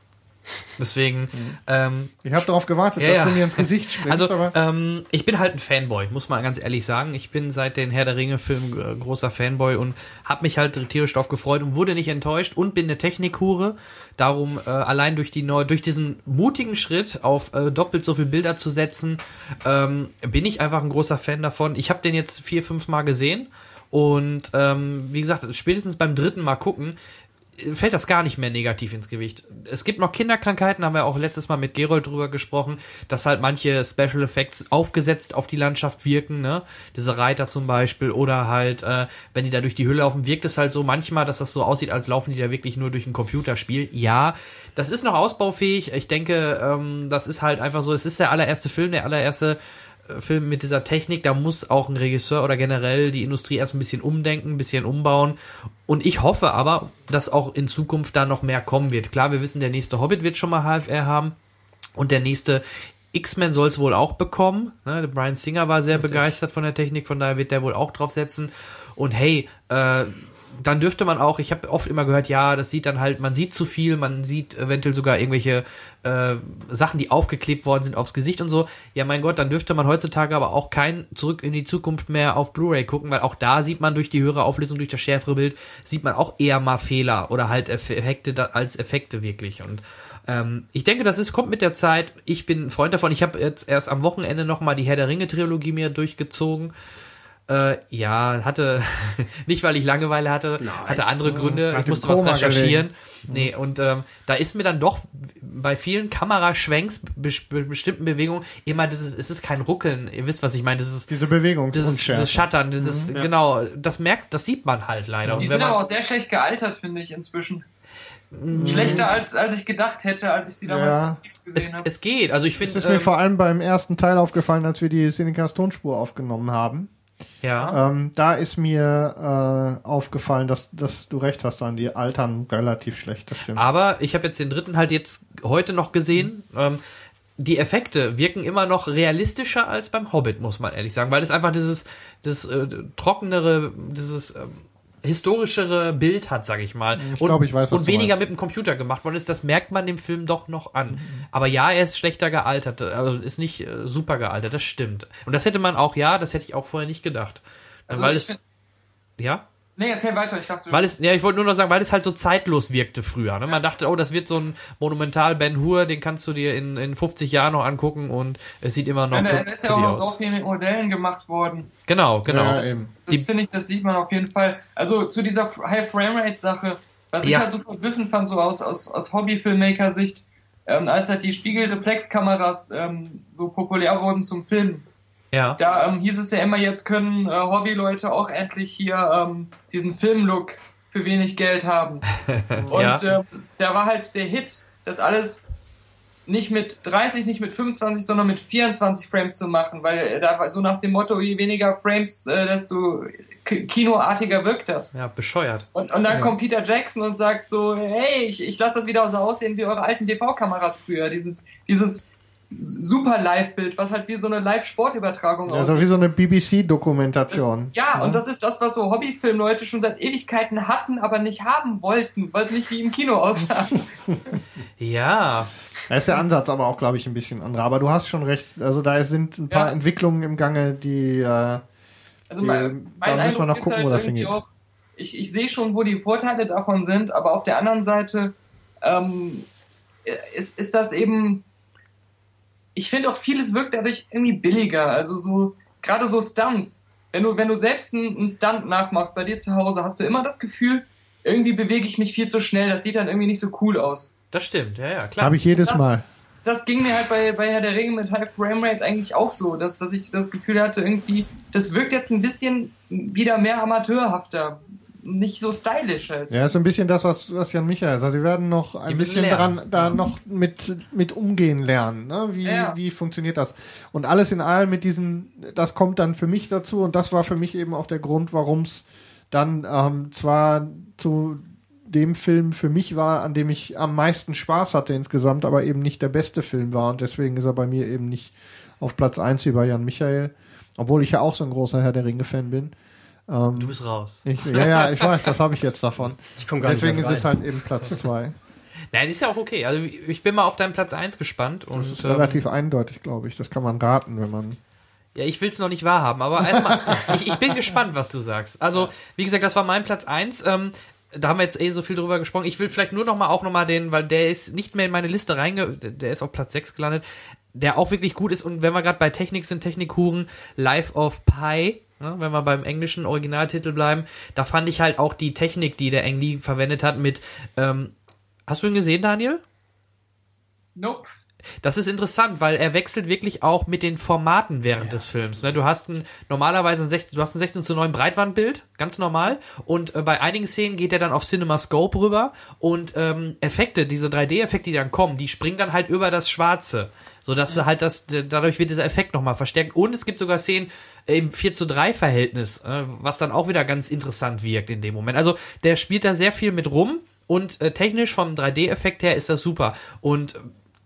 Speaker 1: Deswegen. Mhm.
Speaker 3: Ähm, ich habe darauf gewartet, ja, dass du mir ins Gesicht
Speaker 1: sprichst. Also, ähm, ich bin halt ein Fanboy, muss man ganz ehrlich sagen. Ich bin seit den Herr der Ringe-Filmen äh, großer Fanboy und habe mich halt tierisch darauf gefreut und wurde nicht enttäuscht und bin eine Technikhure. Darum äh, allein durch die neu, durch diesen mutigen Schritt auf äh, doppelt so viele Bilder zu setzen, ähm, bin ich einfach ein großer Fan davon. Ich habe den jetzt vier, fünf Mal gesehen. Und ähm, wie gesagt, spätestens beim dritten Mal gucken, fällt das gar nicht mehr negativ ins Gewicht. Es gibt noch Kinderkrankheiten, haben wir auch letztes Mal mit Gerold drüber gesprochen, dass halt manche Special Effects aufgesetzt auf die Landschaft wirken, ne? Diese Reiter zum Beispiel oder halt, äh, wenn die da durch die Hülle laufen, wirkt es halt so manchmal, dass das so aussieht, als laufen die da wirklich nur durch ein Computerspiel. Ja, das ist noch ausbaufähig. Ich denke, ähm, das ist halt einfach so, es ist der allererste Film, der allererste Film mit dieser Technik, da muss auch ein Regisseur oder generell die Industrie erst ein bisschen umdenken, ein bisschen umbauen. Und ich hoffe aber, dass auch in Zukunft da noch mehr kommen wird. Klar, wir wissen, der nächste Hobbit wird schon mal HFR haben und der nächste X-Men soll es wohl auch bekommen. Ne? Brian Singer war sehr Richtig. begeistert von der Technik, von daher wird der wohl auch drauf setzen. Und hey, äh, dann dürfte man auch, ich habe oft immer gehört, ja, das sieht dann halt, man sieht zu viel, man sieht eventuell sogar irgendwelche äh, Sachen, die aufgeklebt worden sind aufs Gesicht und so. Ja, mein Gott, dann dürfte man heutzutage aber auch kein Zurück in die Zukunft mehr auf Blu-ray gucken, weil auch da sieht man durch die höhere Auflösung, durch das schärfere Bild, sieht man auch eher mal Fehler oder halt Effekte als Effekte wirklich. Und ähm, ich denke, das ist, kommt mit der Zeit. Ich bin ein Freund davon. Ich habe jetzt erst am Wochenende nochmal die Herr der Ringe-Trilogie mir durchgezogen. Äh, ja, hatte, nicht weil ich Langeweile hatte, Nein. hatte andere Gründe, Hat ich musste was recherchieren. Gelegen. Nee, und ähm, da ist mir dann doch bei vielen Kameraschwenks, be be bestimmten Bewegungen, immer dieses, es ist kein Ruckeln, ihr wisst, was ich meine, das ist
Speaker 3: diese Bewegung,
Speaker 1: dieses, dieses Schattern, dieses, mhm, ja. genau, das merkt, das sieht man halt leider.
Speaker 2: Die sind aber auch sehr schlecht gealtert, finde ich, inzwischen. Mhm. Schlechter als, als ich gedacht hätte, als ich sie damals ja.
Speaker 1: gesehen habe. Es geht, also ich finde.
Speaker 3: Es ist mir ähm, vor allem beim ersten Teil aufgefallen, als wir die Cinecast Tonspur aufgenommen haben. Ja. Ähm, da ist mir äh, aufgefallen, dass, dass du recht hast, an die altern relativ schlecht, das
Speaker 1: stimmt. Aber ich habe jetzt den dritten halt jetzt heute noch gesehen. Mhm. Ähm, die Effekte wirken immer noch realistischer als beim Hobbit, muss man ehrlich sagen, weil es einfach dieses, das äh, trockenere, dieses ähm, historischere Bild hat, sag ich mal.
Speaker 3: Ich und, glaub, ich weiß,
Speaker 1: und weniger mit dem Computer gemacht worden ist. Das merkt man dem Film doch noch an. Mhm. Aber ja, er ist schlechter gealtert, also ist nicht äh, super gealtert, das stimmt. Und das hätte man auch, ja, das hätte ich auch vorher nicht gedacht. Also weil es, ja?
Speaker 2: Nee, erzähl weiter, ich dachte.
Speaker 1: Weil es, ja, ich wollte nur noch sagen, weil es halt so zeitlos wirkte früher. Ne? Man dachte, oh, das wird so ein Monumental Ben Hur, den kannst du dir in, in 50 Jahren noch angucken und es sieht immer noch. Ja,
Speaker 2: der ist ja auch aus so vielen Modellen gemacht worden.
Speaker 1: Genau, genau. Ja,
Speaker 2: das, das finde ich, das sieht man auf jeden Fall. Also zu dieser High Frame Rate Sache, was ja. ich halt so verblüffend fand, so aus, aus, aus Hobby-Filmmaker-Sicht, ähm, als halt die Spiegelreflexkameras ähm, so populär wurden zum Filmen.
Speaker 1: Ja.
Speaker 2: Da ähm, hieß es ja immer, jetzt können äh, Hobbyleute auch endlich hier ähm, diesen Filmlook für wenig Geld haben. Und
Speaker 1: Ja.
Speaker 2: ähm, da war halt der Hit, das alles nicht mit 30, nicht mit 25, sondern mit 24 Frames zu machen, weil äh, da war so nach dem Motto, je weniger Frames, äh, desto kinoartiger wirkt das.
Speaker 1: Ja, bescheuert.
Speaker 2: Und, und dann
Speaker 3: Ja.
Speaker 2: kommt Peter Jackson und sagt so, hey, ich, ich lasse das wieder so aussehen wie eure alten TV-Kameras früher. Dieses, dieses super Live-Bild, was halt wie so eine Live-Sportübertragung
Speaker 3: Ja, so wie so eine BBC-Dokumentation.
Speaker 2: ja, und das ist das, was so Hobbyfilmleute schon seit Ewigkeiten hatten, aber nicht haben wollten, weil es nicht wie im Kino aussah.
Speaker 1: Ja.
Speaker 3: Da ist der Ansatz aber auch, glaube ich, ein bisschen anderer. Aber du hast schon recht. Also da sind ein paar
Speaker 2: Ja.
Speaker 3: Entwicklungen im Gange, die. Äh,
Speaker 2: Also
Speaker 3: Die-
Speaker 2: mein,
Speaker 3: da
Speaker 2: mein
Speaker 3: müssen wir noch gucken,
Speaker 2: halt
Speaker 3: wo das hingeht.
Speaker 2: auch, ich, ich sehe schon, wo die Vorteile davon sind, aber auf der anderen Seite ähm, ist, ist das eben, ich finde auch vieles wirkt dadurch irgendwie billiger. Also so, gerade so Stunts. Wenn du, wenn du selbst einen, einen Stunt nachmachst bei dir zu Hause, hast du immer das Gefühl, irgendwie bewege ich mich viel zu schnell. Das sieht dann irgendwie nicht so cool aus.
Speaker 1: Das stimmt, ja, ja, klar.
Speaker 3: Habe ich jedes
Speaker 2: Das-
Speaker 3: Mal.
Speaker 2: das ging mir halt bei, bei Herr der Ringe mit High Frame Rate eigentlich auch so, dass, dass ich das Gefühl hatte, irgendwie, das wirkt jetzt ein bisschen wieder mehr amateurhafter. Nicht so stylisch halt.
Speaker 3: Ja, ist so ein bisschen das, was, was Jan Michael sagt. Sie werden noch
Speaker 1: Die
Speaker 3: ein
Speaker 1: müssen
Speaker 3: bisschen daran, da noch mit, mit umgehen lernen. Ne? Wie,
Speaker 2: Ja.
Speaker 3: wie funktioniert das? Und alles in allem mit diesen, das kommt dann für mich dazu und das war für mich eben auch der Grund, warum es dann ähm, zwar zu dem Film für mich war, an dem ich am meisten Spaß hatte insgesamt, aber eben nicht der beste Film war und deswegen ist er bei mir eben nicht auf Platz 1 wie bei Jan Michael, obwohl ich ja auch so ein großer Herr der Ringe-Fan bin. Ähm,
Speaker 1: Du bist raus.
Speaker 3: ich, ja, ja, ich weiß, das habe ich jetzt davon.
Speaker 4: Ich komme gar
Speaker 3: Deswegen
Speaker 4: nicht
Speaker 3: ist
Speaker 4: mehr
Speaker 3: es halt eben Platz 2.
Speaker 1: Nein, ist ja auch okay. Also ich bin mal auf deinen Platz 1 gespannt und
Speaker 3: Das ist
Speaker 1: ähm,
Speaker 3: relativ eindeutig, glaube ich. Das kann man raten, wenn man.
Speaker 1: Ja, ich will's noch nicht wahrhaben, aber erstmal, ich, ich bin gespannt, was du sagst. Also, wie gesagt, das war mein Platz eins. Ähm, da haben wir jetzt eh so viel drüber gesprochen. Ich will vielleicht nur noch mal auch noch mal den, weil der ist nicht mehr in meine Liste reinge... Der ist auf Platz 6 gelandet, der auch wirklich gut ist. Und wenn wir gerade bei Technik sind, Technikhuren, Life of Pi, wenn wir beim englischen Originaltitel bleiben, da fand ich halt auch die Technik, die der Engli verwendet hat mit... Ähm, hast du ihn gesehen, Daniel?
Speaker 2: Nope.
Speaker 1: Das ist interessant, weil er wechselt wirklich auch mit den Formaten während des Films. ne? Du hast ein, normalerweise ein 16, du hast ein 16 zu 9 Breitbandbild, ganz normal. Und äh, bei einigen Szenen geht er dann auf CinemaScope rüber und ähm, Effekte, diese 3D-Effekte, die dann kommen, die springen dann halt über das Schwarze. Sodass du halt das, dadurch wird dieser Effekt nochmal verstärkt. Und es gibt sogar Szenen im 4 zu 3 Verhältnis, äh, was dann auch wieder ganz interessant wirkt in dem Moment. Also der spielt da sehr viel mit rum und äh, technisch vom 3D-Effekt her ist das super. Und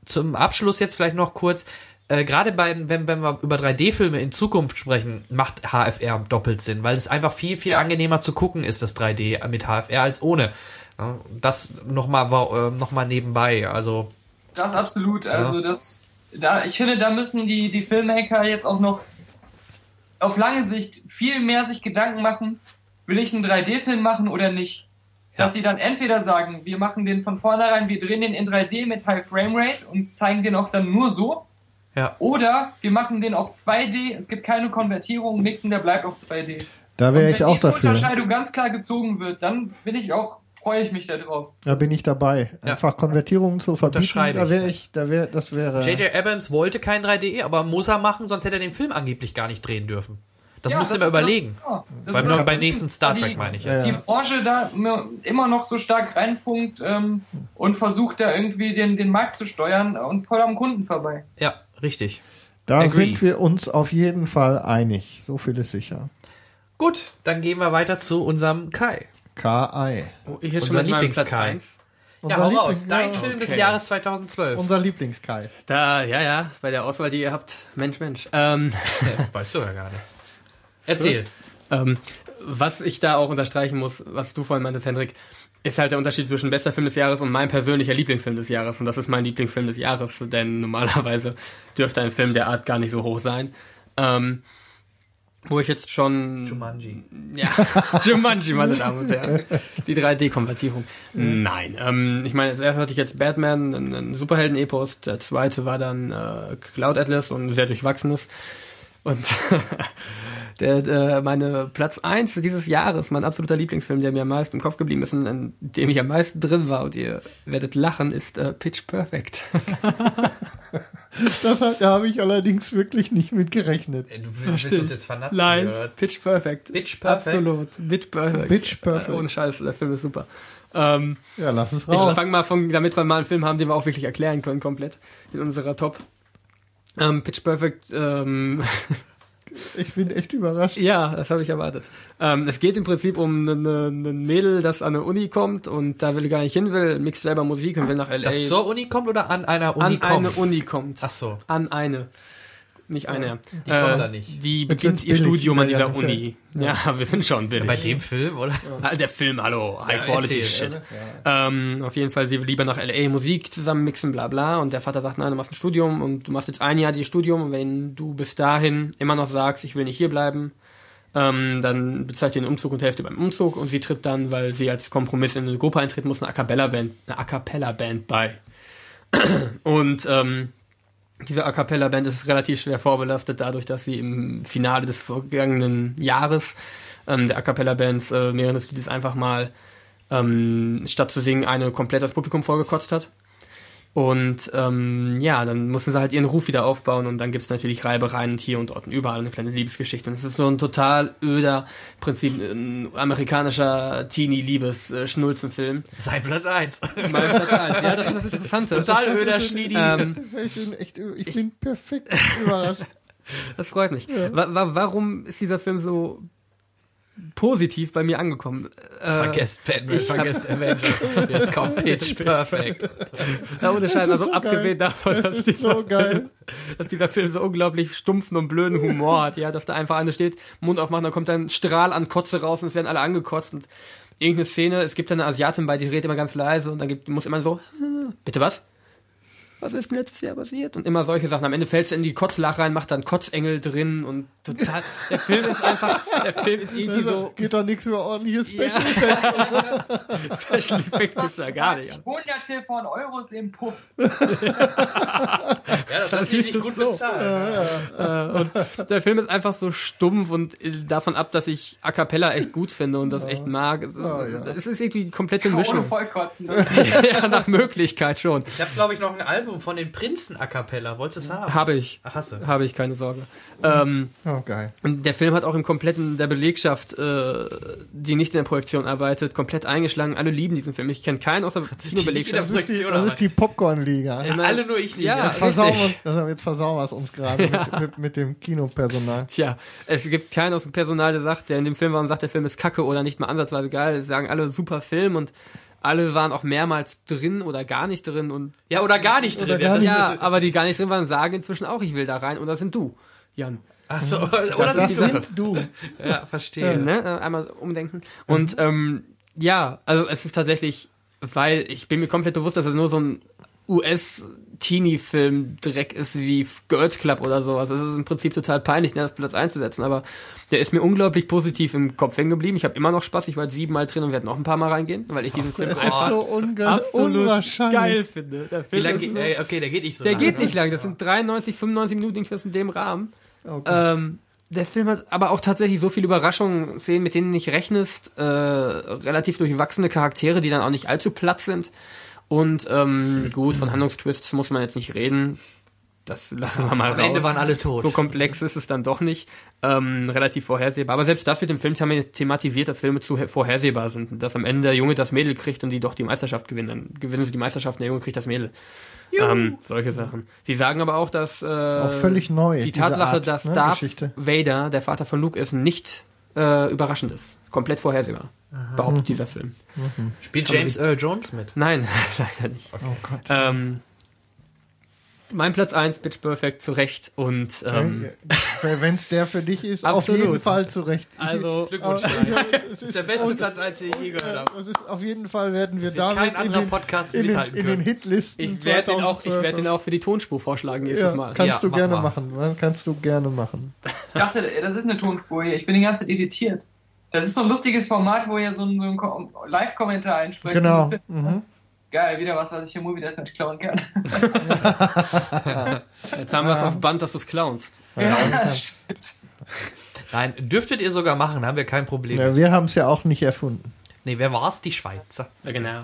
Speaker 1: zum Abschluss jetzt vielleicht noch kurz, äh, gerade bei, wenn, wenn wir über 3D-Filme in Zukunft sprechen, macht HFR doppelt Sinn, weil es einfach viel, viel angenehmer zu gucken ist, das 3D mit HFR als ohne. Ja, das nochmal äh, noch mal nebenbei. Also,
Speaker 2: Das absolut. Also das, da, ich finde, da müssen die, die Filmmaker jetzt auch noch auf lange Sicht viel mehr sich Gedanken machen, will ich einen 3D-Film machen oder nicht.
Speaker 1: Ja.
Speaker 2: Dass sie dann entweder sagen, wir machen den von vornherein, wir drehen den in 3D mit High Frame Rate und zeigen den auch dann nur so.
Speaker 1: ja.
Speaker 2: Oder wir machen den auf 2D, es gibt keine Konvertierung, nix und der bleibt auf 2D.
Speaker 3: Da wäre
Speaker 2: wenn
Speaker 3: ich auch dafür.
Speaker 2: Unterscheidung ganz klar gezogen wird, dann bin ich auch, freue ich mich darauf.
Speaker 3: Da bin ich dabei.
Speaker 1: Ja.
Speaker 3: Einfach Konvertierungen zu verbieten, da wäre ich, da wäre, das wäre.
Speaker 1: J.J. Abrams wollte kein 3D, aber muss er machen, sonst hätte er den Film angeblich gar nicht drehen dürfen. Das
Speaker 2: Ja,
Speaker 1: musst du mal
Speaker 2: ist das-
Speaker 1: überlegen.
Speaker 2: ja, das
Speaker 1: Beim,
Speaker 2: ist
Speaker 1: noch,
Speaker 2: das-
Speaker 1: bei nächsten Star Trek
Speaker 2: die-
Speaker 1: meine ich
Speaker 3: Ja,
Speaker 1: jetzt.
Speaker 2: die Branche da immer noch so stark reinfunkt ähm, und versucht da irgendwie den, den Markt zu steuern und voll am Kunden vorbei.
Speaker 1: Ja, richtig.
Speaker 3: da
Speaker 1: agree.
Speaker 3: sind wir uns auf jeden Fall einig. So viel ist sicher.
Speaker 1: Gut, dann gehen wir weiter zu unserem Kai.
Speaker 3: K.I.
Speaker 4: Oh, ich jetzt schon mit meinem Platz
Speaker 1: Lieblings-Kai.
Speaker 4: 1.
Speaker 1: Ja, hau raus. Dein
Speaker 3: ja,
Speaker 1: Film des
Speaker 4: okay.
Speaker 1: Jahres 2012.
Speaker 3: Unser Lieblingskai.
Speaker 4: Da, ja, ja, bei der Auswahl, die ihr habt, Mensch, Mensch. Ähm,
Speaker 1: Weißt du ja gar nicht. Erzähl.
Speaker 4: ähm, was ich da auch unterstreichen muss, was du vorhin meintest, Hendrik, ist halt der Unterschied zwischen bester Film des Jahres und mein persönlicher Lieblingsfilm des Jahres. Und das ist mein Lieblingsfilm des Jahres, denn normalerweise dürfte ein Film der Art gar nicht so hoch sein. Ähm, wo ich jetzt schon
Speaker 1: Jumanji.
Speaker 4: Ja, Jumanji, meine Damen und Herren. Die 3D-Konvertierung. Nein, ähm, ich meine, als erstes hatte ich jetzt Batman, einen, Superhelden-Epos. Der zweite war dann äh, Cloud Atlas und ein sehr durchwachsenes. Und der, äh, meine Platz eins dieses Jahres, mein absoluter Lieblingsfilm, der mir am meisten im Kopf geblieben ist und an dem ich am meisten drin war und ihr werdet lachen, ist äh, Pitch Perfect.
Speaker 3: das hat, da habe ich allerdings wirklich nicht mit gerechnet.
Speaker 1: Du willst uns jetzt vernatzen.
Speaker 4: Nein,
Speaker 1: oder?
Speaker 4: Pitch Perfect.
Speaker 1: Pitch Perfect.
Speaker 4: Absolut. Pitch Perfect.
Speaker 3: Pitch Perfect.
Speaker 4: Äh, ohne Scheiß, der Film ist super. Ähm,
Speaker 3: Ja, lass es
Speaker 4: ich
Speaker 3: raus.
Speaker 4: fange mal von, damit wir mal einen Film haben, den wir auch wirklich erklären können, komplett in unserer Top. Ähm, Pitch Perfect, ähm,
Speaker 3: Ich bin echt überrascht.
Speaker 4: ja, das habe ich erwartet. Ähm, es geht im Prinzip um ein Mädel, das an eine Uni kommt und da will gar nicht hin will, mixt selber Musik und will nach L.A.
Speaker 1: Das zur Uni kommt oder an einer Uni
Speaker 4: an
Speaker 1: kommt?
Speaker 4: eine Uni kommt.
Speaker 1: Ach so.
Speaker 4: An eine. Nicht eine.
Speaker 1: Die kommt da nicht.
Speaker 4: Die beginnt ihr
Speaker 3: billig
Speaker 4: Studium an dieser
Speaker 3: ja.
Speaker 4: Uni. Ja, wir sind schon billig.
Speaker 1: Bei dem Film, oder?
Speaker 4: Ah, Der Film, hallo, High
Speaker 1: Ja,
Speaker 4: Quality
Speaker 1: erzähl.
Speaker 4: Shit. Ähm, auf jeden Fall, sie will lieber nach LA Musik zusammen mixen, bla bla. Und der Vater sagt, nein, du machst ein Studium und du machst jetzt ein Jahr die Studium und wenn du bis dahin immer noch sagst, ich will nicht hier bleiben, ähm, dann bezahlt ihr den Umzug und Hälfte beim Umzug und sie tritt dann, weil sie als Kompromiss in eine Gruppe eintreten muss, eine A Cappella Band, eine A Cappella Band bei. Und ähm, diese A Cappella Band ist relativ schwer vorbelastet, dadurch, dass sie im Finale des vergangenen Jahres ähm, der A Cappella Bands äh, während des Liedes einfach mal ähm, statt zu singen eine komplett das Publikum vorgekotzt hat. Und ähm, ja, dann mussten sie halt ihren Ruf wieder aufbauen und dann gibt's natürlich Reibereien und hier und dort und überall eine kleine Liebesgeschichte. Und es ist so ein total öder, Prinzip ein amerikanischer Teenie-Liebes-Schnulzenfilm.
Speaker 1: Sein Platz 1.
Speaker 4: Mein Platz eins. Ja, das ist das Interessante.
Speaker 1: Total öder Schniedi.
Speaker 4: Ähm,
Speaker 3: Ich bin echt, ich bin perfekt überrascht.
Speaker 4: Das freut mich. Wa wa warum ist dieser Film so positiv bei mir angekommen? Äh,
Speaker 1: Vergesst Batman, vergesst Avengers. Jetzt kommt Pitch Perfect.
Speaker 4: Ja, ohne Scheiß, also
Speaker 3: so
Speaker 4: abgesehen
Speaker 3: geil.
Speaker 4: davon, dass dieser,
Speaker 3: so geil.
Speaker 4: dass dieser Film so unglaublich stumpfen und blöden Humor hat, ja, dass da einfach einer steht, Mund aufmacht, dann kommt ein Strahl an Kotze raus und es werden alle angekotzt und irgendeine Szene, es gibt da eine Asiatin bei, die redet immer ganz leise und dann gibt, muss immer so, "Äh, bitte was? Was ist denn letztes Jahr passiert? Und immer solche Sachen. Am Ende fällt es in die Kotzlach rein, macht dann Kotzengel drin und total, der Film ist einfach, der Film ist irgendwie so,
Speaker 3: Geht doch nichts über ordentliche Special
Speaker 4: Ja.
Speaker 3: Effects.
Speaker 4: Special Effects gibt's da gar nicht.
Speaker 2: Hunderte von Euros im Puff.
Speaker 1: Ja, das,
Speaker 4: Das
Speaker 1: ist nicht gut
Speaker 4: so.
Speaker 1: bezahlt.
Speaker 4: Äh, und der Film ist einfach so stumpf und davon ab, dass ich A Cappella echt gut finde und das echt mag. Es ist,
Speaker 3: Ja, ja.
Speaker 4: es ist irgendwie die komplette Mischung.
Speaker 2: Vollkotzen.
Speaker 4: ja, nach Möglichkeit schon.
Speaker 1: Ich habe, glaube ich, noch ein Album von den Prinzen A Cappella. Wolltest du es haben?
Speaker 4: Habe ich.
Speaker 1: Ach, hast du.
Speaker 4: Habe ich, keine Sorge. Ähm,
Speaker 3: Oh, geil.
Speaker 4: und der Film hat auch im kompletten der Belegschaft, äh, die nicht in der Projektion arbeitet, komplett eingeschlagen. Alle lieben diesen Film. Ich kenne keinen außer Kinobelegschaft.
Speaker 3: Das ist die,
Speaker 1: Projektion
Speaker 3: das ist die Popcorn-Liga.
Speaker 4: Immer-
Speaker 1: Alle nur ich nicht.
Speaker 4: Ja,
Speaker 1: Ja.
Speaker 3: Versauen
Speaker 4: richtig.
Speaker 3: wir, jetzt versauen wir es uns gerade mit, mit, mit dem Kinopersonal.
Speaker 4: Tja, es gibt keinen aus dem Personal, der sagt, der in dem Film war und sagt, der Film ist kacke oder nicht mal ansatzweise geil. Es sagen alle super Film und alle waren auch mehrmals drin oder gar nicht drin und
Speaker 1: ja, oder gar nicht drin.
Speaker 3: gar
Speaker 1: ja,
Speaker 3: nicht.
Speaker 4: ja, aber die gar nicht drin waren, sagen inzwischen auch, ich will da rein und das sind du, Jan.
Speaker 1: Ach so, oder
Speaker 3: Das,
Speaker 1: das,
Speaker 3: sind du.
Speaker 1: Ja, verstehe.
Speaker 4: Ne? Äh, Einmal umdenken. Und ähm, ja, also es ist tatsächlich, weil ich bin mir komplett bewusst, dass es nur so ein US-Teenie-Film-Dreck ist wie Girls Club oder sowas. Es ist im Prinzip total peinlich, den auf Platz einzusetzen, aber der ist mir unglaublich positiv im Kopf hängen geblieben. Ich habe immer noch Spaß, ich war jetzt siebenmal drin und werde noch ein paar Mal reingehen, weil ich diesen Film
Speaker 3: Das ist
Speaker 4: einfach
Speaker 3: so
Speaker 4: absolut
Speaker 3: unwahrscheinlich.
Speaker 4: geil finde. Der
Speaker 1: Wie
Speaker 4: Film
Speaker 1: lange
Speaker 4: ist
Speaker 1: geht,
Speaker 4: so,
Speaker 1: äh, okay, der geht nicht so
Speaker 4: der
Speaker 1: lange.
Speaker 4: geht nicht lang, das sind 93, 95 Minuten, irgendwas in dem Rahmen.
Speaker 3: Oh Gott.
Speaker 4: Ähm, der Film hat aber auch tatsächlich so viele Überraschungen, Szenen, mit denen du nicht rechnest, äh, relativ durchwachsene Charaktere, die dann auch nicht allzu platt sind. Und ähm, gut, von Handlungstwists muss man jetzt nicht reden. Das lassen wir mal
Speaker 1: Am
Speaker 4: raus.
Speaker 1: Ende waren alle tot.
Speaker 4: so komplex ist es dann doch nicht. Ähm, relativ vorhersehbar. Aber selbst das wird im Film thema- thematisiert, dass Filme zu he- vorhersehbar sind. Dass am Ende der Junge das Mädel kriegt und die doch die Meisterschaft gewinnen. Dann gewinnen sie die Meisterschaft und der Junge kriegt das Mädel. Ähm, solche Sachen. Sie sagen aber auch, dass äh,
Speaker 3: auch völlig neu.
Speaker 4: die Tatsache,
Speaker 3: Art,
Speaker 4: dass
Speaker 3: ne,
Speaker 4: Darth
Speaker 3: Geschichte.
Speaker 4: Vader, der Vater von Luke ist, nicht äh, überraschend ist. Komplett vorhersehbar. Behauptet dieser Film.
Speaker 1: Spielt James Earl Jones mit.
Speaker 4: Nein, leider nicht.
Speaker 3: Oh Gott.
Speaker 4: Ähm, mein Platz 1, Pitch Perfect, zu Recht. Und ähm,
Speaker 3: Wenn es der für dich ist, auf jeden Fall zurecht.
Speaker 4: also,
Speaker 1: Glückwunsch. Das ist der beste
Speaker 3: und-
Speaker 1: Platz, als ich je gehört habe.
Speaker 3: Das ist auf jeden Fall werden wir damit
Speaker 1: kein
Speaker 3: in
Speaker 1: anderer
Speaker 3: den,
Speaker 1: Podcast
Speaker 3: in den,
Speaker 1: mithalten
Speaker 3: in den
Speaker 1: können.
Speaker 3: Hitlisten.
Speaker 4: ich werde ihn, auch, ich
Speaker 3: 2012.
Speaker 4: werd ihn auch für die Tonspur vorschlagen nächstes
Speaker 3: ja,
Speaker 4: Mal.
Speaker 3: Kannst
Speaker 1: Ja,
Speaker 3: du
Speaker 1: mach
Speaker 3: gerne
Speaker 1: mal.
Speaker 3: machen. ne? Kannst du gerne machen.
Speaker 2: Ich dachte, das ist eine Tonspur hier. Ich bin die ganze Zeit irritiert. Das ist so ein lustiges Format, wo ihr so ein, so Live-Kommentar einsprecht.
Speaker 3: Genau. Mhm.
Speaker 2: Geil, wieder was, was ich im Movie Deathmatch klauen kann.
Speaker 4: Jetzt haben wir es auf Band, dass du es clownst.
Speaker 2: Ja,
Speaker 1: Nein, dürftet ihr sogar machen, haben wir kein Problem.
Speaker 3: Ja, wir haben es ja auch nicht erfunden.
Speaker 1: Nee, wer war's? Die Schweizer.
Speaker 4: Ja, genau.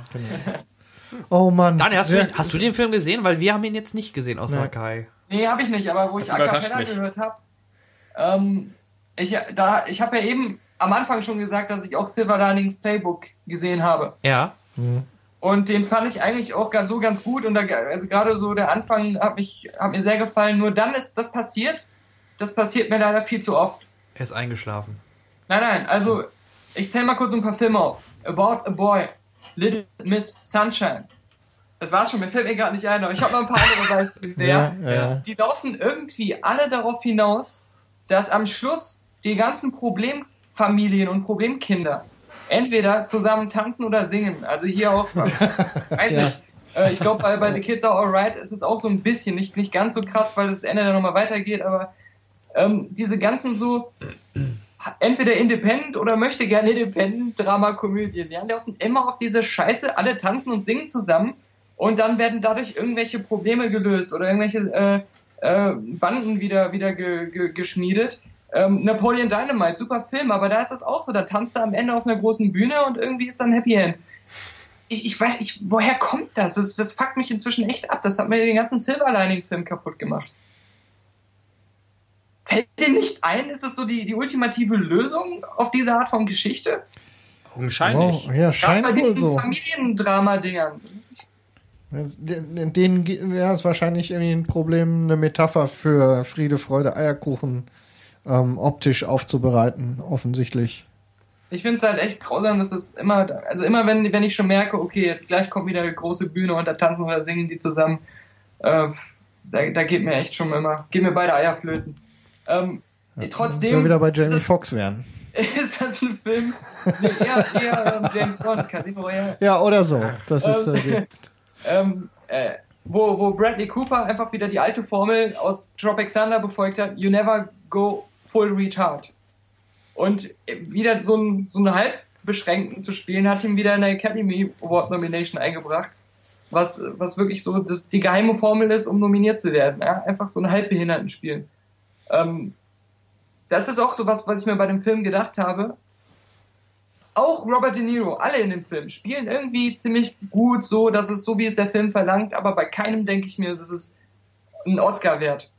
Speaker 3: Oh Mann.
Speaker 1: Daniel, hast, du,
Speaker 3: Wer-
Speaker 1: den- hast du den Film gesehen? Weil wir haben ihn jetzt nicht gesehen, außer
Speaker 3: Nee.
Speaker 1: Kai.
Speaker 2: Nee, habe ich nicht, aber wo ich
Speaker 4: Das
Speaker 2: A
Speaker 4: überrascht
Speaker 2: Cappella gehört habe, ähm, ich, da, ich habe ja eben am Anfang schon gesagt, dass ich auch Silver Linings Playbook gesehen habe.
Speaker 1: Ja.
Speaker 2: Und den fand ich eigentlich auch ganz, so ganz gut. Und da, also gerade so der Anfang hat, mich, hat mir sehr gefallen. Nur dann ist das passiert. Das passiert mir leider viel zu oft.
Speaker 1: Er ist eingeschlafen.
Speaker 2: Nein, nein, also ich zähle mal kurz ein paar Filme auf. About a Boy, Little Miss Sunshine. Das war's schon, mir fällt mir gerade nicht ein, aber ich habe noch ein paar andere Beispiele.
Speaker 3: Ja,
Speaker 2: Ja. Die laufen irgendwie alle darauf hinaus, dass am Schluss die ganzen Problemfamilien und Problemkinder entweder zusammen tanzen oder singen. Also hier auch, weiß
Speaker 3: Ja.
Speaker 2: nicht, äh, ich glaube bei, bei The Kids Are Alright ist es auch so ein bisschen, nicht, nicht ganz so krass, weil das Ende dann nochmal weitergeht, aber ähm, diese ganzen so entweder Independent oder möchte gerne Independent Drama-Komödien. Ja, laufen immer auf diese Scheiße, alle tanzen und singen zusammen und dann werden dadurch irgendwelche Probleme gelöst oder irgendwelche äh, äh, Banden wieder, wieder ge, ge, geschmiedet. Ähm, Napoleon Dynamite, super Film, aber da ist das auch so. Da tanzt er am Ende auf einer großen Bühne und irgendwie ist dann Happy End. Ich, ich weiß, ich, woher kommt das? das? Das fuckt mich inzwischen echt ab. Das hat mir den ganzen Silver Linings-Film kaputt gemacht. Fällt dir nichts ein? Ist das so die, die ultimative Lösung auf diese Art von Geschichte?
Speaker 4: Augenscheinlich.
Speaker 3: Oh, ja, scheint
Speaker 2: Gerade bei
Speaker 3: wohl
Speaker 2: diesen
Speaker 3: so.
Speaker 2: Familiendrama-Dingern.
Speaker 3: Denen ja, ist wahrscheinlich irgendwie ein Problem, eine Metapher für Friede, Freude, Eierkuchen ähm, optisch aufzubereiten, offensichtlich.
Speaker 2: Ich finde es halt echt grausam, dass es immer, also immer wenn, wenn ich schon merke, okay, jetzt gleich kommt wieder eine große Bühne und da tanzen oder singen die zusammen, äh, da, da geht mir echt schon immer, geht mir beide Eier flöten. Ähm,
Speaker 3: Wenn
Speaker 2: trotzdem
Speaker 3: wir wieder bei
Speaker 2: ist
Speaker 3: Jamie Foxx wären.
Speaker 2: ist das ein Film, nee, eher, eher ähm, James Bond, Casino Royale.
Speaker 3: Ja, oder so. Das ist äh, die,
Speaker 2: ähm, äh, wo, wo Bradley Cooper einfach wieder die alte Formel aus Tropic Thunder befolgt hat, you never go full retard. Und wieder so, ein, so einen halbbeschränkten zu spielen, hat ihm wieder eine Academy Award Nomination eingebracht, was, was wirklich so das, die geheime Formel ist, um nominiert zu werden. Ja? Einfach so einen halbbehinderten spielen. Ähm, das ist auch so was, was ich mir bei dem Film gedacht habe auch Robert De Niro, alle in dem Film, spielen irgendwie ziemlich gut so, dass es so, wie es der Film verlangt, aber bei keinem denke ich mir, das ist ein Oscar wert.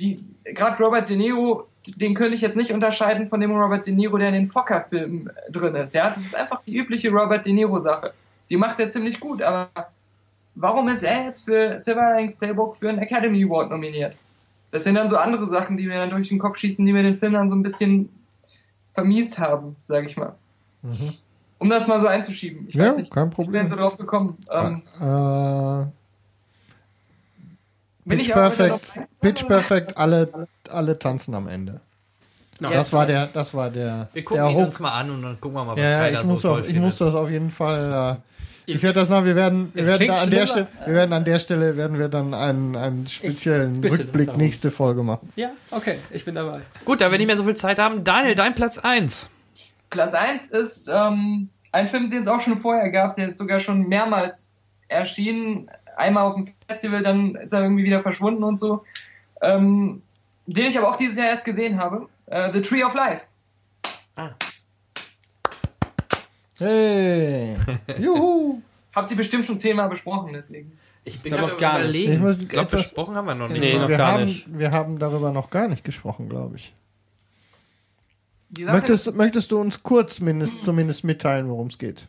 Speaker 2: Die, gerade Robert De Niro, den könnte ich jetzt nicht unterscheiden von dem Robert De Niro, der in den Fokker-Filmen drin ist, ja. Das ist einfach die übliche Robert De Niro-Sache. Die macht er ziemlich gut, aber warum ist er jetzt für Silver Linings Playbook für einen Academy Award nominiert? Das sind dann so andere Sachen, die mir dann durch den Kopf schießen, die mir den Film dann so ein bisschen vermiest haben, sag ich mal.
Speaker 3: Mhm.
Speaker 2: Um das mal so einzuschieben. Ich
Speaker 3: Ja,
Speaker 2: weiß nicht,
Speaker 3: kein
Speaker 2: ich bin
Speaker 3: Problem.
Speaker 2: so drauf gekommen. Ähm,
Speaker 3: äh, Pitch Perfect, Pitch Perfect, alle, alle tanzen am Ende.
Speaker 4: Na,
Speaker 3: Das war der, das war der,
Speaker 1: Wir gucken
Speaker 3: der
Speaker 1: ihn uns mal an und dann gucken wir mal, was
Speaker 3: Ja,
Speaker 1: Kai so
Speaker 3: muss,
Speaker 1: toll
Speaker 3: auf, ich muss das auf jeden Fall. Äh, ich werde das noch. Wir werden, wir
Speaker 4: Es
Speaker 3: werden an der. Stelle, wir werden an der Stelle werden wir dann einen, einen speziellen Rückblick nächste Folge machen.
Speaker 4: Ja, okay, ich bin dabei.
Speaker 1: Gut, da wir nicht mehr so viel Zeit haben, Daniel, dein Platz 1.
Speaker 2: Platz 1 ist ähm, ein Film, den es auch schon vorher gab, der ist sogar schon mehrmals erschienen. Einmal auf dem Festival, dann ist er irgendwie wieder verschwunden und so. Ähm, den ich aber auch dieses Jahr erst gesehen habe. Äh, The Tree of Life.
Speaker 3: Hey, juhu!
Speaker 2: Habt ihr bestimmt schon zehnmal besprochen, deswegen.
Speaker 1: Ich
Speaker 4: bin gerade gar nicht.
Speaker 3: Ich
Speaker 1: überlegen.
Speaker 3: muss
Speaker 1: Ich glaube, besprochen haben wir noch nicht.
Speaker 4: Nee,
Speaker 1: mal.
Speaker 4: noch
Speaker 3: wir
Speaker 4: gar
Speaker 3: haben,
Speaker 4: nicht.
Speaker 3: wir haben darüber noch gar nicht gesprochen, glaube ich. Möchtest, möchtest du uns kurz mindest, zumindest mitteilen, worum es geht?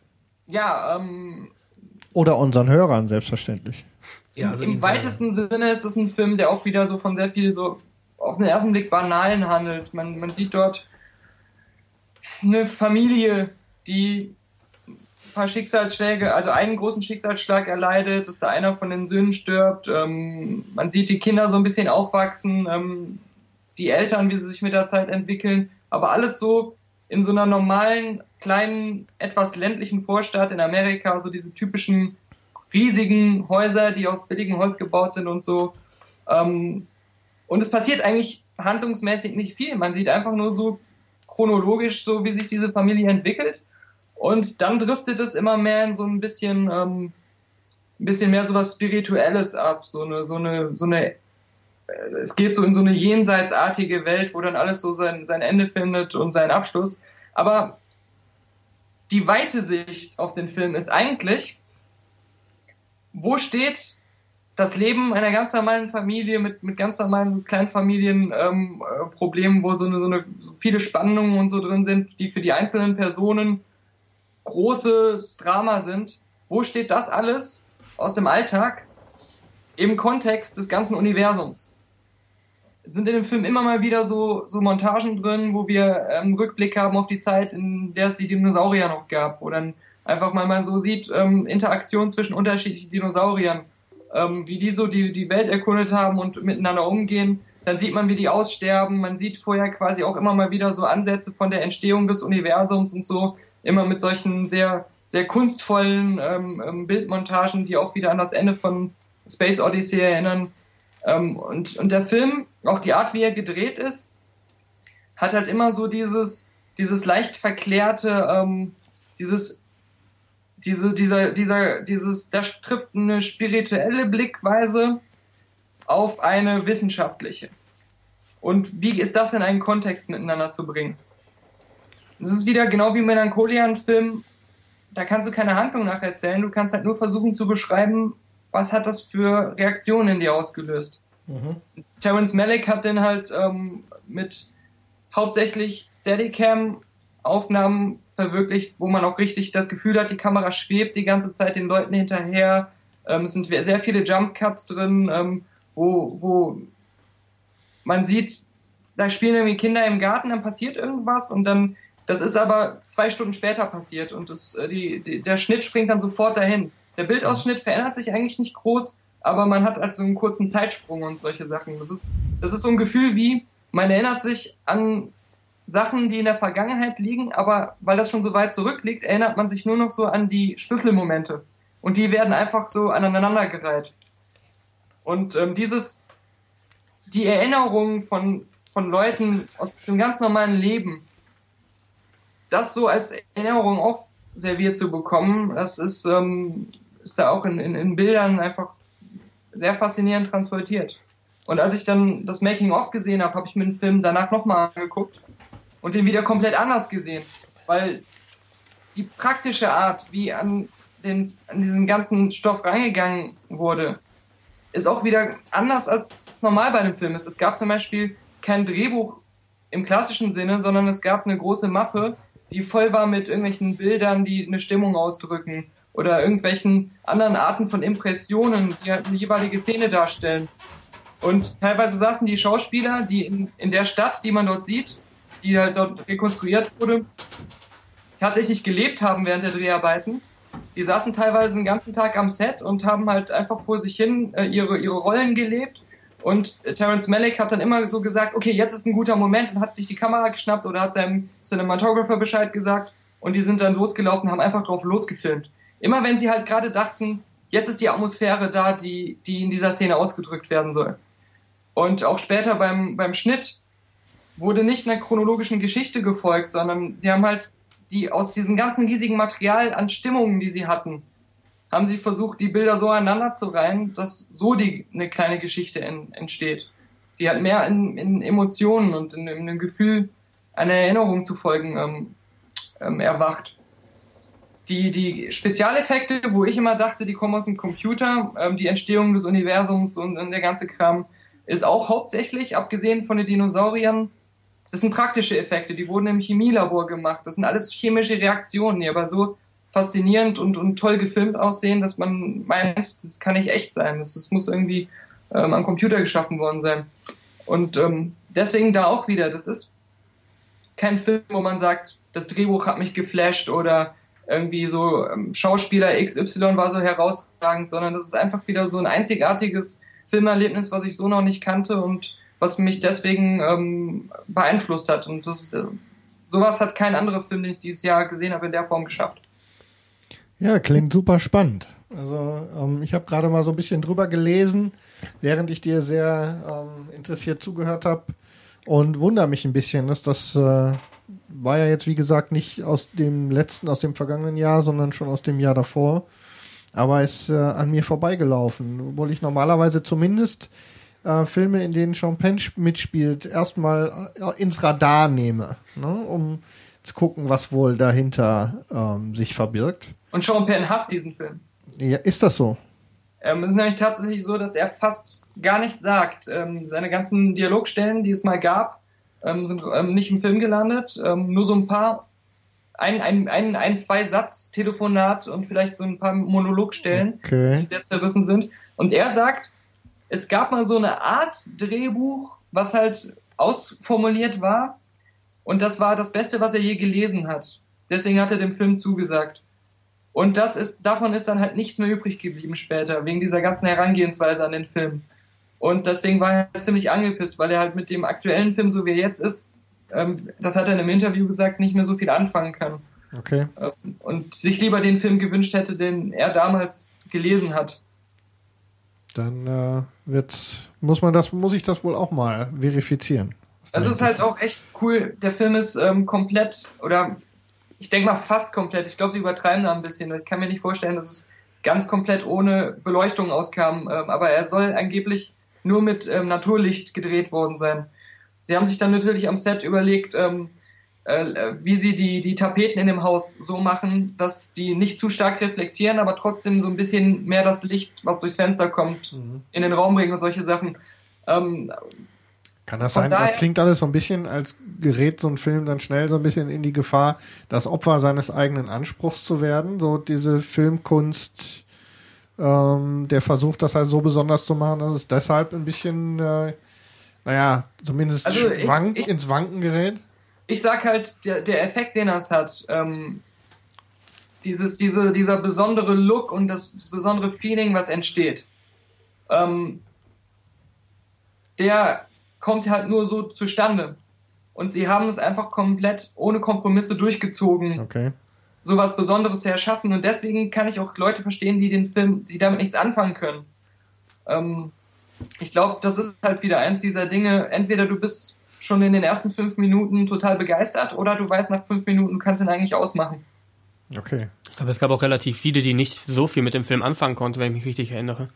Speaker 2: ja, ähm,
Speaker 3: Oder unseren Hörern, selbstverständlich.
Speaker 1: Ja, also
Speaker 2: Im weitesten Sinne ist es ein Film, der auch wieder so von sehr viel so auf den ersten Blick Banalen handelt. Man, man sieht dort eine Familie, die ein paar Schicksalsschläge, also einen großen Schicksalsschlag erleidet, dass da einer von den Söhnen stirbt. Ähm, man sieht die Kinder so ein bisschen aufwachsen, ähm, die Eltern, wie sie sich mit der Zeit entwickeln, aber alles so in so einer normalen, kleinen, etwas ländlichen Vorstadt in Amerika, so diese typischen riesigen Häuser, die aus billigem Holz gebaut sind und so. Ähm, und es passiert eigentlich handlungsmäßig nicht viel. Man sieht einfach nur so chronologisch so, wie sich diese Familie entwickelt. Und dann driftet es immer mehr in so ein bisschen, ähm, ein bisschen mehr so was Spirituelles ab. So eine, so eine, so eine es geht so in so eine jenseitsartige Welt, wo dann alles so sein, sein Ende findet und seinen Abschluss. Aber die weite Sicht auf den Film ist eigentlich, wo steht das Leben einer ganz normalen Familie mit, mit ganz normalen Kleinfamilienproblemen, ähm, äh, Problemen, wo so eine, so eine so viele Spannungen und so drin sind, die für die einzelnen Personen großes Drama sind. Wo steht das alles aus dem Alltag im Kontext des ganzen Universums? Sind in dem Film immer mal wieder so, so Montagen drin, wo wir ähm, Rückblick haben auf die Zeit, in der es die Dinosaurier noch gab, wo dann einfach mal man so sieht, ähm, Interaktion zwischen unterschiedlichen Dinosauriern ähm, wie die so die, die Welt erkundet haben und miteinander umgehen. Dann sieht man, wie die aussterben. Man sieht vorher quasi auch immer mal wieder so Ansätze von der Entstehung des Universums und so. Immer mit solchen sehr, sehr kunstvollen ähm, ähm Bildmontagen, die auch wieder an das Ende von Space Odyssey erinnern. Ähm, und, und der Film, auch die Art, wie er gedreht ist, hat halt immer so dieses, dieses leicht verklärte, ähm, dieses diese, dieser, dieser, dieses, das trifft eine spirituelle Blickweise auf eine wissenschaftliche. Und wie ist das in einen Kontext miteinander zu bringen? Das ist wieder genau wie Melancholia, ein Film, da kannst du keine Handlung nacherzählen, du kannst halt nur versuchen zu beschreiben, was hat das für Reaktionen in dir ausgelöst. Mhm. Terence Malick hat den halt ähm, mit hauptsächlich Steadicam-Aufnahmen verwirklicht, wo man auch richtig das Gefühl hat, die Kamera schwebt die ganze Zeit den Leuten hinterher. Ähm, es sind sehr viele Jump Cuts drin, ähm, wo, wo man sieht, da spielen irgendwie Kinder im Garten, dann passiert irgendwas und dann, das ist aber zwei Stunden später passiert und das, äh, die, die, der Schnitt springt dann sofort dahin. Der Bildausschnitt verändert sich eigentlich nicht groß, aber man hat also einen kurzen Zeitsprung und solche Sachen. Das ist, das ist so ein Gefühl wie, man erinnert sich an Sachen, die in der Vergangenheit liegen, aber weil das schon so weit zurückliegt, erinnert man sich nur noch so an die Schlüsselmomente. Und die werden einfach so aneinandergereiht. Und ähm, dieses, die Erinnerung von, von Leuten aus dem ganz normalen Leben, das so als Erinnerung auch serviert zu bekommen, das ist, ähm, ist da auch in, in, in Bildern einfach sehr faszinierend transportiert. Und als ich dann das Making-of gesehen habe, habe ich mir den Film danach nochmal angeguckt und den wieder komplett anders gesehen. Weil die praktische Art, wie an, den, an diesen ganzen Stoff reingegangen wurde, ist auch wieder anders als es normal bei dem Film ist. Es gab zum Beispiel kein Drehbuch im klassischen Sinne, sondern es gab eine große Mappe, die voll war mit irgendwelchen Bildern, die eine Stimmung ausdrücken oder irgendwelchen anderen Arten von Impressionen, die halt eine jeweilige Szene darstellen. Und teilweise saßen die Schauspieler, die in, in der Stadt, die man dort sieht, die halt dort rekonstruiert wurde, tatsächlich gelebt haben während der Dreharbeiten. Die saßen teilweise den ganzen Tag am Set und haben halt einfach vor sich hin äh, ihre, ihre Rollen gelebt. Und äh, Terence Malick hat dann immer so gesagt, okay, jetzt ist ein guter Moment und hat sich die Kamera geschnappt oder hat seinem Cinematographer Bescheid gesagt und die sind dann losgelaufen, haben einfach drauf losgefilmt. Immer wenn sie halt gerade dachten, jetzt ist die Atmosphäre da, die, die in dieser Szene ausgedrückt werden soll. Und auch später beim, beim Schnitt wurde nicht einer chronologischen Geschichte gefolgt, sondern sie haben halt die aus diesem ganzen riesigen Material an Stimmungen, die sie hatten, haben sie versucht, die Bilder so aneinander zu reihen, dass so die eine kleine Geschichte in, entsteht. Die halt mehr in, in Emotionen und in, in einem Gefühl einer Erinnerung zu folgen ähm, ähm, erwacht. Die, die Spezialeffekte, wo ich immer dachte, die kommen aus dem Computer, ähm, die Entstehung des Universums und, und der ganze Kram, ist auch hauptsächlich, abgesehen von den Dinosauriern, das sind praktische Effekte, die wurden im Chemielabor gemacht. Das sind alles chemische Reaktionen, die aber so faszinierend und, und toll gefilmt aussehen, dass man meint, das kann nicht echt sein. Das, das muss irgendwie ähm, am Computer geschaffen worden sein. Und ähm, deswegen da auch wieder, das ist kein Film, wo man sagt, das Drehbuch hat mich geflasht oder irgendwie so ähm, Schauspieler XY war so herausragend, sondern das ist einfach wieder so ein einzigartiges Filmerlebnis, was ich so noch nicht kannte und was mich deswegen ähm, beeinflusst hat. Und das, äh, sowas hat kein anderer Film, den ich dieses Jahr gesehen habe, in der Form geschafft.
Speaker 3: Ja, klingt super spannend. Also ähm, ich habe gerade mal so ein bisschen drüber gelesen, während ich dir sehr ähm, interessiert zugehört habe und wundere mich ein bisschen, dass das äh, war ja jetzt wie gesagt nicht aus dem letzten, aus dem vergangenen Jahr, sondern schon aus dem Jahr davor, aber ist äh, an mir vorbeigelaufen, obwohl ich normalerweise zumindest äh, Filme, in denen Sean Penn mitspielt, erstmal äh, ins Radar nehme, ne? um zu gucken, was wohl dahinter ähm, sich verbirgt.
Speaker 2: Und Sean Penn hasst diesen Film.
Speaker 3: Ja, ist das so?
Speaker 2: Ähm, es ist nämlich tatsächlich so, dass er fast gar nichts sagt. Ähm, seine ganzen Dialogstellen, die es mal gab, ähm, sind ähm, nicht im Film gelandet. Ähm, nur so ein paar, ein, ein, ein, ein zwei Satz Telefonat und vielleicht so ein paar Monologstellen,
Speaker 3: okay.
Speaker 2: die sehr zerrissen sind. Und er sagt, es gab mal so eine Art Drehbuch, was halt ausformuliert war. Und das war das Beste, was er je gelesen hat. Deswegen hat er dem Film zugesagt. Und das ist, davon ist dann halt nichts mehr übrig geblieben später, wegen dieser ganzen Herangehensweise an den Film. Und deswegen war er halt ziemlich angepisst, weil er halt mit dem aktuellen Film, so wie er jetzt ist, ähm, das hat er in einem Interview gesagt, nicht mehr so viel anfangen kann.
Speaker 3: Okay.
Speaker 2: Ähm, und sich lieber den Film gewünscht hätte, den er damals gelesen hat.
Speaker 3: Dann äh, wird, muss man das, muss ich das wohl auch mal verifizieren.
Speaker 2: Das ist halt auch echt cool. Der Film ist ähm, komplett oder ich denke mal fast komplett. Ich glaube, sie übertreiben da ein bisschen. Ich kann mir nicht vorstellen, dass es ganz komplett ohne Beleuchtung auskam. Ähm, aber er soll angeblich nur mit ähm, Naturlicht gedreht worden sein. Sie haben sich dann natürlich am Set überlegt, ähm, äh, wie sie die, die Tapeten in dem Haus so machen, dass die nicht zu stark reflektieren, aber trotzdem so ein bisschen mehr das Licht, was durchs Fenster kommt, mhm. in den Raum bringen und solche Sachen. Ähm,
Speaker 3: kann das sein? Das klingt alles so ein bisschen, als gerät so ein Film dann schnell so ein bisschen in die Gefahr, das Opfer seines eigenen Anspruchs zu werden. So diese Filmkunst, ähm, der versucht, das halt so besonders zu machen, dass es deshalb ein bisschen, äh, naja, zumindest also schwank, ich, ich, ins Wanken gerät.
Speaker 2: Ich sag halt, der, der Effekt, den das hat, ähm, dieses, diese, dieser besondere Look und das, das besondere Feeling, was entsteht, ähm, der kommt halt nur so zustande. Und sie haben es einfach komplett ohne Kompromisse durchgezogen.
Speaker 3: Okay.
Speaker 2: So was Besonderes zu erschaffen. Und deswegen kann ich auch Leute verstehen, die den Film, die damit nichts anfangen können. Ähm, ich glaube, das ist halt wieder eins dieser Dinge. Entweder du bist schon in den ersten fünf Minuten total begeistert oder du weißt nach fünf Minuten, du kannst ihn eigentlich ausmachen.
Speaker 3: Okay.
Speaker 4: Ich glaube, es gab auch relativ viele, die nicht so viel mit dem Film anfangen konnten, wenn ich mich richtig erinnere.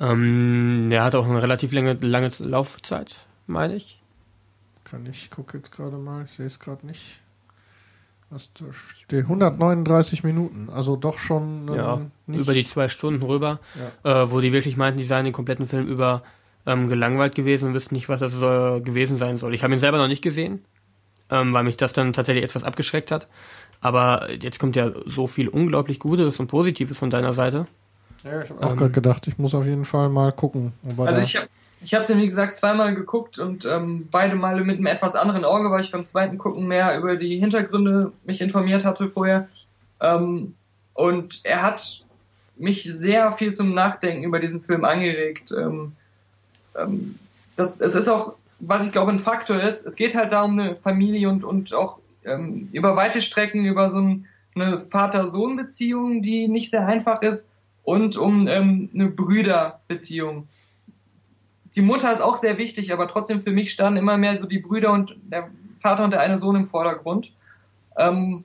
Speaker 4: Ähm, der hat auch eine relativ lange, lange Laufzeit, meine ich.
Speaker 3: Kann ich, gucke jetzt gerade mal, ich sehe es gerade nicht. Was da steht, 139 Minuten, also doch schon
Speaker 4: ähm, ja, über die zwei Stunden rüber, ja. äh, wo die wirklich meinten, die seien den kompletten Film über ähm, gelangweilt gewesen und wüssten nicht, was das äh, gewesen sein soll. Ich habe ihn selber noch nicht gesehen, ähm, weil mich das dann tatsächlich etwas abgeschreckt hat. Aber jetzt kommt ja so viel unglaublich Gutes und Positives von deiner Seite.
Speaker 3: Ja, ich habe auch ähm, gerade gedacht, ich muss auf jeden Fall mal gucken.
Speaker 2: Also ich habe ich hab den, wie gesagt, zweimal geguckt und ähm, beide Male mit einem etwas anderen Auge, weil ich beim zweiten Gucken mehr über die Hintergründe mich informiert hatte vorher. Ähm, und er hat mich sehr viel zum Nachdenken über diesen Film angeregt. Ähm, ähm, das, es ist auch, was ich glaube ein Faktor ist, es geht halt da um eine Familie und, und auch ähm, über weite Strecken, über so ein, eine Vater-Sohn-Beziehung, die nicht sehr einfach ist und um ähm, eine Brüderbeziehung. Die Mutter ist auch sehr wichtig, aber trotzdem für mich standen immer mehr so die Brüder und der Vater und der eine Sohn im Vordergrund. Ähm,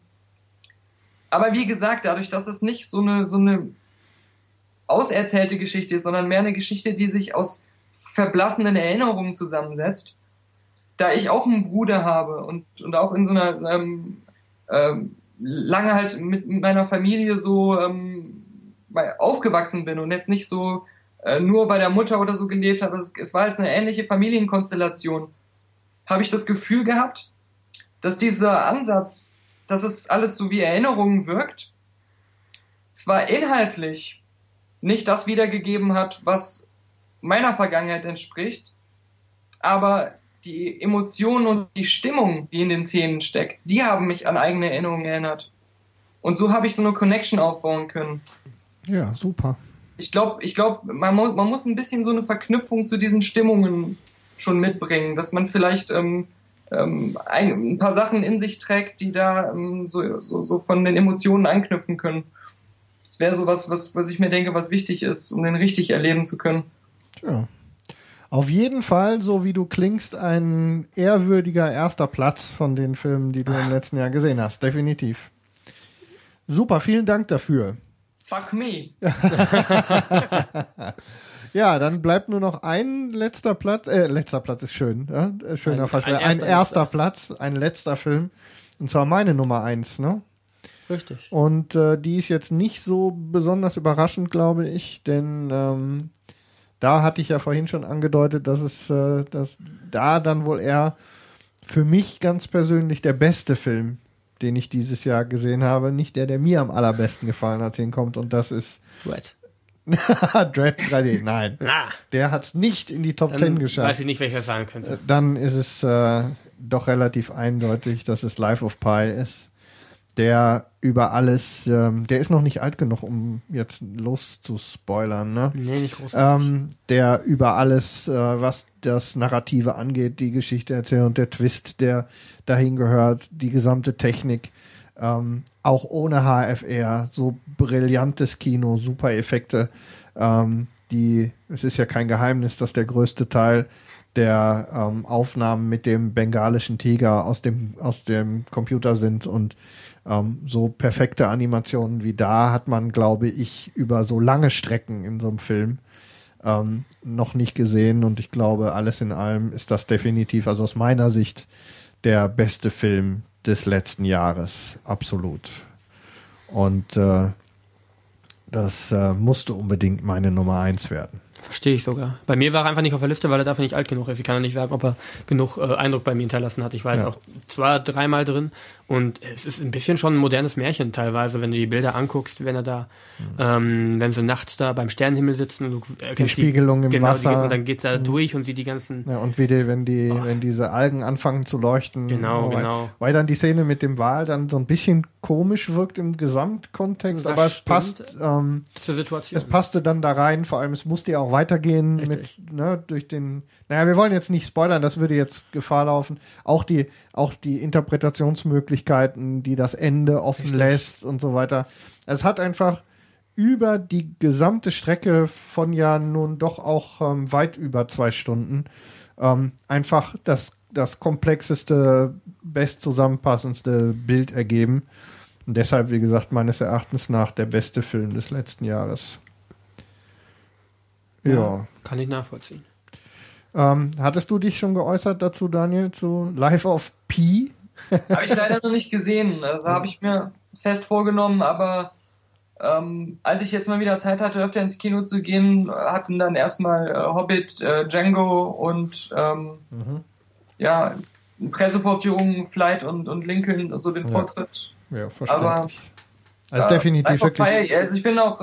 Speaker 2: aber wie gesagt, dadurch, dass es nicht so eine, so eine auserzählte Geschichte ist, sondern mehr eine Geschichte, die sich aus verblassenden Erinnerungen zusammensetzt, da ich auch einen Bruder habe und, und auch in so einer ähm, ähm, lange halt mit meiner Familie so ähm, aufgewachsen bin und jetzt nicht so äh, nur bei der Mutter oder so gelebt habe, es, es war halt eine ähnliche Familienkonstellation, habe ich das Gefühl gehabt, dass dieser Ansatz, dass es alles so wie Erinnerungen wirkt, zwar inhaltlich nicht das wiedergegeben hat, was meiner Vergangenheit entspricht, aber die Emotionen und die Stimmung, die in den Szenen steckt, die haben mich an eigene Erinnerungen erinnert. Und so habe ich so eine Connection aufbauen können.
Speaker 3: Ja, super.
Speaker 2: Ich glaube, ich glaub, man, mu man muss ein bisschen so eine Verknüpfung zu diesen Stimmungen schon mitbringen, dass man vielleicht ähm, ähm, ein, ein, paar Sachen in sich trägt, die da ähm, so, so, so von den Emotionen anknüpfen können. Das wäre so was, was, was ich mir denke, was wichtig ist, um den richtig erleben zu können.
Speaker 3: Ja. Auf jeden Fall, so wie du klingst, ein ehrwürdiger erster Platz von den Filmen, die du im letzten Jahr gesehen hast. Definitiv. Super, vielen Dank dafür.
Speaker 2: Fuck me.
Speaker 3: Ja, dann bleibt nur noch ein letzter Platz, äh, letzter Platz ist schön, ja? Äh, schöner
Speaker 4: Ein-
Speaker 3: Versprecher.
Speaker 4: ein
Speaker 3: Ein,
Speaker 4: erster
Speaker 3: erster Platz, ein letzter Film. Und zwar meine Nummer eins, ne?
Speaker 4: Richtig.
Speaker 3: Und äh, die ist jetzt nicht so besonders überraschend, glaube ich, denn ähm, da hatte ich ja vorhin schon angedeutet, dass es, äh, dass da dann wohl eher für mich ganz persönlich der beste Film, den ich dieses Jahr gesehen habe, nicht der, der mir am allerbesten gefallen hat, hinkommt. Und das ist
Speaker 4: Red.
Speaker 3: Dread 3D. Nein,
Speaker 4: Na,
Speaker 3: der hat es nicht in die Top
Speaker 4: dann
Speaker 3: 10
Speaker 4: weiß
Speaker 3: geschafft.
Speaker 4: ich nicht, welcher sagen könnte.
Speaker 3: Dann ist es äh, doch relativ eindeutig, dass es Life of Pi ist. Der über alles, ähm, der ist noch nicht alt genug, um jetzt loszuspoilern, ne?
Speaker 4: Nee, nicht groß.
Speaker 3: ähm, der über alles, äh, was das Narrative angeht, die Geschichte erzählt und der Twist, der dahin gehört, die gesamte Technik, ähm, auch ohne HFR, so brillantes Kino, super Effekte. Ähm, die, es ist ja kein Geheimnis, dass der größte Teil der ähm, Aufnahmen mit dem bengalischen Tiger aus dem, aus dem Computer sind und ähm, so perfekte Animationen wie da hat man, glaube ich, über so lange Strecken in so einem Film ähm, noch nicht gesehen und ich glaube, alles in allem ist das definitiv, also aus meiner Sicht, der beste Film des letzten Jahres, absolut. Und äh, das äh, musste unbedingt meine Nummer eins werden.
Speaker 4: Verstehe ich sogar. Bei mir war er einfach nicht auf der Liste, weil er dafür nicht alt genug ist. Ich kann ja nicht sagen, ob er genug äh, Eindruck bei mir hinterlassen hat. Ich war jetzt
Speaker 3: Ja.
Speaker 4: auch zwei, dreimal drin und es ist ein bisschen schon ein modernes Märchen teilweise, wenn du die Bilder anguckst, wenn er da, ähm, wenn sie nachts da beim Sternenhimmel sitzen und du erkennst
Speaker 3: Spiegelung im
Speaker 4: genau,
Speaker 3: Wasser.
Speaker 4: Die, und dann geht's da durch und sieht die ganzen
Speaker 3: Ja, und wie die, wenn die, wenn diese Algen anfangen zu leuchten.
Speaker 4: Genau,
Speaker 3: wobei,
Speaker 4: genau.
Speaker 3: Weil dann die Szene mit dem Wal dann so ein bisschen komisch wirkt im Gesamtkontext,
Speaker 4: Das
Speaker 3: aber es passt, ähm,
Speaker 4: zur Situation.
Speaker 3: es passte dann da rein, vor allem es musste ja auch weitergehen
Speaker 4: Richtig.
Speaker 3: mit, ne, durch den, naja, wir wollen jetzt nicht spoilern, das würde jetzt Gefahr laufen. Auch die, auch die Interpretationsmöglichkeiten, die das Ende offen
Speaker 4: Richtig.
Speaker 3: lässt und so weiter. Es hat einfach über die gesamte Strecke von ja nun doch auch ähm, weit über zwei Stunden ähm, einfach das, das komplexeste, best zusammenpassendste Bild ergeben. Und deshalb, wie gesagt, meines Erachtens nach der beste Film des letzten Jahres. Ja.
Speaker 4: Kann ich nachvollziehen.
Speaker 3: Ähm, hattest du dich schon geäußert dazu, Daniel, zu Life of Pi?
Speaker 2: Habe ich leider noch nicht gesehen. Also habe ich mir fest vorgenommen, aber ähm, als ich jetzt mal wieder Zeit hatte, öfter ins Kino zu gehen, hatten dann erstmal äh, Hobbit, äh, Django und ähm,
Speaker 3: Mhm.
Speaker 2: ja, Pressevorführungen, Flight und, und Lincoln, so den
Speaker 3: Ja.
Speaker 2: Vortritt.
Speaker 3: Ja, verständlich. also
Speaker 2: Äh,
Speaker 3: definitiv wirklich.
Speaker 2: feier. Also ich bin auch,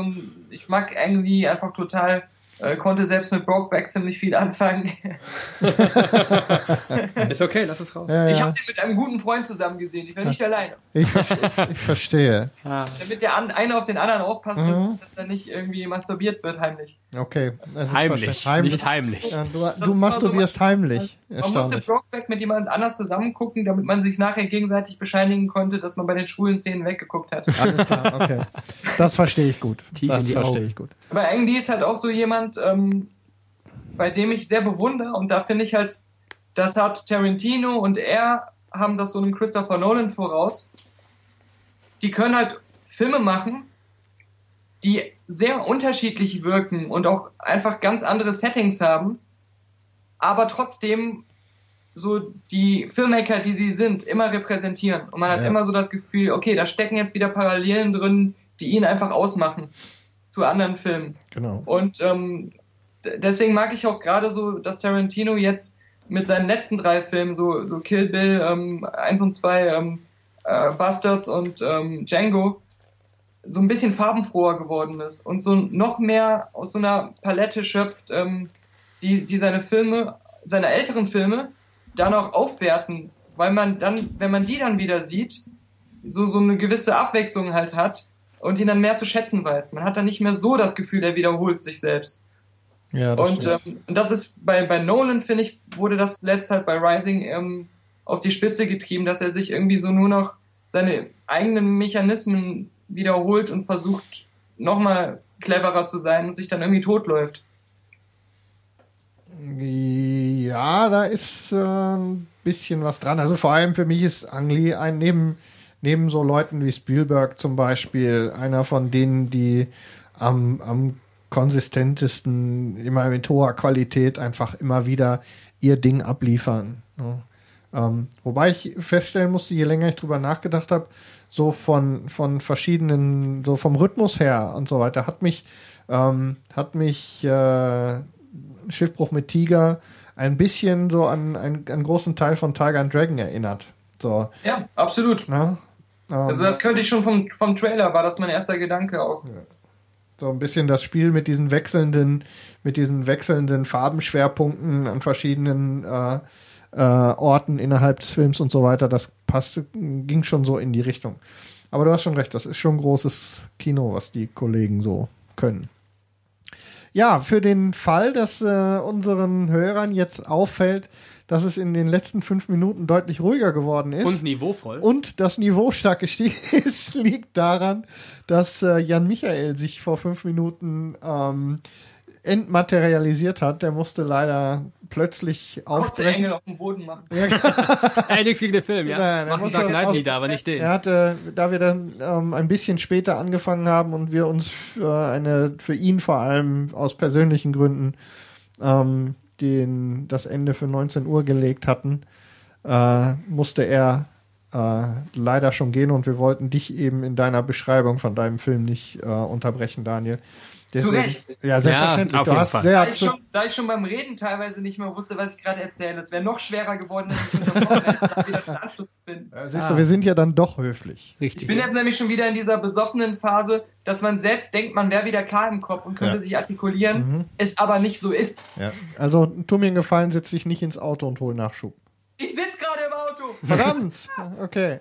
Speaker 2: ich mag irgendwie einfach total, äh, konnte selbst mit Brokeback ziemlich viel anfangen.
Speaker 4: Ist okay, lass es raus.
Speaker 3: Ja,
Speaker 2: Ich
Speaker 3: ja.
Speaker 2: habe den mit einem guten Freund zusammen gesehen. Ich war nicht alleine.
Speaker 3: Ich, ver- ich, ich verstehe.
Speaker 4: Ah,
Speaker 2: Damit der an, eine auf den anderen aufpasst,
Speaker 3: Mhm.
Speaker 2: dass, dass er nicht irgendwie masturbiert wird heimlich.
Speaker 3: Okay.
Speaker 4: heimlich,
Speaker 3: heimlich.
Speaker 4: nicht heimlich.
Speaker 3: Ja, du, du masturbierst heimlich.
Speaker 2: Man musste. Brokeback mit jemand anders zusammen gucken, damit man sich nachher gegenseitig bescheinigen konnte, dass man bei den schwulen Szenen weggeguckt hat.
Speaker 3: Alles klar, okay. Das verstehe ich gut.
Speaker 4: Tief
Speaker 3: das
Speaker 4: in die
Speaker 3: verstehe
Speaker 4: Augen.
Speaker 3: ich gut.
Speaker 2: Aber Ang Lee ist halt auch so jemand, ähm, bei dem ich sehr bewundere und da finde ich halt, das hat Tarantino und er haben das so einem Christopher Nolan voraus. Die können halt Filme machen, die sehr unterschiedlich wirken und auch einfach ganz andere Settings haben, aber trotzdem so die Filmmaker, die sie sind, immer repräsentieren. Und man hat
Speaker 3: Ja.
Speaker 2: immer so das Gefühl, okay, da stecken jetzt wieder Parallelen drin, die ihn einfach ausmachen zu anderen Filmen.
Speaker 3: Genau.
Speaker 2: Und ähm, deswegen mag ich auch gerade so, dass Tarantino jetzt mit seinen letzten drei Filmen, so, so Kill Bill ähm, 1 und 2, ähm, äh, Bastards und ähm, Django, so ein bisschen farbenfroher geworden ist und so noch mehr aus so einer Palette schöpft, ähm, die, die seine Filme, seine älteren Filme dann auch aufwerten, weil man dann, wenn man die dann wieder sieht, so, so eine gewisse Abwechslung halt hat und ihn dann mehr zu schätzen weiß. Man hat dann nicht mehr so das Gefühl, er wiederholt sich selbst.
Speaker 3: Ja, das
Speaker 2: Und ähm, das ist bei, bei Nolan, finde ich, wurde das letzt halt bei Rising ähm, auf die Spitze getrieben, dass er sich irgendwie so nur noch seine eigenen Mechanismen wiederholt und versucht, nochmal cleverer zu sein und sich dann irgendwie totläuft.
Speaker 3: Ja, da ist äh, ein bisschen was dran. Also vor allem für mich ist Ang Lee ein neben neben so Leuten wie Spielberg zum Beispiel einer von denen, die am, am konsistentesten, immer mit hoher Qualität einfach immer wieder ihr Ding abliefern. Ne? Ähm, wobei ich feststellen musste, je länger ich drüber nachgedacht habe, so von, von verschiedenen, so vom Rhythmus her und so weiter, hat mich, ähm, hat mich äh, Schiffbruch mit Tiger ein bisschen so an einen, einen großen Teil von Tiger and Dragon erinnert. So.
Speaker 2: Ja, absolut.
Speaker 3: Ne?
Speaker 2: Ähm, also das könnte ich schon vom, vom Trailer, war das mein erster Gedanke auch.
Speaker 3: So ein bisschen das Spiel mit diesen wechselnden, mit diesen wechselnden Farbenschwerpunkten an verschiedenen äh, äh, Orten innerhalb des Films und so weiter, das passte, ging schon so in die Richtung. Aber du hast schon recht, das ist schon großes Kino, was die Kollegen so können. Ja, für den Fall, dass äh, unseren Hörern jetzt auffällt, dass es in den letzten fünf Minuten deutlich ruhiger geworden ist.
Speaker 4: Und niveauvoll.
Speaker 3: Und das Niveau stark gestiegen ist, liegt daran, dass äh, Jan Michael sich vor fünf Minuten ähm, entmaterialisiert hat. Der musste leider plötzlich aufbrechen.
Speaker 2: Engel auf dem Boden machen.
Speaker 4: Ey, nichts gegen den Film, ja.
Speaker 3: Nein,
Speaker 4: Machen Dark Knight wieder, aber nicht den.
Speaker 3: Er hatte, da wir dann ähm, ein bisschen später angefangen haben und wir uns für eine, für ihn vor allem aus persönlichen Gründen ähm, den, das Ende für 19 Uhr gelegt hatten, äh, musste er äh, leider schon gehen und wir wollten dich eben in deiner Beschreibung von deinem Film nicht äh, unterbrechen, Daniel.
Speaker 2: Deswegen, Zu Recht.
Speaker 3: Ja, selbstverständlich.
Speaker 4: Ja, auf jeden Fall.
Speaker 2: Da ich, schon, da, ich schon, beim Reden teilweise nicht mehr wusste, was ich gerade erzähle. Es wäre noch schwerer geworden, wenn ich wieder den Anschluss bin.
Speaker 3: Ja, siehst ah. du, wir sind ja dann doch höflich.
Speaker 2: Richtig. Ich bin jetzt nämlich schon wieder in dieser besoffenen Phase, dass man selbst denkt, man wäre wieder klar im Kopf und könnte ja. sich artikulieren, mhm. es aber nicht so ist.
Speaker 3: Ja. Also, tu mir einen Gefallen, setz dich nicht ins Auto und hol Nachschub.
Speaker 2: Ich sitze gerade im Auto.
Speaker 3: Verdammt. Okay.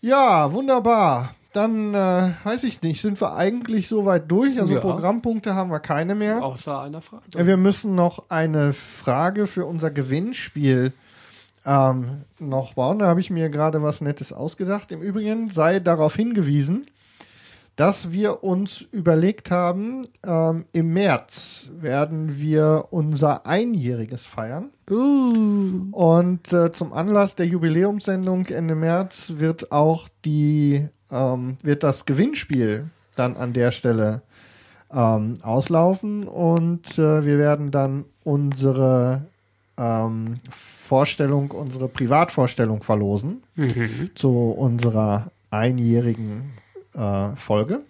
Speaker 3: Ja, wunderbar dann äh, weiß ich nicht, sind wir eigentlich soweit durch. Also ja. Programmpunkte haben wir keine mehr.
Speaker 4: Außer einer Frage.
Speaker 3: Wir müssen noch eine Frage für unser Gewinnspiel ähm, noch bauen. Da habe ich mir gerade was Nettes ausgedacht. Im Übrigen sei darauf hingewiesen, dass wir uns überlegt haben, ähm, im März werden wir unser Einjähriges feiern.
Speaker 4: Uh.
Speaker 3: Und äh, zum Anlass der Jubiläumssendung Ende März wird auch die ähm, wird das Gewinnspiel dann an der Stelle ähm, auslaufen und äh, wir werden dann unsere ähm, Vorstellung, unsere Privatvorstellung verlosen mhm. zu unserer einjährigen äh, Folge.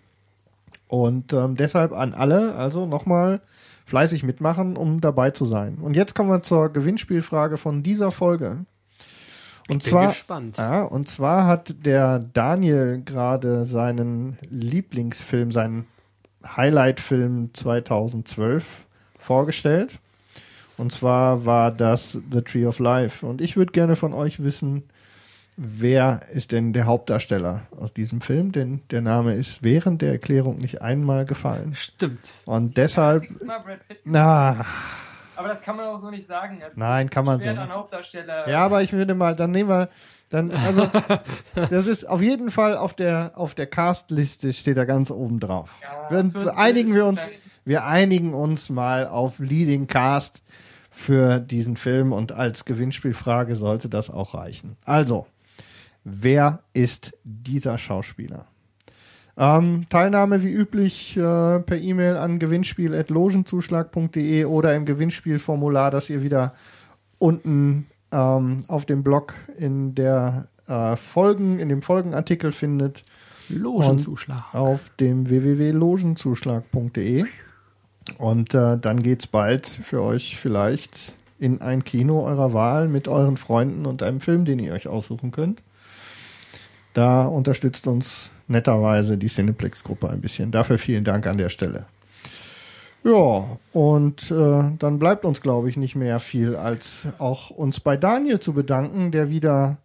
Speaker 3: Und ähm, deshalb an alle, also nochmal fleißig mitmachen, um dabei zu sein. Und jetzt kommen wir zur Gewinnspielfrage von dieser Folge. Und zwar,
Speaker 4: gespannt.
Speaker 3: Ja, und zwar hat der Daniel gerade seinen Lieblingsfilm, seinen Highlight-Film 2012 vorgestellt. Und zwar war das The Tree of Life. Und ich würde gerne von euch wissen, wer ist denn der Hauptdarsteller aus diesem Film? Denn der Name ist während der Erklärung nicht einmal gefallen.
Speaker 4: Stimmt.
Speaker 3: Und deshalb. Na.
Speaker 2: Aber das kann man auch so nicht sagen.
Speaker 3: Das Nein, kann man so.
Speaker 2: Hauptdarsteller.
Speaker 3: Ja, aber ich würde mal, dann nehmen wir, dann, also, das ist auf jeden Fall auf der, auf der Castliste steht er ganz oben drauf. Ja, wir, einigen wir uns, wir einigen uns mal auf Leading Cast für diesen Film und als Gewinnspielfrage sollte das auch reichen. Also, wer ist dieser Schauspieler? Ähm, Teilnahme wie üblich äh, per E-Mail an gewinnspiel.logenzuschlag.de oder im Gewinnspielformular, das ihr wieder unten ähm, auf dem Blog in der äh, Folgen, in dem Folgenartikel findet.
Speaker 4: Logenzuschlag.
Speaker 3: Auf dem www.logenzuschlag.de. Und äh, dann geht's bald für euch vielleicht in ein Kino eurer Wahl mit euren Freunden und einem Film, den ihr euch aussuchen könnt. Da unterstützt uns netterweise die Cineplex-Gruppe ein bisschen. Dafür vielen Dank an der Stelle. Ja, und äh, dann bleibt uns, glaube ich, nicht mehr viel, als auch uns bei Daniel zu bedanken, der wieder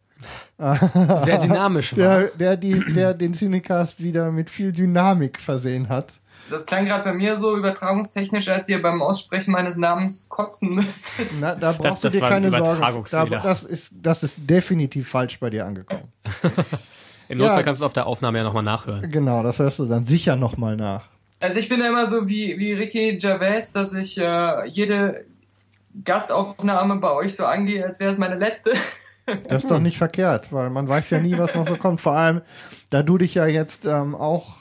Speaker 4: sehr dynamisch
Speaker 3: war. Der, der, die, der den Cinecast wieder mit viel Dynamik versehen hat.
Speaker 2: Das klang gerade bei mir so übertragungstechnisch, als ihr beim Aussprechen meines Namens kotzen müsstet.
Speaker 3: Na, da brauchst das, du dir keine Sorge. Da, das, ist, das ist definitiv falsch bei dir angekommen.
Speaker 4: Im Notfall ja, kannst du auf der Aufnahme ja nochmal nachhören.
Speaker 3: Genau, das hörst du dann sicher nochmal nach.
Speaker 2: Also ich bin ja immer so wie, wie Ricky Gervais, dass ich äh, jede Gastaufnahme bei euch so angehe, als wäre es meine letzte.
Speaker 3: Das ist doch nicht verkehrt, weil man weiß ja nie, was noch so kommt. Vor allem, da du dich ja jetzt ähm, auch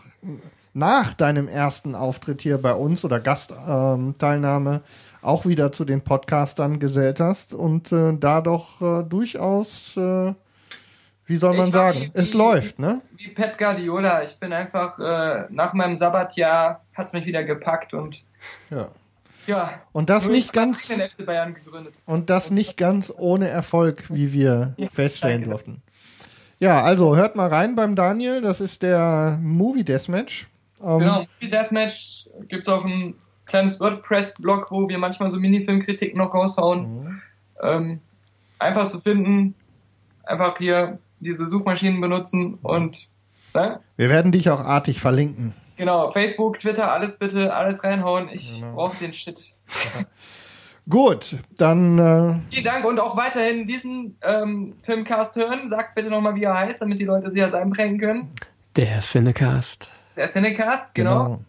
Speaker 3: nach deinem ersten Auftritt hier bei uns oder Gastteilnahme ähm, auch wieder zu den Podcastern gesellt hast und äh, da doch äh, durchaus, äh, wie soll man sagen, wie, es läuft, ne?
Speaker 2: Wie Pet Guardiola. Ich bin einfach äh, nach meinem Sabbatjahr hat's mich wieder gepackt und
Speaker 3: ja.
Speaker 2: Ja.
Speaker 3: Und das nicht ganz und das nicht ganz ohne Erfolg, wie wir ja, feststellen danke. durften. Ja, also hört mal rein beim Daniel. Das ist der Movie Deathmatch.
Speaker 2: Ähm, genau, Movie Deathmatch gibt auch ein kleines WordPress-Blog, wo wir manchmal so Mini-Filmkritiken noch raushauen. Mhm. Ähm, einfach zu finden, einfach hier diese Suchmaschinen benutzen und
Speaker 3: ne? wir werden dich auch artig verlinken.
Speaker 2: Genau, Facebook, Twitter, alles bitte, alles reinhauen. Ich genau. brauche den Shit.
Speaker 3: Gut, dann. Äh
Speaker 2: Vielen Dank und auch weiterhin diesen ähm, Filmcast hören. Sagt bitte nochmal, wie er heißt, damit die Leute sich das einprägen können.
Speaker 4: Der Cinecast.
Speaker 2: Der Cinecast, genau. genau.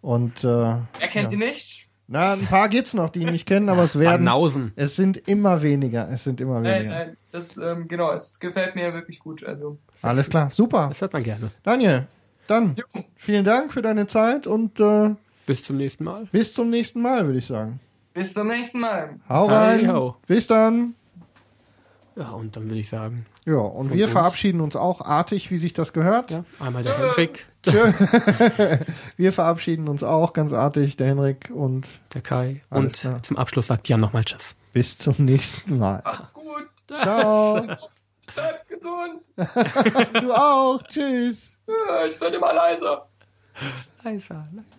Speaker 3: Und. Äh,
Speaker 2: er kennt ja. ihn nicht.
Speaker 3: Na, ein paar gibt's noch, die ihn nicht kennen, aber es werden.
Speaker 4: Banausen.
Speaker 3: Es sind immer weniger. Es sind immer weniger.
Speaker 2: Nein, nein, das, ähm, genau, es gefällt mir wirklich gut. Also.
Speaker 3: Alles klar, super.
Speaker 4: Das hört man gerne.
Speaker 3: Daniel, dann jo. vielen Dank für deine Zeit und äh,
Speaker 4: bis zum nächsten Mal.
Speaker 3: Bis zum nächsten Mal, würde ich sagen.
Speaker 2: Bis zum nächsten Mal.
Speaker 3: Hau rein. Hi, Bis dann.
Speaker 4: Ja, und dann würde ich sagen.
Speaker 3: Ja, und wir uns. verabschieden uns auch artig, wie sich das gehört. Ja,
Speaker 4: einmal der Henrik.
Speaker 3: wir verabschieden uns auch ganz artig, der Henrik und
Speaker 4: der Kai. Und klar. zum Abschluss sagt Jan nochmal Tschüss.
Speaker 3: Bis zum nächsten Mal.
Speaker 2: Macht's gut.
Speaker 3: Ciao.
Speaker 2: Bleibt gesund.
Speaker 3: du auch. Tschüss.
Speaker 2: Ich werde immer leiser.
Speaker 4: Leiser, leiser.